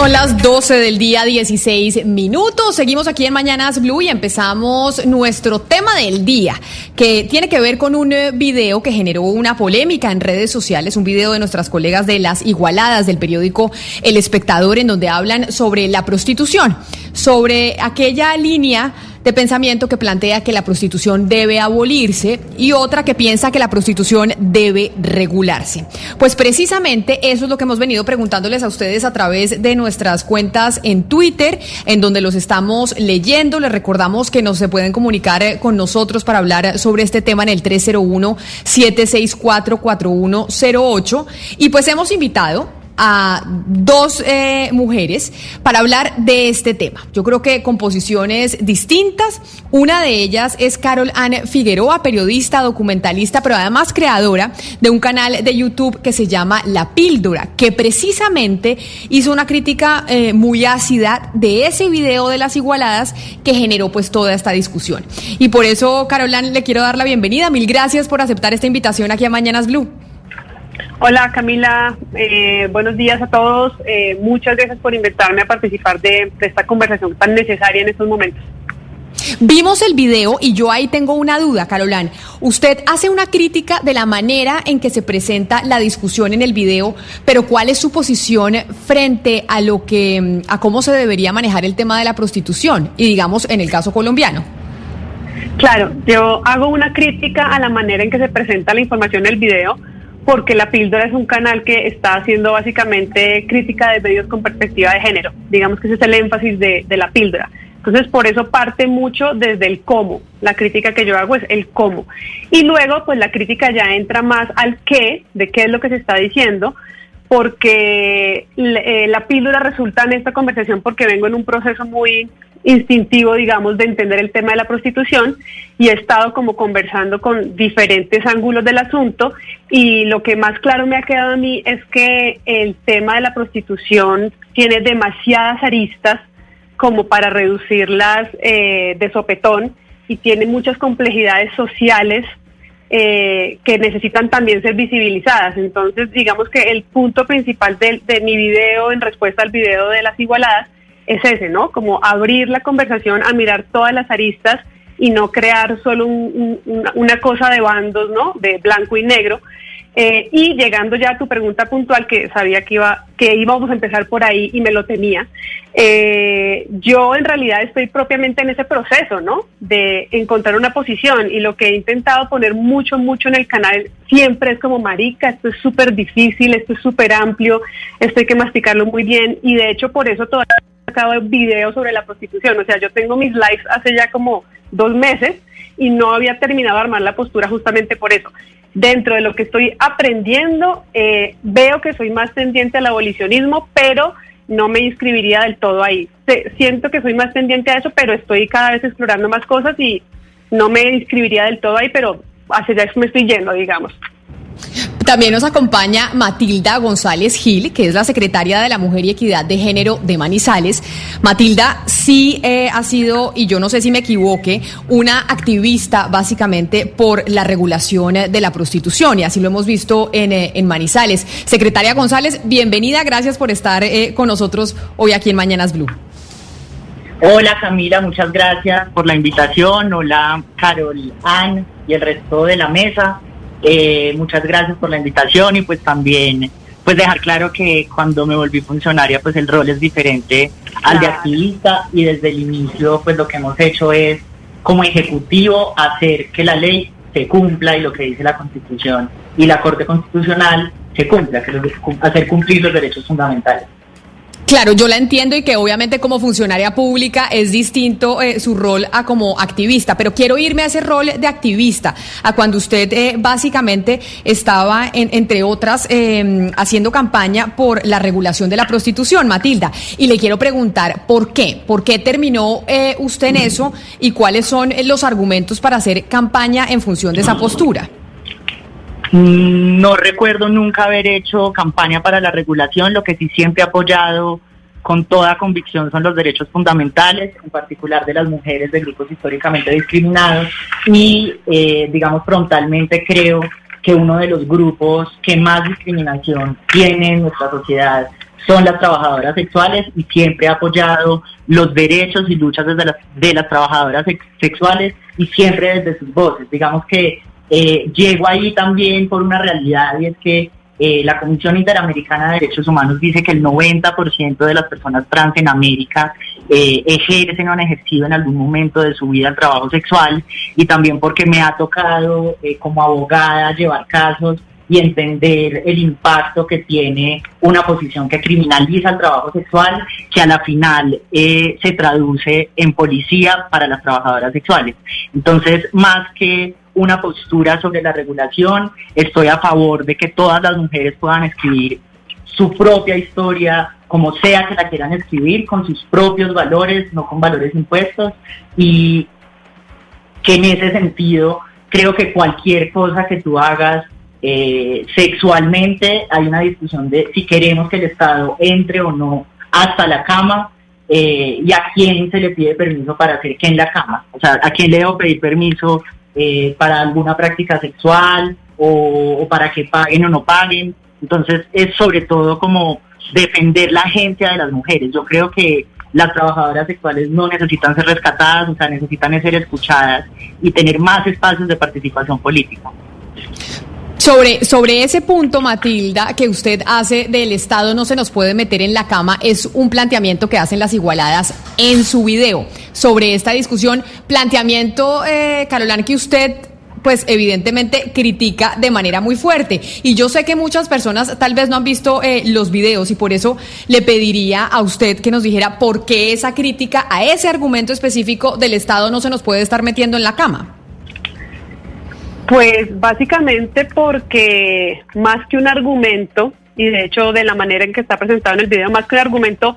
S1: Son las 12 del día 16 minutos. Seguimos aquí en Mañanas Blue y empezamos nuestro tema del día, que tiene que ver con un eh, video que generó una polémica en redes sociales, un video de nuestras colegas de las Igualadas del periódico El Espectador, en donde hablan sobre la prostitución, sobre aquella línea de pensamiento que plantea que la prostitución debe abolirse y otra que piensa que la prostitución debe regularse. Pues precisamente eso es lo que hemos venido preguntándoles a ustedes a través de nuestras cuentas en Twitter, en donde los estamos leyendo. Les recordamos que nos se pueden comunicar eh, con nosotros para hablar sobre este tema en el 301-764-4108. Y pues hemos invitado a dos eh, mujeres para hablar de este tema. Yo creo que con posiciones distintas. Una de ellas es Carol Ann Figueroa, periodista, documentalista, pero además creadora de un canal de YouTube que se llama La Píldora, que precisamente hizo una crítica eh, muy ácida de ese video de las igualadas que generó pues toda esta discusión. Y por eso, Carol Ann, le quiero dar la bienvenida. Mil gracias por aceptar esta invitación aquí a Mañanas Blue.
S42: Hola Camila, eh, buenos días a todos. Eh, muchas gracias por invitarme a participar de, de esta conversación tan necesaria en estos momentos.
S1: Vimos el video y yo ahí tengo una duda, Carolán. Usted hace una crítica de la manera en que se presenta la discusión en el video, pero ¿cuál es su posición frente a lo que mm, a cómo se debería manejar el tema de la prostitución y digamos en el caso colombiano?
S42: Claro, yo hago una crítica a la manera en que se presenta la información en el video, porque La Píldora es un canal que está haciendo básicamente crítica de medios con perspectiva de género. Digamos que ese es el énfasis de, de La Píldora. Entonces, por eso parte mucho desde el cómo. La crítica que yo hago es el cómo. Y luego, pues la crítica ya entra más al qué, de qué es lo que se está diciendo, porque eh, la píldora resulta en esta conversación porque vengo en un proceso muy instintivo, digamos, de entender el tema de la prostitución y he estado como conversando con diferentes ángulos del asunto y lo que más claro me ha quedado a mí es que el tema de la prostitución tiene demasiadas aristas como para reducirlas eh, de sopetón y tiene muchas complejidades sociales eh, que necesitan también ser visibilizadas. Entonces, digamos que el punto principal de, de mi video en respuesta al video de las igualadas es ese, ¿no? Como abrir la conversación a mirar todas las aristas y no crear solo un, un, una, cosa de bandos, ¿no? De blanco y negro. Eh, y llegando ya a tu pregunta puntual, que sabía que iba que íbamos a empezar por ahí y me lo temía, eh, yo en realidad estoy propiamente en ese proceso, ¿no? De encontrar una posición y lo que he intentado poner mucho, mucho en el canal siempre es como marica, esto es súper difícil, esto es súper amplio, esto hay que masticarlo muy bien y de hecho por eso todavía sacado videos sobre la prostitución, o sea, yo tengo mis lives hace ya como dos meses y no había terminado de armar la postura justamente por eso dentro de lo que estoy aprendiendo, eh, veo que soy más tendiente al abolicionismo, pero no me inscribiría del todo ahí. Siento que soy más tendiente a eso, pero estoy cada vez explorando más cosas y no me inscribiría del todo ahí, pero hacia allá me estoy yendo, digamos.
S1: También nos acompaña Matilda González Gil, que es la secretaria de la Mujer y Equidad de Género de Manizales. Matilda sí eh, ha sido, y yo no sé si me equivoque, una activista básicamente por la regulación de la prostitución, y así lo hemos visto en, eh, en Manizales. Secretaria González, bienvenida, gracias por estar eh, con nosotros hoy aquí en Mañanas Blue.
S43: Hola Camila, muchas gracias por la invitación. Hola Carol, Ann y el resto de la mesa. Eh, muchas gracias por la invitación y pues también pues dejar claro que cuando me volví funcionaria pues el rol es diferente al de activista y desde el inicio pues lo que hemos hecho es como ejecutivo hacer que la ley se cumpla y lo que dice la constitución y la Corte Constitucional se cumpla, que hacer cumplir los derechos fundamentales.
S1: Claro, yo la entiendo y que obviamente como funcionaria pública es distinto eh, su rol a como activista, pero quiero irme a ese rol de activista, a cuando usted eh, básicamente estaba, entre otras, em, haciendo campaña por la regulación de la prostitución, Matilda. Y le quiero preguntar, ¿por qué? ¿Por qué terminó eh, usted en eso y cuáles son los argumentos para hacer campaña en función de esa postura?
S43: Mm, no recuerdo nunca haber hecho campaña para la regulación, lo que sí siempre he apoyado con toda convicción son los derechos fundamentales, en particular de las mujeres de grupos históricamente discriminados y, eh, digamos, frontalmente creo que uno de los grupos que más discriminación tiene en nuestra sociedad son las trabajadoras sexuales y siempre he apoyado los derechos y luchas desde las, de las trabajadoras sexuales y siempre desde sus voces. Digamos que eh, llego ahí también por una realidad y es que eh, la Comisión Interamericana de Derechos Humanos dice que el 90% de las personas trans en América eh, ejercen o han ejercido en algún momento de su vida el trabajo sexual y también porque me ha tocado eh, como abogada llevar casos y entender el impacto que tiene una posición que criminaliza el trabajo sexual, que a la final se traduce en policía para las trabajadoras sexuales. Entonces, más que una postura sobre la regulación, estoy a favor de que todas las mujeres puedan escribir su propia historia, como sea que la quieran escribir, con sus propios valores, no con valores impuestos, y que en ese sentido creo que cualquier cosa que tú hagas eh, sexualmente, hay una discusión de si queremos que el Estado entre o no hasta la cama, eh, y a quién se le pide permiso para hacer qué en la cama. O sea, a quién le debo pedir permiso eh, para alguna práctica sexual o, para que paguen o no paguen. Entonces es sobre todo como defender la agencia de las mujeres. Yo creo que las trabajadoras sexuales no necesitan ser rescatadas, o sea, necesitan ser escuchadas y tener más espacios de participación política.
S1: Sobre, sobre ese punto, Matilda, que usted hace del Estado no se nos puede meter en la cama, es un planteamiento que hacen las igualadas en su video. Sobre esta discusión, planteamiento, eh, Carolán, que usted pues evidentemente critica de manera muy fuerte. Y yo sé que muchas personas tal vez no han visto eh, los videos y por eso le pediría a usted que nos dijera por qué esa crítica a ese argumento específico del Estado no se nos puede estar metiendo en la cama.
S42: Pues básicamente porque más que un argumento, y de hecho de la manera en que está presentado en el video, más que un argumento,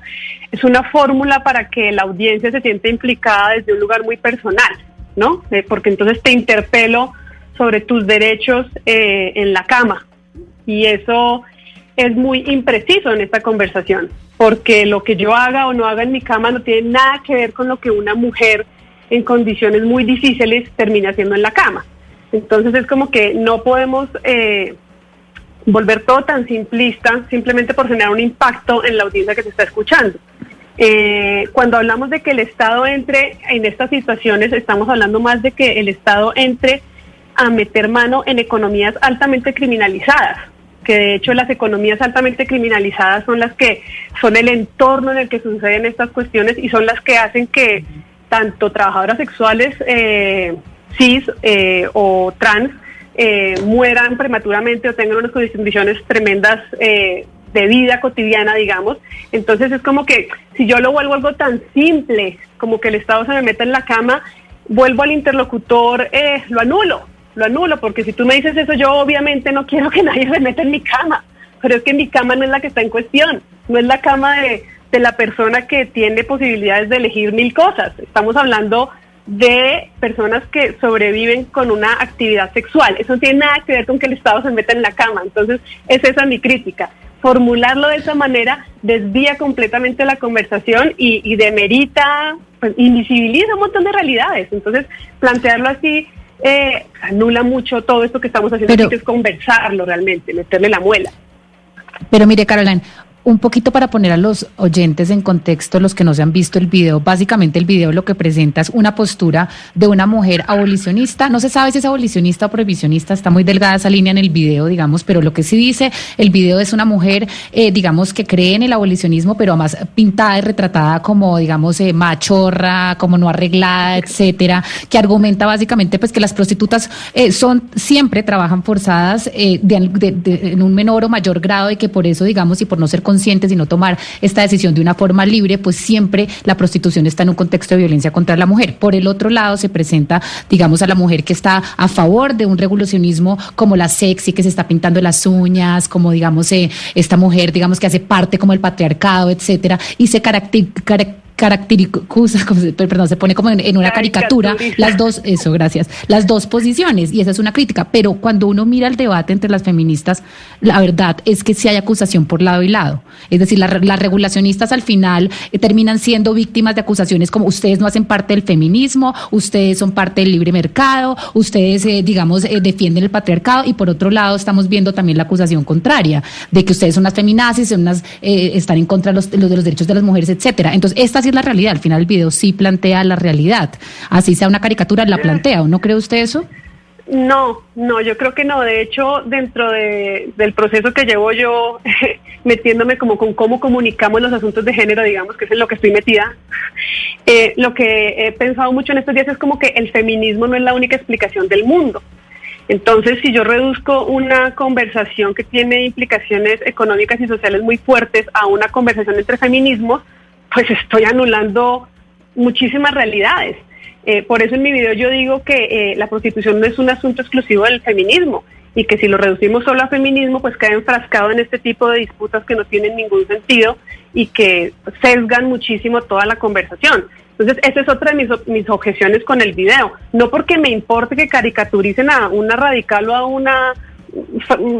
S42: es una fórmula para que la audiencia se sienta implicada desde un lugar muy personal, ¿no? Eh, porque entonces te interpelo sobre tus derechos eh, en la cama. Y eso es muy impreciso en esta conversación, porque lo que yo haga o no haga en mi cama no tiene nada que ver con lo que una mujer en condiciones muy difíciles termina haciendo en la cama. Entonces es como que no podemos eh, volver todo tan simplista simplemente por generar un impacto en la audiencia que se está escuchando. Eh, cuando hablamos de que el Estado entre en estas situaciones, estamos hablando más de que el Estado entre a meter mano en economías altamente criminalizadas, que de hecho las economías altamente criminalizadas son las que son el entorno en el que suceden estas cuestiones y son las que hacen que tanto trabajadoras sexuales eh, cis eh, o trans eh, mueran prematuramente o tengan unas condiciones tremendas eh, de vida cotidiana, digamos. Entonces es como que si yo lo vuelvo algo tan simple como que el Estado se me meta en la cama, vuelvo al interlocutor, lo anulo, lo anulo, porque si tú me dices eso, yo obviamente no quiero que nadie se meta en mi cama, pero es que mi cama no es la que está en cuestión, no es la cama de, de la persona que tiene posibilidades de elegir mil cosas. Estamos hablando de personas que sobreviven con una actividad sexual. Eso no tiene nada que ver con que el Estado se meta en la cama. Entonces, es esa mi crítica. Formularlo de esa manera desvía completamente la conversación y, demerita, pues, invisibiliza un montón de realidades. Entonces, plantearlo así eh, anula mucho todo esto que estamos haciendo, que es conversarlo realmente, meterle la muela.
S44: Pero mire, Caroline,
S4: un poquito para poner a los oyentes en contexto, los que no se han visto el video, básicamente el video lo que presenta es una postura de una mujer abolicionista. No se sabe si es abolicionista o prohibicionista, está muy delgada esa línea en el video, digamos, pero lo que sí dice el video es una mujer, eh, digamos, que cree en el abolicionismo, pero además pintada y retratada como, digamos, eh, machorra, como no arreglada, etcétera, que argumenta básicamente pues que las prostitutas eh, son siempre trabajan forzadas en un menor o mayor grado y que por eso, digamos, y por no ser conscientes y no tomar esta decisión de una forma libre, pues siempre la prostitución está en un contexto de violencia contra la mujer. Por el otro lado, se presenta, digamos, a la mujer que está a favor de un revolucionismo como la sexy, que se está pintando las uñas, como, digamos, eh, esta mujer, digamos, que hace parte como el patriarcado, etcétera, y se caracteriza caracteriza, perdón, se pone como en, una caricatura las dos, eso, gracias, las dos posiciones y esa es una crítica, pero cuando uno mira el debate entre las feministas, la verdad es que sí hay acusación por lado y lado, es decir, las regulacionistas al final eh, terminan siendo víctimas de acusaciones como ustedes no hacen parte del feminismo, ustedes son parte del libre mercado, ustedes, eh, digamos, eh, defienden el patriarcado y por otro lado estamos viendo también la acusación contraria de que ustedes son unas feminazis, son unas, están en contra de los, de los derechos de las mujeres, etcétera. Entonces, es la realidad. Al final el video sí plantea la realidad. Así sea una caricatura, la plantea. ¿O no cree usted eso?
S42: No, no, yo creo que no. De hecho, dentro del proceso que llevo yo metiéndome como con cómo comunicamos los asuntos de género, digamos, que es en lo que estoy metida, eh, lo que he pensado mucho en estos días es como que el feminismo no es la única explicación del mundo. Entonces, si yo reduzco una conversación que tiene implicaciones económicas y sociales muy fuertes a una conversación entre feminismos, pues estoy anulando muchísimas realidades. Eh, por eso en mi video yo digo que eh, la prostitución no es un asunto exclusivo del feminismo y que si lo reducimos solo a feminismo, pues queda enfrascado en este tipo de disputas que no tienen ningún sentido y que sesgan muchísimo toda la conversación. Entonces, esa es otra de mis, mis objeciones con el video. No porque me importe que caricaturicen a una radical o a una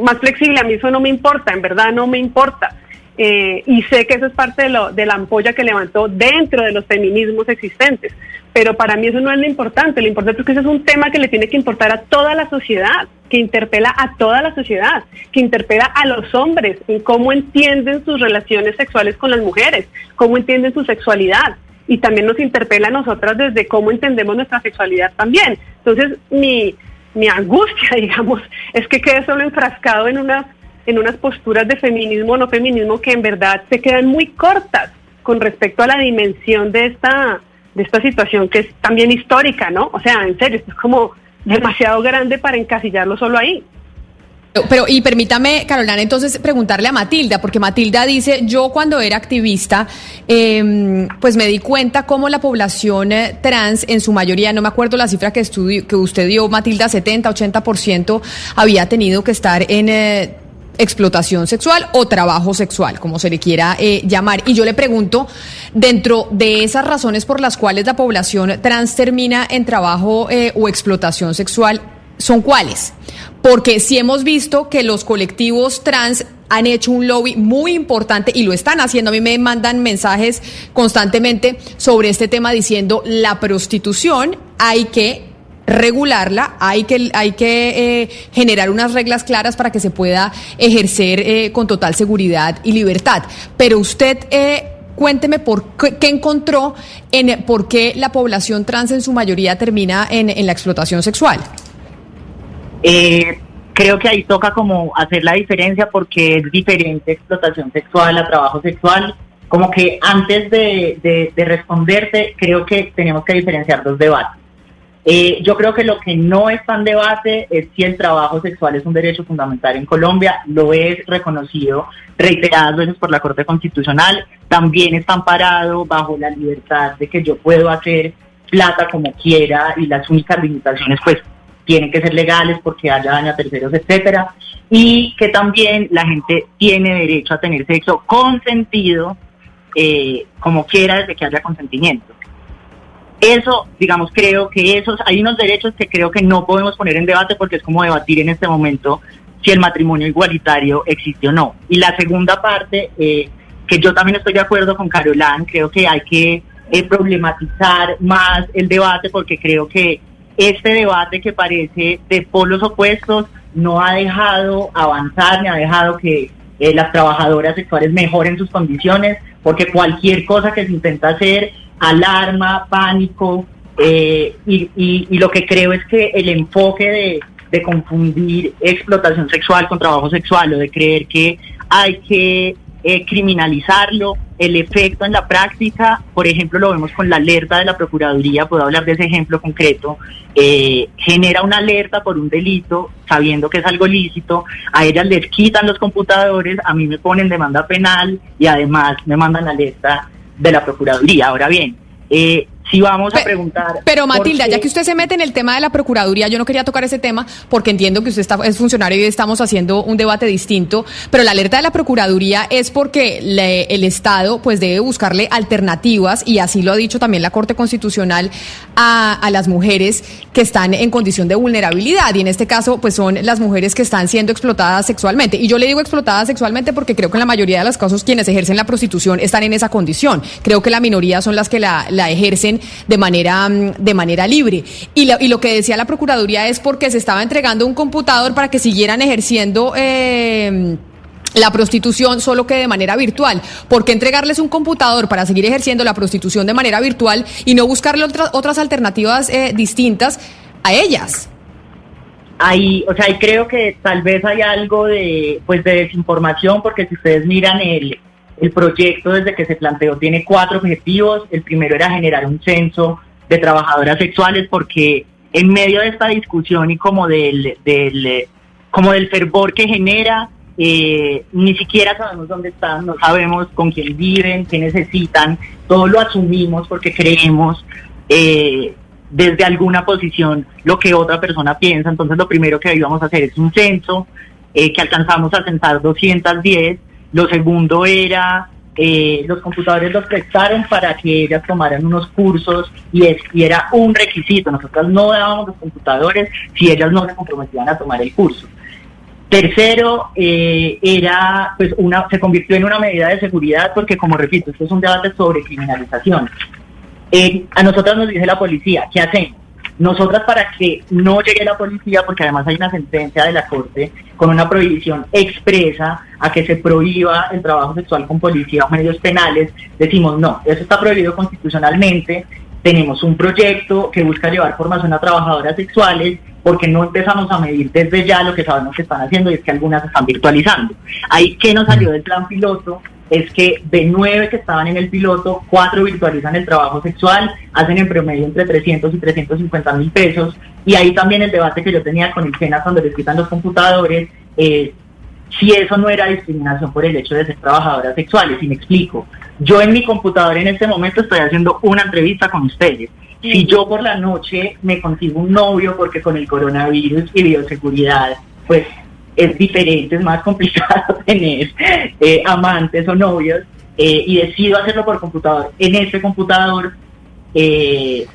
S42: más flexible, a mí eso no me importa, en verdad no me importa eh, y sé que eso es parte de, lo, de la ampolla que levantó dentro de los feminismos existentes. Pero para mí eso no es lo importante. Lo importante es que ese es un tema que le tiene que importar a toda la sociedad, que interpela a toda la sociedad, que interpela a los hombres en cómo entienden sus relaciones sexuales con las mujeres, cómo entienden su sexualidad. Y también nos interpela a nosotras desde cómo entendemos nuestra sexualidad también. Entonces, mi, mi angustia, digamos, es que quede solo enfrascado en unas en unas posturas de feminismo o no feminismo que en verdad se quedan muy cortas con respecto a la dimensión de esta, de esta situación que es también histórica, ¿no? O sea, en serio, esto es como demasiado grande para encasillarlo solo ahí.
S1: Pero, y permítame, Carolina, entonces preguntarle a Matilda, porque Matilda dice, yo cuando era activista, em, pues me di cuenta cómo la población eh, trans, en su mayoría, no me acuerdo la cifra que, que usted dio, Matilda, 70, 80%, había tenido que estar en... Eh, explotación sexual o trabajo sexual, como se le quiera eh, llamar. Y yo le pregunto, dentro de esas razones por las cuales la población trans termina en trabajo eh, o explotación sexual, ¿son cuáles? Porque si hemos visto que los colectivos trans han hecho un lobby muy importante y lo están haciendo. A mí me mandan mensajes constantemente sobre este tema diciendo la prostitución hay que regularla, hay que, hay que eh, generar unas reglas claras para que se pueda ejercer eh, con total seguridad y libertad. Pero usted... Eh, cuénteme por qué, encontró en por qué la población trans en su mayoría termina en, en la explotación sexual.
S43: creo que ahí toca como hacer la diferencia porque es diferente explotación sexual a trabajo sexual. Como que antes de, de, de responderte, creo que tenemos que diferenciar dos debates. Eh, yo creo que lo que no está en debate es si el trabajo sexual es un derecho fundamental en Colombia, lo es reconocido reiteradas veces por la Corte Constitucional, también está amparado bajo la libertad de que yo puedo hacer plata como quiera y las únicas limitaciones pues tienen que ser legales porque haya daño a terceros, etcétera, y que también la gente tiene derecho a tener sexo consentido eh, como quiera desde que haya consentimiento. Eso, digamos, creo que esos, hay unos derechos que creo que no podemos poner en debate porque es como debatir en este momento si el matrimonio igualitario existe o no. Y la segunda parte, eh, que yo también estoy de acuerdo con Carolán, creo que hay que eh, problematizar más el debate porque creo que este debate que parece de polos opuestos no ha dejado avanzar ni ha dejado que eh, las trabajadoras sexuales mejoren sus condiciones, porque cualquier cosa que se intenta hacer, alarma, pánico, eh, y, y- y lo que creo es que el enfoque de, de confundir explotación sexual con trabajo sexual o de creer que hay que eh, criminalizarlo, el efecto en la práctica, por ejemplo, lo vemos con la alerta de la Procuraduría, puedo hablar de ese ejemplo concreto, eh, genera una alerta por un delito sabiendo que es algo lícito, a ellas les quitan los computadores, a mí me ponen demanda penal y además me mandan alerta de la Procuraduría. Ahora bien, eh, si vamos a preguntar...
S1: Pero Matilda, ya que usted se mete en el tema de la Procuraduría, yo no quería tocar ese tema porque entiendo que usted está, es funcionario y estamos haciendo un debate distinto, pero la alerta de la Procuraduría es porque le- el Estado pues debe buscarle alternativas y así lo ha dicho también la Corte Constitucional a, a las mujeres que están en condición de vulnerabilidad y en este caso pues son las mujeres que están siendo explotadas sexualmente. Y yo le digo explotadas sexualmente porque creo que en la mayoría de los casos quienes ejercen la prostitución están en esa condición. Creo que la minoría son las que la, la ejercen de manera, mm, de manera libre. Y lo, y lo que decía la Procuraduría es porque se estaba entregando un computador para que siguieran ejerciendo... eh, la prostitución solo que de manera virtual. ¿Por qué entregarles un computador para seguir ejerciendo la prostitución de manera virtual y no buscarle otra- otras alternativas eh, distintas a ellas?
S43: ahí, o sea, ahí creo que tal vez hay algo de, pues, de desinformación, porque si ustedes miran el, el proyecto desde que se planteó, tiene cuatro objetivos. El primero era generar un censo de trabajadoras sexuales, porque en medio de esta discusión y como del, del, como del fervor que genera, eh, ni siquiera sabemos dónde están, no sabemos con quién viven, qué necesitan, todo lo asumimos porque creemos eh, desde alguna posición lo que otra persona piensa. Entonces lo primero que íbamos a hacer es un censo, eh, que alcanzamos a censar 210. Lo segundo era, eh, los computadores los prestaron para que ellas tomaran unos cursos y, era un requisito. Nosotros no dábamos los computadores si ellas no se comprometían a tomar el curso. Tercero, eh, era, pues, una, se convirtió en una medida de seguridad porque, como repito, esto es un debate sobre criminalización. Eh, a nosotras nos dice la policía, ¿qué hacemos? Nosotras para que no llegue la policía, porque además hay una sentencia de la Corte con una prohibición expresa a que se prohíba el trabajo sexual con policía o medios penales, decimos no, eso está prohibido constitucionalmente, tenemos un proyecto que busca llevar formación a trabajadoras sexuales porque no empezamos a medir desde ya lo que sabemos que están haciendo y es que algunas están virtualizando. Ahí que nos salió del plan piloto es que de nueve que estaban en el piloto, cuatro virtualizan el trabajo sexual, hacen en promedio entre 300 y 350 mil pesos. Y ahí también el debate que yo tenía con el SENA cuando les quitan los computadores, eh, si eso no era discriminación por el hecho de ser trabajadoras sexuales. Y me explico. Yo en mi computador en este momento estoy haciendo una entrevista con ustedes. Si yo por la noche me consigo un novio porque con el coronavirus y bioseguridad, pues es diferente, es más complicado tener eh, amantes o novios eh, y decido hacerlo por computador. En ese computador, eh,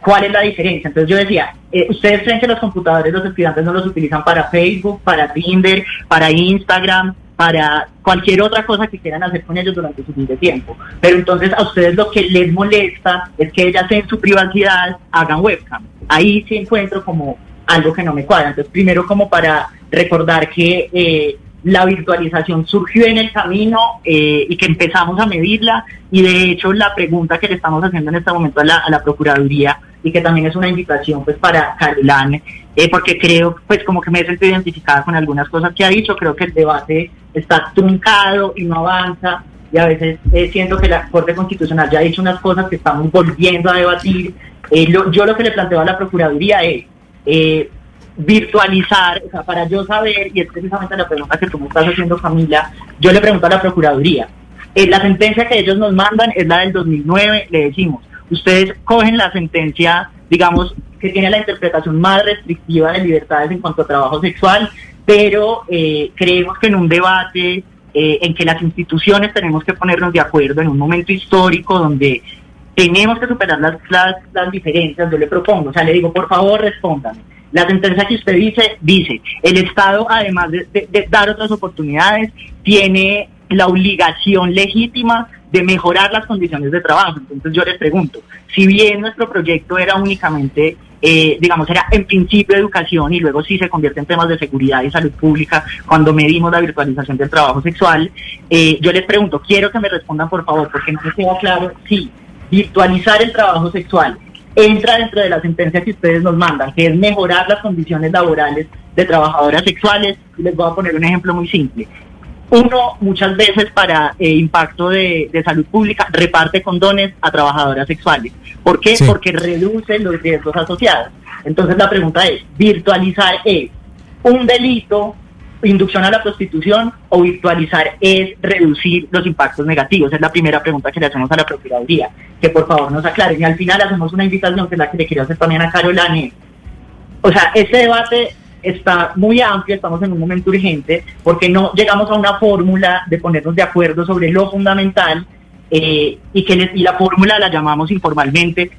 S43: ¿cuál es la diferencia? Entonces yo decía, eh, ustedes creen que los computadores los estudiantes no los utilizan para Facebook, para Tinder, para Instagram, para cualquier otra cosa que quieran hacer con ellos durante su fin de tiempo. Pero entonces a ustedes lo que les molesta es que ellas en su privacidad hagan webcam. Ahí sí encuentro como algo que no me cuadra. Entonces primero como para recordar que eh, la virtualización surgió en el camino eh, y que empezamos a medirla y de hecho la pregunta que le estamos haciendo en este momento a la, a la Procuraduría y que también es una invitación pues para Carolán, eh, porque creo pues como que me he sentido identificada con algunas cosas que ha dicho, creo que el debate está truncado y no avanza y a veces eh, siento que la Corte Constitucional ya ha dicho unas cosas que estamos volviendo a debatir. Eh, lo- yo lo que le planteo a la Procuraduría es eh, virtualizar, o sea, para yo saber, y es precisamente la pregunta que tú me estás haciendo, Camila, yo le pregunto a la Procuraduría, eh, la sentencia que ellos nos mandan es la del 2009, le decimos, ustedes cogen la sentencia, digamos, que tiene la interpretación más restrictiva de libertades en cuanto a trabajo sexual, pero eh, creemos que en un debate eh, en que las instituciones tenemos que ponernos de acuerdo en un momento histórico donde tenemos que superar las, las, las diferencias, yo le propongo, o sea, le digo, por favor, respóndame. La sentencia que usted dice, dice, el Estado, además de, dar otras oportunidades, tiene la obligación legítima de mejorar las condiciones de trabajo. Entonces yo les pregunto, si bien nuestro proyecto era únicamente eh, digamos, era en principio educación y luego sí se convierte en temas de seguridad y salud pública cuando medimos la virtualización del trabajo sexual. Eh, yo les pregunto, quiero que me respondan por favor, porque no me queda claro si virtualizar el trabajo sexual entra dentro de la sentencia que ustedes nos mandan, que es mejorar las condiciones laborales de trabajadoras sexuales. Les voy a poner un ejemplo muy simple. Uno, muchas veces para eh, impacto de, de, salud pública, reparte condones a trabajadoras sexuales. ¿Por qué?
S21: Sí.
S43: Porque reduce los riesgos asociados. Entonces la pregunta es, ¿virtualizar es un delito, inducción a la prostitución o virtualizar es reducir los impactos negativos? Es la primera pregunta que le hacemos a la Procuraduría, que por favor nos aclaren. Y al final hacemos una invitación que es la que le quiero hacer también a Carolina. O sea, este debate está muy amplio, estamos en un momento urgente, porque no llegamos a una fórmula de ponernos de acuerdo sobre lo fundamental eh, y que les- y la fórmula la llamamos informalmente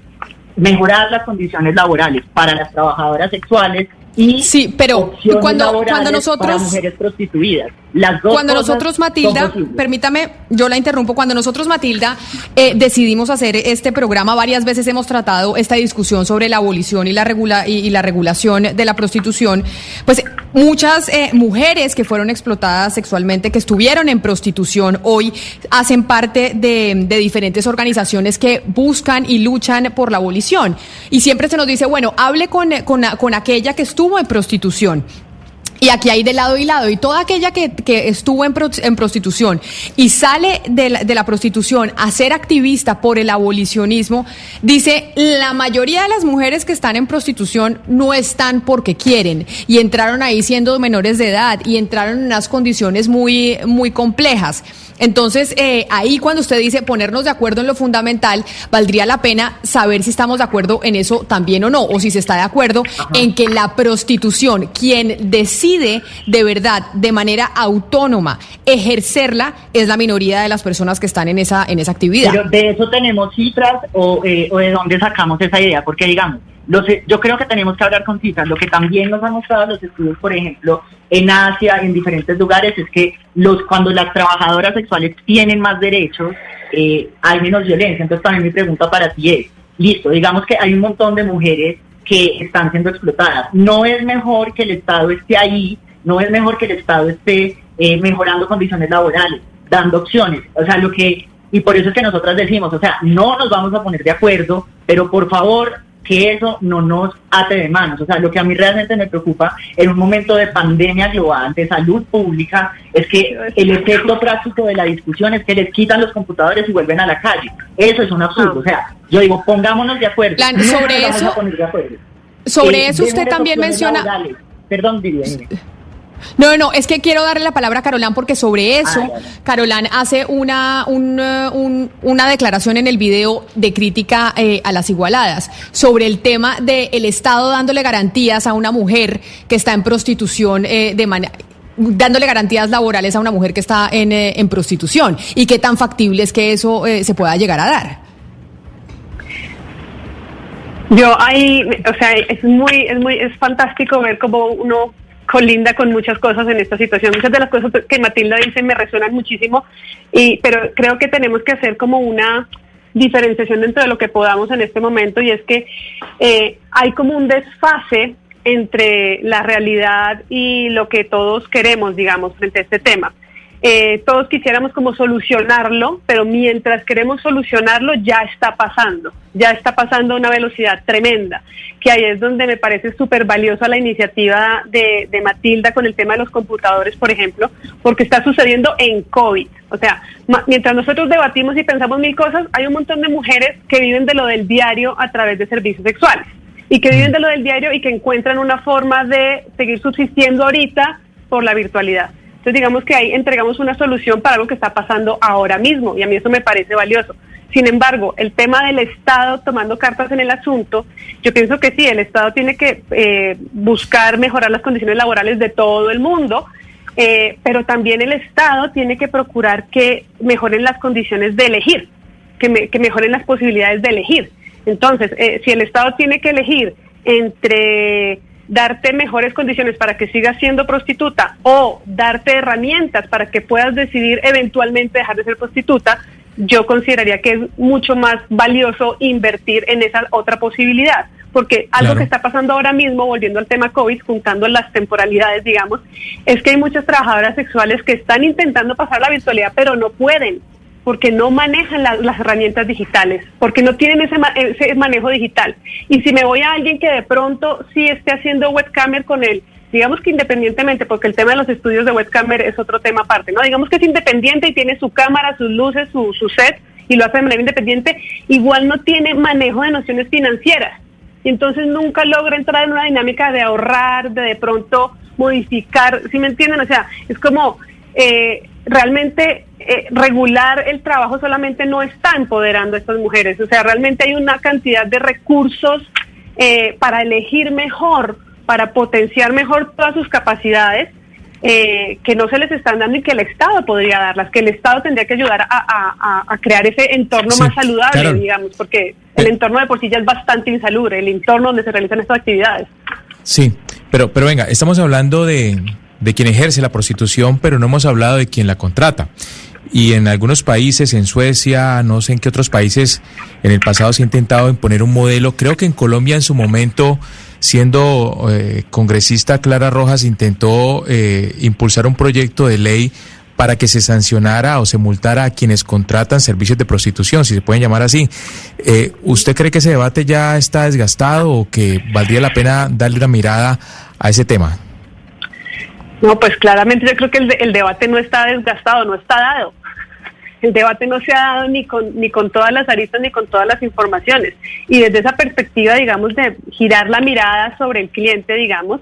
S43: mejorar las condiciones laborales para las trabajadoras sexuales y
S1: sí, pero cuando- cuando nosotros-
S43: para mujeres prostituidas. Las dos
S1: Cuando nosotros, Matilda, permítame, yo la interrumpo, cuando nosotros, Matilda, eh, decidimos hacer este programa, varias veces hemos tratado esta discusión sobre la abolición y la, regula y, y la regulación de la prostitución, pues muchas eh, mujeres que fueron explotadas sexualmente, que estuvieron en prostitución, hoy hacen parte de, de diferentes organizaciones que buscan y luchan por la abolición. Y siempre se nos dice, bueno, hable con, con, con aquella que estuvo en prostitución. Y aquí hay de lado y lado. Y toda aquella que, que estuvo en, pro- en prostitución y sale de la, de la prostitución a ser activista por el abolicionismo, dice, la mayoría de las mujeres que están en prostitución no están porque quieren. Y entraron ahí siendo menores de edad y entraron en unas condiciones muy, muy complejas. Entonces, eh, ahí cuando usted dice ponernos de acuerdo en lo fundamental, valdría la pena saber si estamos de acuerdo en eso también o no, o si se está de acuerdo en que la prostitución, quien decide de verdad, de manera autónoma, ejercerla, es la minoría de las personas que están en esa, en esa actividad.
S43: Pero de eso tenemos cifras o, eh, o de dónde sacamos esa idea, porque digamos, los, yo creo que tenemos que hablar con cifras. Lo que también nos han mostrado los estudios, por ejemplo, en Asia, en diferentes lugares, es que los cuando las trabajadoras sexuales tienen más derechos, eh, hay menos violencia. Entonces también mi pregunta para ti es, listo, digamos que hay un montón de mujeres que están siendo explotadas. No es mejor que el Estado esté ahí, no es mejor que el Estado esté eh, mejorando condiciones laborales, dando opciones. O sea, lo que, y por eso es que nosotras decimos, o sea, no nos vamos a poner de acuerdo, pero por favor que eso no nos ate de manos. O sea, lo que a mí realmente me preocupa en un momento de pandemia global, de salud pública, es que el efecto práctico de la discusión es que les quitan los computadores y vuelven a la calle. Eso es un absurdo. O sea, yo digo, pongámonos de acuerdo.
S1: Plan, sobre eso-
S43: de acuerdo.
S1: sobre
S43: Eh,
S1: eso usted también menciona-
S43: laborales. Perdón, Vivian.
S1: No, no, es que quiero darle la palabra a Carolán porque sobre eso, Carolán hace una, un, eh, un- una declaración en el video de crítica eh, a las igualadas sobre el tema del Estado dándole garantías a una mujer que está en prostitución eh, de manera dándole garantías laborales a una mujer que está en, eh, en prostitución y qué tan factible es que eso eh, se pueda llegar a dar.
S42: Yo ahí, o sea, es muy, es muy, es fantástico ver cómo uno colinda con muchas cosas en esta situación. Muchas de las cosas que Matilda dice me resuenan muchísimo, y, pero creo que tenemos que hacer como una diferenciación dentro de lo que podamos en este momento y es que eh, hay como un desfase entre la realidad y lo que todos queremos, digamos, frente a este tema. Eh, todos quisiéramos como solucionarlo, pero mientras queremos solucionarlo ya está pasando, ya está pasando a una velocidad tremenda, que ahí es donde me parece súper valiosa la iniciativa de, de Matilda con el tema de los computadores, por ejemplo, porque está sucediendo en COVID. O sea, mientras nosotros debatimos y pensamos mil cosas, hay un montón de mujeres que viven de lo del diario a través de servicios sexuales y que viven de lo del diario y que encuentran una forma de seguir subsistiendo ahorita por la virtualidad. Entonces digamos que ahí entregamos una solución para algo que está pasando ahora mismo y a mí eso me parece valioso. Sin embargo, el tema del Estado tomando cartas en el asunto, yo pienso que sí, el Estado tiene que eh, buscar mejorar las condiciones laborales de todo el mundo, eh, pero también el Estado tiene que procurar que mejoren las condiciones de elegir, que, que mejoren las posibilidades de elegir. Entonces, eh, si el Estado tiene que elegir entre darte mejores condiciones para que sigas siendo prostituta o darte herramientas para que puedas decidir eventualmente dejar de ser prostituta, yo consideraría que es mucho más valioso invertir en esa otra posibilidad. Porque algo
S3: Claro.
S42: que está pasando ahora mismo, volviendo al tema COVID, juntando las temporalidades, digamos, es que hay muchas trabajadoras sexuales que están intentando pasar la virtualidad, pero no pueden porque no manejan la- las herramientas digitales, porque no tienen ese, ese manejo digital. Y si me voy a alguien que de pronto sí esté haciendo webcamer con él, digamos que independientemente, porque el tema de los estudios de webcamer es otro tema aparte, ¿no? Digamos que es independiente y tiene su cámara, sus luces, su, su set y lo hace de manera independiente, igual no tiene manejo de nociones financieras. Y entonces nunca logra entrar en una dinámica de ahorrar, de de pronto modificar, ¿sí me entienden? O sea, es como eh, realmente eh, regular el trabajo solamente no está empoderando a estas mujeres. O sea, realmente hay una cantidad de recursos eh, para elegir mejor, para potenciar mejor todas sus capacidades. eh, que no se les están dando y que el Estado podría darlas, que el Estado tendría que ayudar a, a- a- crear ese entorno
S3: Sí,
S42: más saludable, digamos, porque el entorno de por sí ya es bastante insalubre, el entorno donde se realizan estas actividades.
S3: Sí, pero, pero venga, estamos hablando de, de quien ejerce la prostitución, pero no hemos hablado de quien la contrata. Y en algunos países, en Suecia, no sé en qué otros países, en el pasado se ha intentado imponer un modelo. Creo que en Colombia en su momento, siendo eh, congresista Clara Rojas, intentó eh, impulsar un proyecto de ley para que se sancionara o se multara a quienes contratan servicios de prostitución, si se pueden llamar así. Eh, ¿Usted cree que ese debate ya está desgastado o que valdría la pena darle una mirada a ese tema?
S42: No, pues claramente yo creo que el, de- el debate no está desgastado, no está dado. El debate no se ha dado ni con, ni con todas las aristas ni con todas las informaciones. Y desde esa perspectiva, digamos, de girar la mirada sobre el cliente, digamos,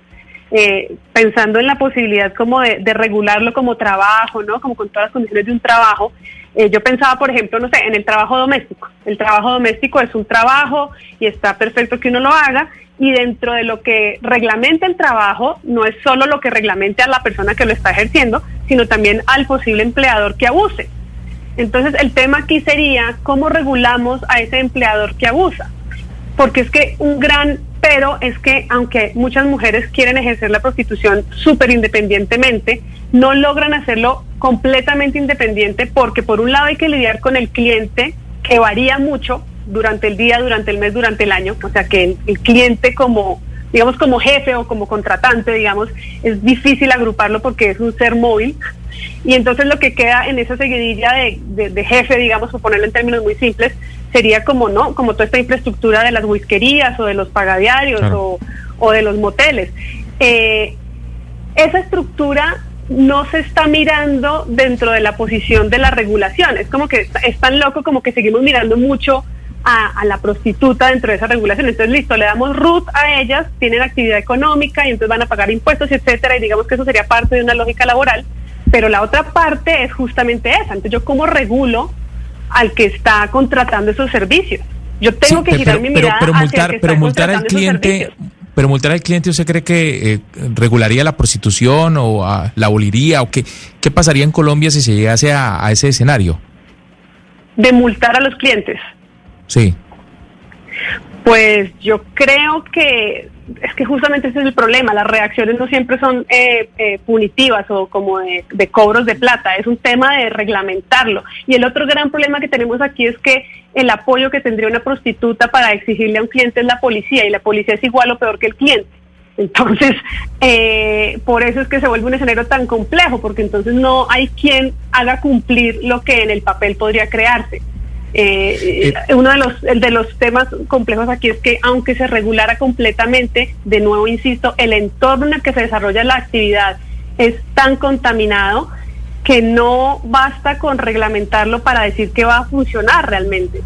S42: eh, pensando en la posibilidad como de, de regularlo como trabajo, ¿no? Como con todas las condiciones de un trabajo. Eh, yo pensaba, por ejemplo, no sé, en el trabajo doméstico. El trabajo doméstico es un trabajo y está perfecto que uno lo haga. Y dentro de lo que reglamenta el trabajo, no es solo lo que reglamente a la persona que lo está ejerciendo, sino también al posible empleador que abuse. Entonces, el tema aquí sería cómo regulamos a ese empleador que abusa. Porque es que un gran pero es que aunque muchas mujeres quieren ejercer la prostitución súper independientemente, no logran hacerlo completamente independiente porque por un lado hay que lidiar con el cliente que varía mucho durante el día, durante el mes, durante el año. O sea que el, el cliente como, digamos, como jefe o como contratante, digamos, es difícil agruparlo porque es un ser móvil. Y entonces lo que queda en esa seguidilla de, de- de jefe, digamos, por ponerlo en términos muy simples, sería como no, como toda esta infraestructura de las whiskerías o de los pagadiarios
S3: Claro.
S42: o, o de los moteles. Eh, esa estructura no se está mirando dentro de la posición de la regulación. Es como que es, tan loco como que seguimos mirando mucho a, a la prostituta dentro de esa regulación. Entonces, listo, le damos root a ellas, tienen actividad económica y entonces van a pagar impuestos, etcétera, y digamos que eso sería parte de una lógica laboral. Pero la otra parte es justamente esa. Entonces, ¿yo cómo regulo al que está contratando esos servicios? Yo tengo
S3: Sí,
S42: que girar mi
S3: pero,
S42: mirada
S3: pero
S42: hacia el
S3: multar, pero al cliente, pero multar al cliente, ¿usted cree que eh, regularía la prostitución o ah, la aboliría o qué, qué pasaría en Colombia si se llegase a, a ese escenario?
S42: De multar a los clientes.
S3: Sí.
S42: Pues yo creo que es que justamente ese es el problema. Las reacciones no siempre son eh, eh, punitivas o como de, de cobros de plata. Es un tema de reglamentarlo. Y el otro gran problema que tenemos aquí es que el apoyo que tendría una prostituta para exigirle a un cliente es la policía y la policía es igual o peor que el cliente. Entonces, eh, por eso es que se vuelve un escenario tan complejo, porque entonces no hay quien haga cumplir lo que en el papel podría crearse. Eh, eh, uno de los, de los temas complejos aquí es que aunque se regulara completamente, de nuevo insisto, el entorno en el que se desarrolla la actividad es tan contaminado que no basta con reglamentarlo para decir que va a funcionar realmente.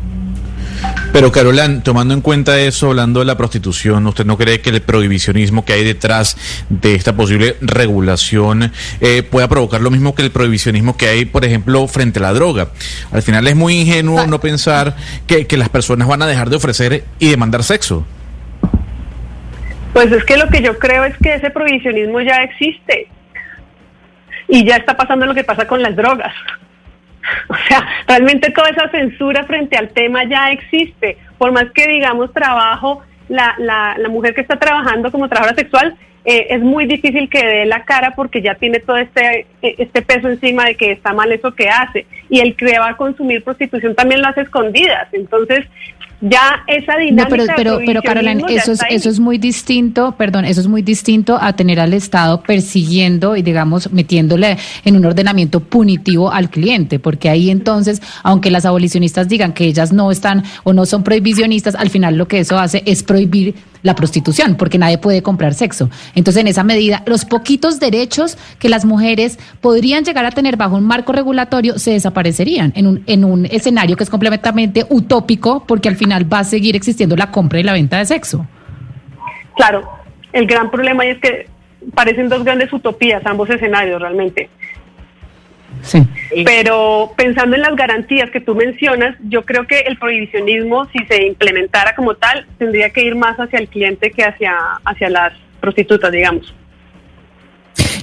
S2: Pero Carolán, tomando en cuenta eso, hablando de la prostitución, ¿usted no cree que el prohibicionismo que hay detrás de esta posible regulación eh, pueda provocar lo mismo que el prohibicionismo que hay, por ejemplo, frente a la droga? Al final es muy ingenuo no pensar que, que las personas van a dejar de ofrecer y demandar sexo.
S42: Pues es que lo que yo creo es que ese prohibicionismo ya existe y ya está pasando lo que pasa con las drogas. O sea, realmente toda esa censura frente al tema ya existe. Por más que digamos trabajo, la, la, la mujer que está trabajando como trabajadora sexual eh, es muy difícil que dé la cara porque ya tiene todo este, eh, este peso encima de que está mal eso que hace. Y el que va a consumir prostitución también lo hace escondidas. Entonces, ya esa dinámica.
S4: No, pero, pero, pero Carolina, eso es, eso es muy distinto, perdón, eso es muy distinto a tener al Estado persiguiendo y, digamos, metiéndole en un ordenamiento punitivo al cliente, porque ahí entonces, aunque las abolicionistas digan que ellas no están o no son prohibicionistas, al final lo que eso hace es prohibir la prostitución, porque nadie puede comprar sexo. Entonces, en esa medida, los poquitos derechos que las mujeres podrían llegar a tener bajo un marco regulatorio se desaparecerían en un, en un escenario que es completamente utópico, porque al final va a seguir existiendo la compra y la venta de sexo.
S42: Claro, el gran problema es que parecen dos grandes utopías ambos escenarios realmente.
S4: Sí.
S42: Pero pensando en las garantías que tú mencionas, yo creo que el prohibicionismo, si se implementara como tal, tendría que ir más hacia el cliente que hacia, hacia las prostitutas, digamos.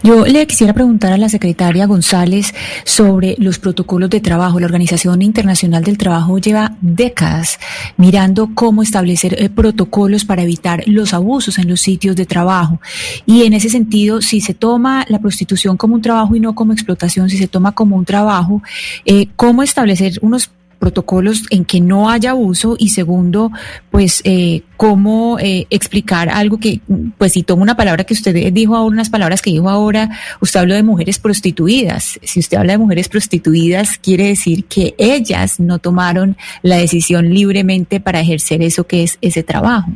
S7: Yo le quisiera preguntar a la secretaria González sobre los protocolos de trabajo. La Organización Internacional del Trabajo lleva décadas mirando cómo establecer eh, protocolos para evitar los abusos en los sitios de trabajo. Y en ese sentido, si se toma la prostitución como un trabajo y no como explotación, si se toma como un trabajo, eh, ¿cómo establecer unos protocolos en que no haya abuso y segundo, pues eh, cómo eh, explicar algo que, pues si tomo una palabra que usted dijo ahora, unas palabras que dijo ahora, usted habló de mujeres prostituidas. Si usted habla de mujeres prostituidas, quiere decir que ellas no tomaron la decisión libremente para ejercer eso que es ese trabajo.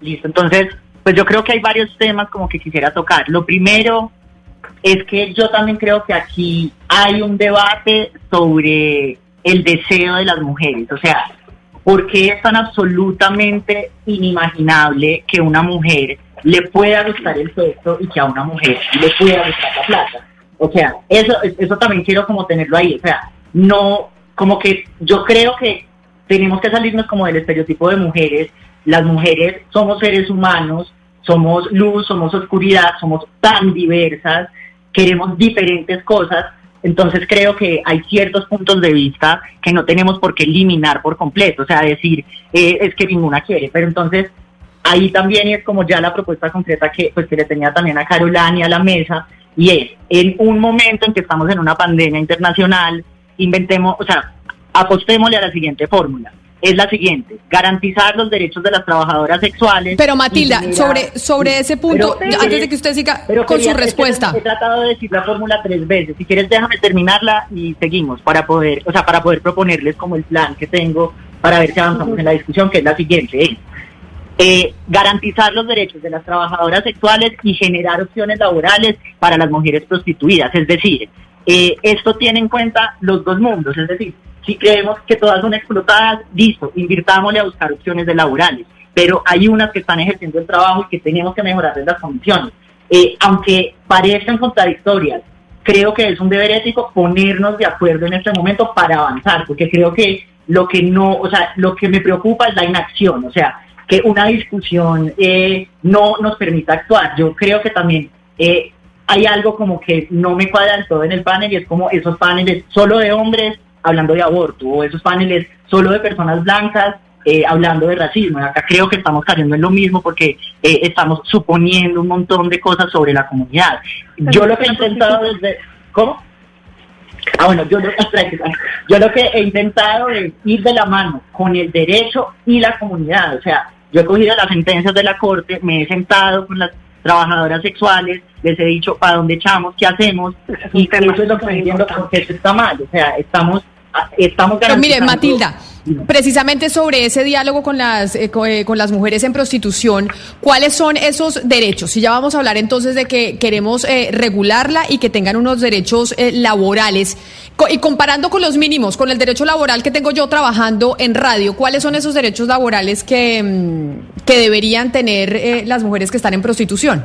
S43: Listo, entonces, pues yo creo que hay varios temas como que quisiera tocar. Lo primero es que yo también creo que aquí hay un debate sobre el deseo de las mujeres. O sea, ¿por qué es tan absolutamente inimaginable que una mujer le pueda gustar el sexo y que a una mujer le pueda gustar la plata? O sea, eso, eso también quiero como tenerlo ahí. O sea, no, como que yo creo que tenemos que salirnos como del estereotipo de mujeres. Las mujeres somos seres humanos, somos luz, somos oscuridad, somos tan diversas, queremos diferentes cosas entonces creo que hay ciertos puntos de vista que no tenemos por qué eliminar por completo, o sea, decir eh, es que ninguna quiere, pero entonces ahí también es como ya la propuesta concreta que pues que le tenía también a Carolani a la mesa y es en un momento en que estamos en una pandemia internacional, inventemos, o sea, apostémosle a la siguiente fórmula es la siguiente, garantizar los derechos de las trabajadoras sexuales.
S1: Pero Matilda, sobre, sobre ese punto, antes de que usted siga con su respuesta.
S43: He tratado de decir la fórmula tres veces, si quieres déjame terminarla y seguimos para poder, o sea, para poder proponerles como el plan que tengo para ver si avanzamos en la discusión, que es la siguiente, eh, garantizar los derechos de las trabajadoras sexuales y generar opciones laborales para las mujeres prostituidas, es decir, eh, esto tiene en cuenta los dos mundos, es decir, si creemos que todas son explotadas, listo, invirtámosle a buscar opciones de laborales. Pero hay unas que están ejerciendo el trabajo y que tenemos que mejorarles las condiciones. Eh, aunque parezcan contradictorias, creo que es un deber ético ponernos de acuerdo en este momento para avanzar, porque creo que lo que no, o sea, lo que me preocupa es la inacción, o sea, que una discusión eh, no nos permita actuar. Yo creo que también eh, hay algo como que no me cuadra del todo en el panel y es como esos paneles solo de hombres hablando de aborto, o esos paneles solo de personas blancas eh, hablando de racismo. Acá creo que estamos cayendo en lo mismo porque eh, estamos suponiendo un montón de cosas sobre la comunidad. Yo lo que he intentado desde... ¿Cómo? Ah, bueno, yo lo, yo lo que he intentado es ir de la mano con el derecho y la comunidad. O sea, yo he cogido las sentencias de la corte, me he sentado con las trabajadoras sexuales, les he dicho para dónde echamos, qué hacemos, y eso es lo que me entiendo porque eso está mal, o sea, estamos estamos
S1: Pero mire, Matilda, precisamente sobre ese diálogo con las, eh, eh, con, las mujeres en prostitución, ¿cuáles son esos derechos? Si ya vamos a hablar entonces de que queremos eh, regularla y que tengan unos derechos laborales, y comparando con los mínimos, con el derecho laboral que tengo yo trabajando en radio, ¿cuáles son esos derechos laborales que, mm, que deberían tener las mujeres que están en prostitución?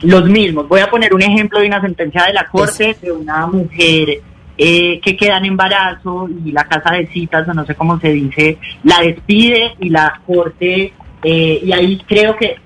S43: Los mismos. Voy a poner un ejemplo de una sentencia de la Corte de una mujer eh, que queda en embarazo y la casa de citas, o no sé cómo se dice, la despide y la corte, eh, y ahí creo que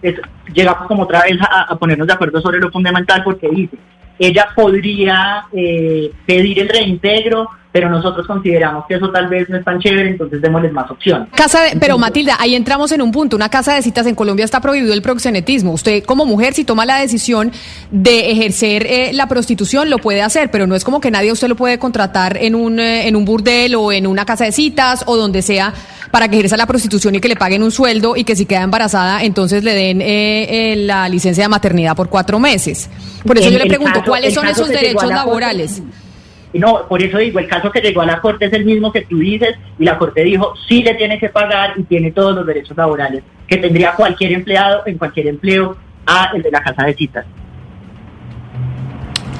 S43: llegamos como otra vez a, ponernos de acuerdo sobre lo fundamental porque dice, ella podría eh, pedir el reintegro, pero nosotros consideramos que eso tal vez no es tan chévere, entonces démosles más opción.
S1: Casa de, pero Matilda, ahí entramos en un punto. Una casa de citas en Colombia está prohibido el proxenetismo. Usted como mujer, si toma la decisión de ejercer eh, la prostitución, lo puede hacer, pero no es como que nadie usted lo puede contratar en un, eh, en un burdel o en una casa de citas o donde sea para que ejerza la prostitución y que le paguen un sueldo y que si queda embarazada, entonces le den eh, eh, la licencia de maternidad por cuatro meses. Por eso yo le pregunto,
S43: caso-
S1: ¿cuáles son esos derechos laborales?
S43: No, por eso digo, el caso que llegó a la Corte es el mismo que tú dices y la Corte dijo, sí le tiene que pagar y tiene todos los derechos laborales que tendría cualquier empleado en cualquier empleo a el de la casa de citas.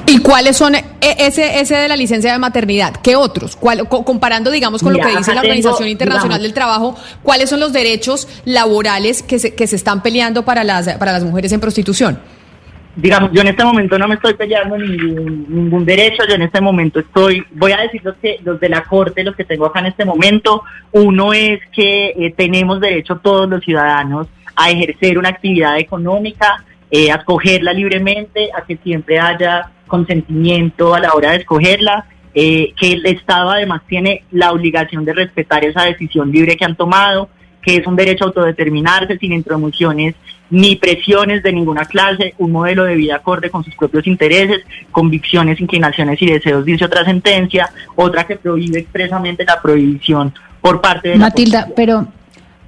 S1: ¿Y cuáles son e- ese ese de la licencia de maternidad? ¿Qué otros? ¿Cuál- co- comparando, digamos, con
S43: Mira,
S1: lo que dice la
S43: tengo,
S1: Organización Internacional
S43: digamos-
S1: del Trabajo, ¿cuáles son los derechos laborales que se, que se están peleando para las, para las mujeres en prostitución?
S43: digamos, yo en este momento no me estoy peleando ningún, ningún derecho, yo en este momento estoy, voy a decir los, que, los de la Corte, los que tengo acá en este momento, uno es que eh, tenemos derecho todos los ciudadanos a ejercer una actividad económica, eh, a escogerla libremente, a que siempre haya consentimiento a la hora de escogerla, eh, que el Estado además tiene la obligación de respetar esa decisión libre que han tomado, que es un derecho a autodeterminarse sin intromisiones ni presiones de ninguna clase, un modelo de vida acorde con sus propios intereses, convicciones, inclinaciones y deseos, dice otra sentencia, otra que prohíbe expresamente la prohibición por parte de la
S4: Matilda, pero,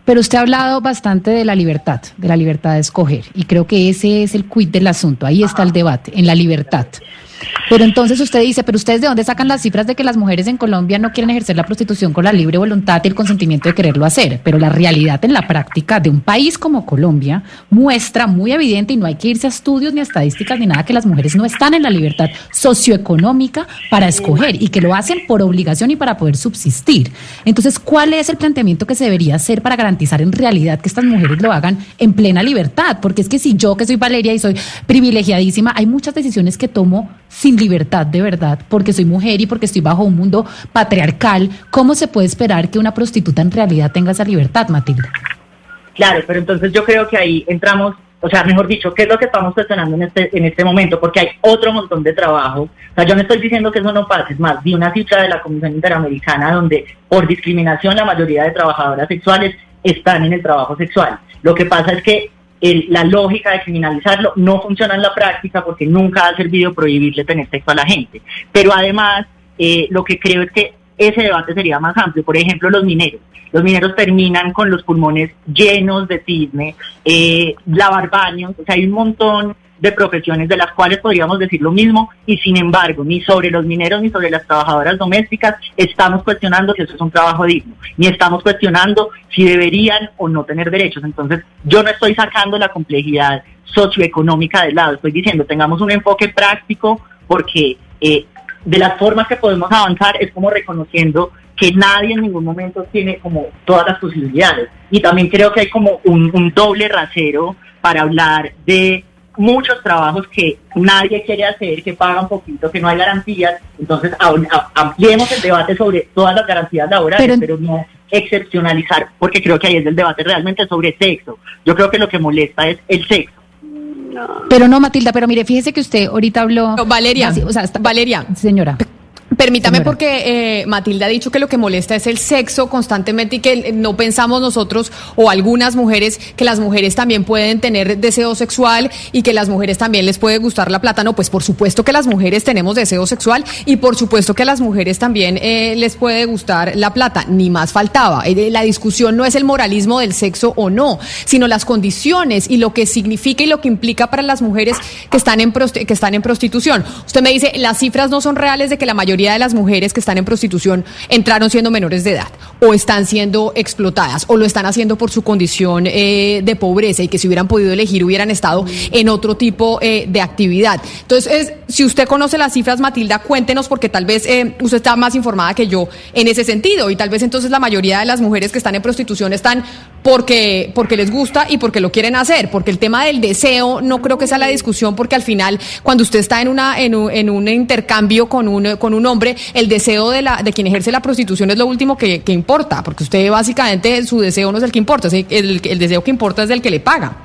S4: pero usted ha hablado bastante de la libertad, de la libertad de escoger, y creo que ese es el quid del asunto, ahí está el debate, en la libertad. Pero entonces usted dice, pero ustedes de dónde sacan las cifras de que las mujeres en Colombia no quieren ejercer la prostitución con la libre voluntad y el consentimiento de quererlo hacer, pero la realidad en la práctica de un país como Colombia muestra muy evidente y no hay que irse a estudios ni a estadísticas ni nada que las mujeres no están en la libertad socioeconómica para escoger y que lo hacen por obligación y para poder subsistir. Entonces, ¿cuál es el planteamiento que se debería hacer para garantizar en realidad que estas mujeres lo hagan en plena libertad? Porque es que si yo que soy Valeria y soy privilegiadísima, hay muchas decisiones que tomo sin libertad de verdad, porque soy mujer y porque estoy bajo un mundo patriarcal. ¿Cómo se puede esperar que una prostituta en realidad tenga esa libertad, Matilda?
S43: Claro, pero entonces yo creo que ahí entramos, o sea, mejor dicho, ¿qué es lo que estamos cuestionando en este, en este momento? Porque hay otro montón de trabajo. O sea, yo no estoy diciendo que eso no pase, es más, vi una cifra de la Comisión Interamericana donde por discriminación la mayoría de trabajadoras sexuales están en el trabajo sexual. Lo que pasa es que el- la lógica de criminalizarlo no funciona en la práctica porque nunca ha servido prohibirle tener sexo a la gente. Pero además, eh, lo que creo es que ese debate sería más amplio. Por ejemplo, los mineros. Los mineros terminan con los pulmones llenos de cisne, eh, lavar baños, o sea, hay un montón de profesiones de las cuales podríamos decir lo mismo y sin embargo, ni sobre los mineros ni sobre las trabajadoras domésticas estamos cuestionando si eso es un trabajo digno, ni estamos cuestionando si deberían o no tener derechos. Entonces, yo no estoy sacando la complejidad socioeconómica del lado, estoy diciendo, tengamos un enfoque práctico porque eh, de las formas que podemos avanzar es como reconociendo que nadie en ningún momento tiene como todas las posibilidades. Y también creo que hay como un, un doble rasero para hablar de muchos trabajos que nadie quiere hacer, que pagan poquito, que no hay garantías. Entonces, ampliemos el debate sobre todas las garantías laborales,
S4: Pero-
S43: pero, no excepcionalizar, porque creo que ahí es el debate realmente sobre sexo. Yo creo que lo que molesta es el sexo.
S4: Pero no, Matilda, pero mire, fíjese que usted ahorita habló...
S1: Valeria,
S4: Así, o sea, está-
S1: Valeria.
S4: Señora.
S1: Permítame
S4: Señora.
S1: porque eh, Matilda ha dicho que lo que molesta es el sexo constantemente y que no pensamos nosotros o algunas mujeres que las mujeres también pueden tener deseo sexual y que las mujeres también les puede gustar la plata. No, pues por supuesto que las mujeres tenemos deseo sexual y por supuesto que a las mujeres también eh, les puede gustar la plata. Ni más faltaba. Eh, La discusión no es el moralismo del sexo o no, sino las condiciones y lo que significa y lo que implica para las mujeres que están en, que están en prostitución. Usted me dice, las cifras no son reales de que la mayoría de las mujeres que están en prostitución entraron siendo menores de edad o están siendo explotadas o lo están haciendo por su condición eh, de pobreza y que si hubieran podido elegir hubieran estado en otro tipo eh, de actividad. Entonces, es- si usted conoce las cifras, Matilda, cuéntenos porque tal vez eh, usted está más informada que yo en ese sentido y tal vez entonces la mayoría de las mujeres que están en prostitución están porque, porque les gusta y porque lo quieren hacer, porque el tema del deseo no creo que sea la discusión porque al final cuando usted está en, una, en, un, en un intercambio con un, con un hombre, el deseo de, la, de quien ejerce la prostitución es lo último que, que importa, porque usted básicamente su deseo no es el que importa, el, el- el deseo que importa es del que le paga.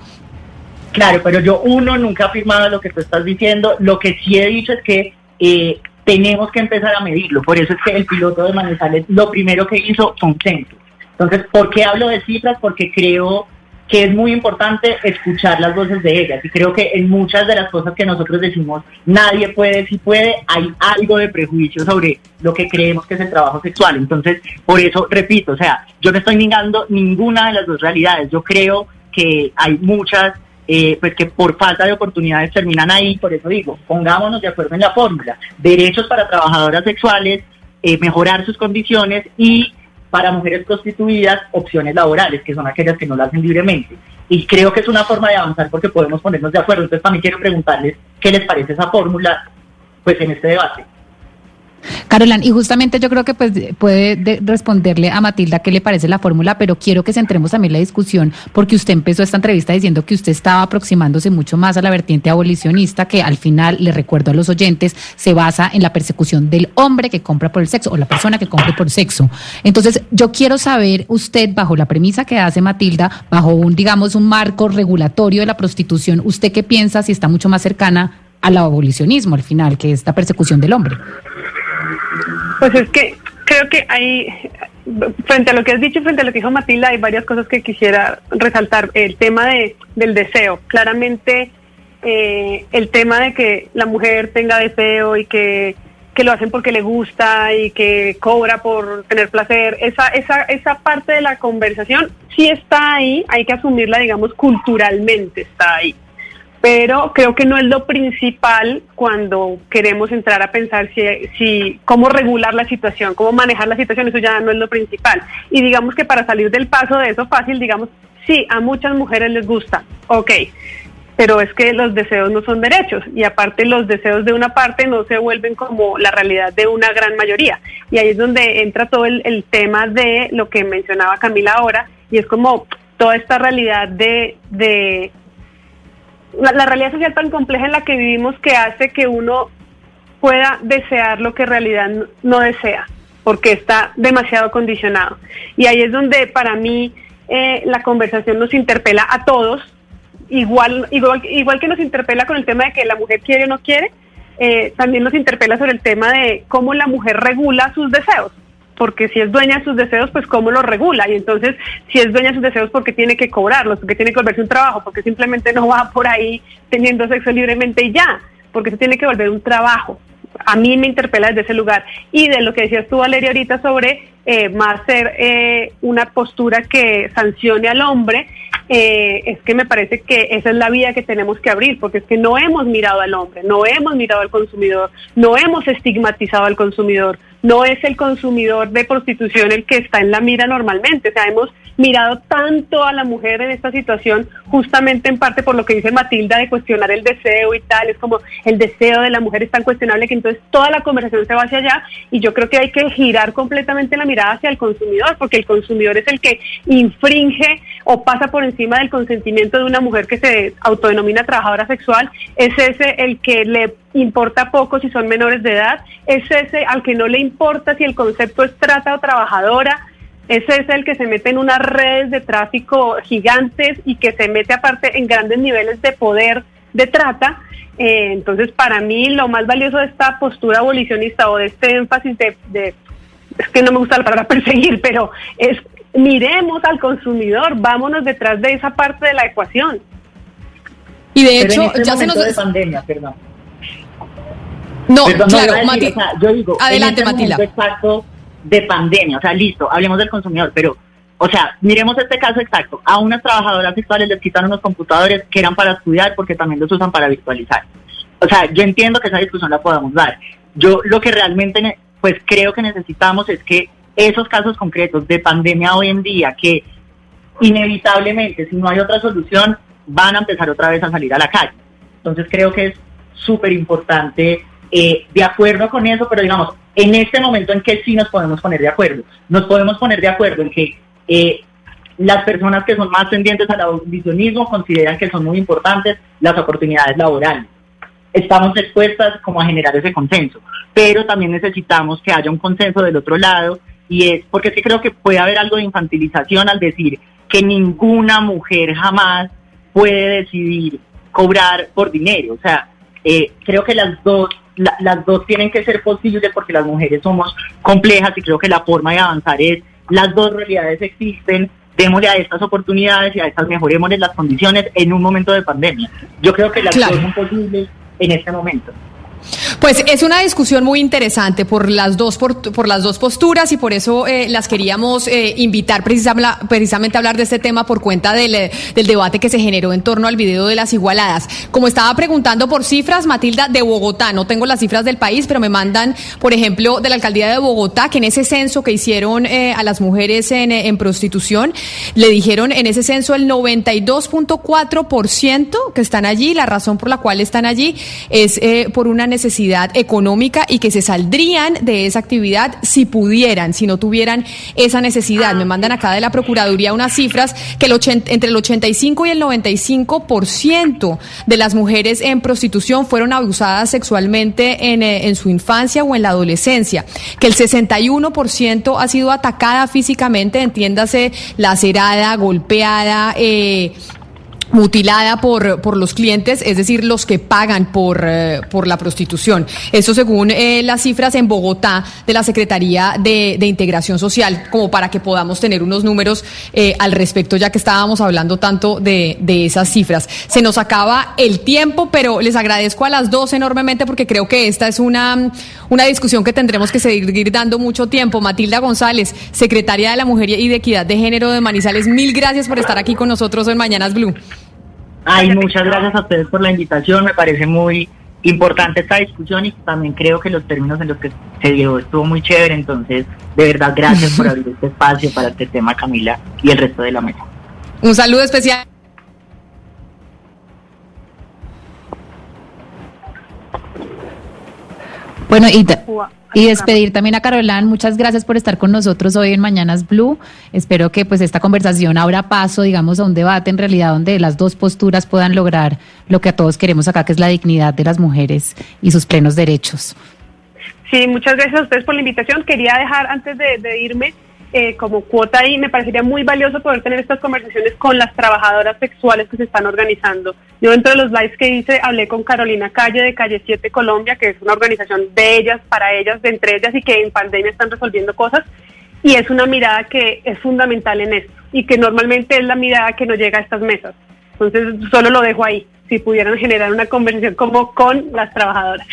S43: Claro, pero yo uno nunca ha afirmado lo que tú estás diciendo. Lo que sí he dicho es que eh, tenemos que empezar a medirlo. Por eso es que el piloto de Manizales lo primero que hizo fue un censo. Entonces, ¿por qué hablo de cifras? Porque creo que es muy importante escuchar las voces de ellas. Y creo que en muchas de las cosas que nosotros decimos, nadie puede, si puede, hay algo de prejuicio sobre lo que creemos que es el trabajo sexual. Entonces, por eso, repito, o sea, yo no estoy negando ninguna de las dos realidades. Yo creo que hay muchas, eh, pues que por falta de oportunidades terminan ahí. Por eso digo, pongámonos de acuerdo en la fórmula. Derechos para trabajadoras sexuales, eh, mejorar sus condiciones y para mujeres prostituidas opciones laborales, que son aquellas que no lo hacen libremente. Y creo que es una forma de avanzar porque podemos ponernos de acuerdo. Entonces también quiero preguntarles qué les parece esa fórmula pues en este debate.
S44: Carolan, y justamente yo creo que pues puede de- responderle a Matilda qué le parece la fórmula, pero quiero que centremos también la discusión porque usted empezó esta entrevista diciendo que usted estaba aproximándose mucho más a la vertiente abolicionista, que al final, le recuerdo a los oyentes, se basa en la persecución del hombre que compra por el sexo o la persona que compra por sexo. Entonces, yo quiero saber usted, bajo la premisa que hace Matilda, bajo un, digamos, un marco regulatorio de la prostitución, ¿usted qué piensa si está mucho más cercana al abolicionismo al final, que es la persecución del hombre?
S42: Pues es que creo que hay, frente a lo que has dicho, y frente a lo que dijo Matilda, hay varias cosas que quisiera resaltar. El tema de, del deseo. Claramente, eh, el tema de que la mujer tenga deseo y que, que lo hacen porque le gusta y que cobra por tener placer, esa, esa, esa parte de la conversación sí está ahí, hay que asumirla, digamos, culturalmente está ahí pero creo que no es lo principal cuando queremos entrar a pensar si, si cómo regular la situación, cómo manejar la situación, eso ya no es lo principal. Y digamos que para salir del paso de eso fácil, digamos, sí, a muchas mujeres les gusta, ok, pero es que los deseos no son derechos y aparte los deseos de una parte no se vuelven como la realidad de una gran mayoría. Y ahí es donde entra todo el, el tema de lo que mencionaba Camila ahora y es como toda esta realidad de... de la, realidad social tan compleja en la que vivimos que hace que uno pueda desear lo que en realidad no, no desea, porque está demasiado condicionado. Y ahí es donde para mí eh, la conversación nos interpela a todos, igual, igual, igual que nos interpela con el tema de que la mujer quiere o no quiere, eh, también nos interpela sobre el tema de cómo la mujer regula sus deseos porque si es dueña de sus deseos, pues cómo los regula. Y entonces, si es dueña de sus deseos, porque tiene que cobrarlos? porque tiene que volverse un trabajo? Porque simplemente no va por ahí teniendo sexo libremente y ya, porque se tiene que volver un trabajo. A mí me interpela desde ese lugar. Y de lo que decías tú, Valeria, ahorita sobre eh, más ser eh, una postura que sancione al hombre, eh, es que me parece que esa es la vía que tenemos que abrir, porque es que no hemos mirado al hombre, no hemos mirado al consumidor, no hemos estigmatizado al consumidor, no es el consumidor de prostitución el que está en la mira normalmente, o sea, hemos mirado tanto a la mujer en esta situación justamente en parte por lo que dice Matilda de cuestionar el deseo y tal, es como el deseo de la mujer es tan cuestionable que entonces toda la conversación se va hacia allá y yo creo que hay que girar completamente la mirada hacia el consumidor, porque el consumidor es el que infringe o pasa por encima del consentimiento de una mujer que se autodenomina trabajadora sexual, es ese el que le importa poco si son menores de edad, es ese al que no le importa si el concepto es trata o trabajadora, ese es el que se mete en unas redes de tráfico gigantes y que se mete aparte en grandes niveles de poder de trata. Eh, entonces, para mí, lo más valioso de esta postura abolicionista o de este énfasis de, de, es que no me gusta la palabra perseguir, pero es miremos al consumidor, vámonos detrás de esa parte de la ecuación.
S1: Y de
S43: Pero
S1: hecho,
S43: en este
S1: ya se nos...
S43: de pandemia, perdón.
S1: No,
S43: Perdón,
S1: claro,
S43: iba a decir,
S1: Mati-
S43: o sea, yo digo,
S1: adelante,
S43: en este
S1: Matilda.
S43: momento exacto de pandemia, o sea, listo, hablemos del consumidor, pero, o sea, miremos este caso exacto. A unas trabajadoras sexuales les quitan unos computadores que eran para estudiar porque también los usan para virtualizar. O sea, yo entiendo que esa discusión la podamos dar. Yo lo que realmente, pues creo que necesitamos es que esos casos concretos de pandemia hoy en día, que inevitablemente, si no hay otra solución, van a empezar otra vez a salir a la calle. Entonces creo que es súper importante, eh, de acuerdo con eso, pero digamos, en este momento en que sí nos podemos poner de acuerdo. Nos podemos poner de acuerdo en que eh, las personas que son más tendientes al abolicionismo consideran que son muy importantes las oportunidades laborales. Estamos dispuestas como a generar ese consenso, pero también necesitamos que haya un consenso del otro lado y es porque sí creo que puede haber algo de infantilización al decir que ninguna mujer jamás puede decidir cobrar por dinero. O sea, eh, creo que las dos, la- las dos tienen que ser posibles porque las mujeres somos complejas y creo que la forma de avanzar es las dos realidades existen. Démosle a estas oportunidades y a estas mejorémosle las condiciones en un momento de pandemia. Yo creo que las
S1: Claro.
S43: dos son posibles en este momento.
S1: Pues es una discusión muy interesante por las dos por, por las dos posturas y por eso eh, las queríamos eh, invitar precisam- precisamente a hablar de este tema por cuenta del, eh, del debate que se generó en torno al video de las igualadas. Como estaba preguntando por cifras, Matilda de Bogotá, no tengo las cifras del país, pero me mandan, por ejemplo, de la alcaldía de Bogotá que en ese censo que hicieron eh, a las mujeres en, eh, en prostitución le dijeron en ese censo el 92.4% que están allí, la razón por la cual están allí es por una necesidad económica y que se saldrían de esa actividad si pudieran, si no tuvieran esa necesidad. Me mandan acá de la Procuraduría unas cifras que el 80 entre el 85 y el 95% de las mujeres en prostitución fueron abusadas sexualmente en, eh, en su infancia o en la adolescencia, que el 61% ha sido atacada físicamente, entiéndase, lacerada, golpeada, eh, mutilada por, por los clientes, es decir, los que pagan por, eh, por la prostitución. Eso según eh, las cifras en Bogotá de la Secretaría de, Integración Social, como para que podamos tener unos números eh, al respecto, ya que estábamos hablando tanto de, de esas cifras. Se nos acaba el tiempo, pero les agradezco a las dos enormemente porque creo que esta es una, una discusión que tendremos que seguir dando mucho tiempo. Matilda González, secretaria de la Mujer y de Equidad de Género de Manizales, mil gracias por estar aquí con nosotros en Mañanas Blue.
S43: Ay, muchas gracias a ustedes por la invitación. Me parece muy importante esta discusión y también creo que los términos en los que se dio estuvo muy chévere. Entonces, de verdad, gracias por abrir este espacio para este tema, Camila, y el resto de la mesa.
S1: Un saludo especial.
S44: Bueno, y, y despedir también a Carolán. Muchas gracias por estar con nosotros hoy en Mañanas Blue. Espero que pues esta conversación abra paso, digamos, a un debate en realidad donde las dos posturas puedan lograr lo que a todos queremos acá, que es la dignidad de las mujeres y sus plenos derechos.
S42: Sí, muchas gracias a ustedes por la invitación. Quería dejar antes de, de irme eh, como cuota ahí, me parecería muy valioso poder tener estas conversaciones con las trabajadoras sexuales que se están organizando. Yo dentro de los lives que hice hablé con Carolina Calle de Calle 7 Colombia, que es una organización de ellas, para ellas, de entre ellas y que en pandemia están resolviendo cosas. Y es una mirada que es fundamental en esto y que normalmente es la mirada que no llega a estas mesas. Entonces, solo lo dejo ahí, si pudieran generar una conversación como con las trabajadoras.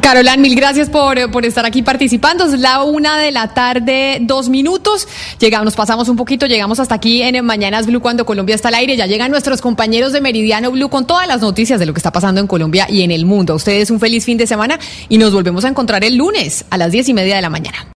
S1: Carolán, mil gracias por, eh, por estar aquí participando. Es la una de la tarde, dos minutos. Llegamos, nos pasamos un poquito, llegamos hasta aquí en Mañanas Blue cuando Colombia está al aire. Ya llegan nuestros compañeros de Meridiano Blue con todas las noticias de lo que está pasando en Colombia y en el mundo. A ustedes un feliz fin de semana y nos volvemos a encontrar el lunes a las diez y media de la mañana.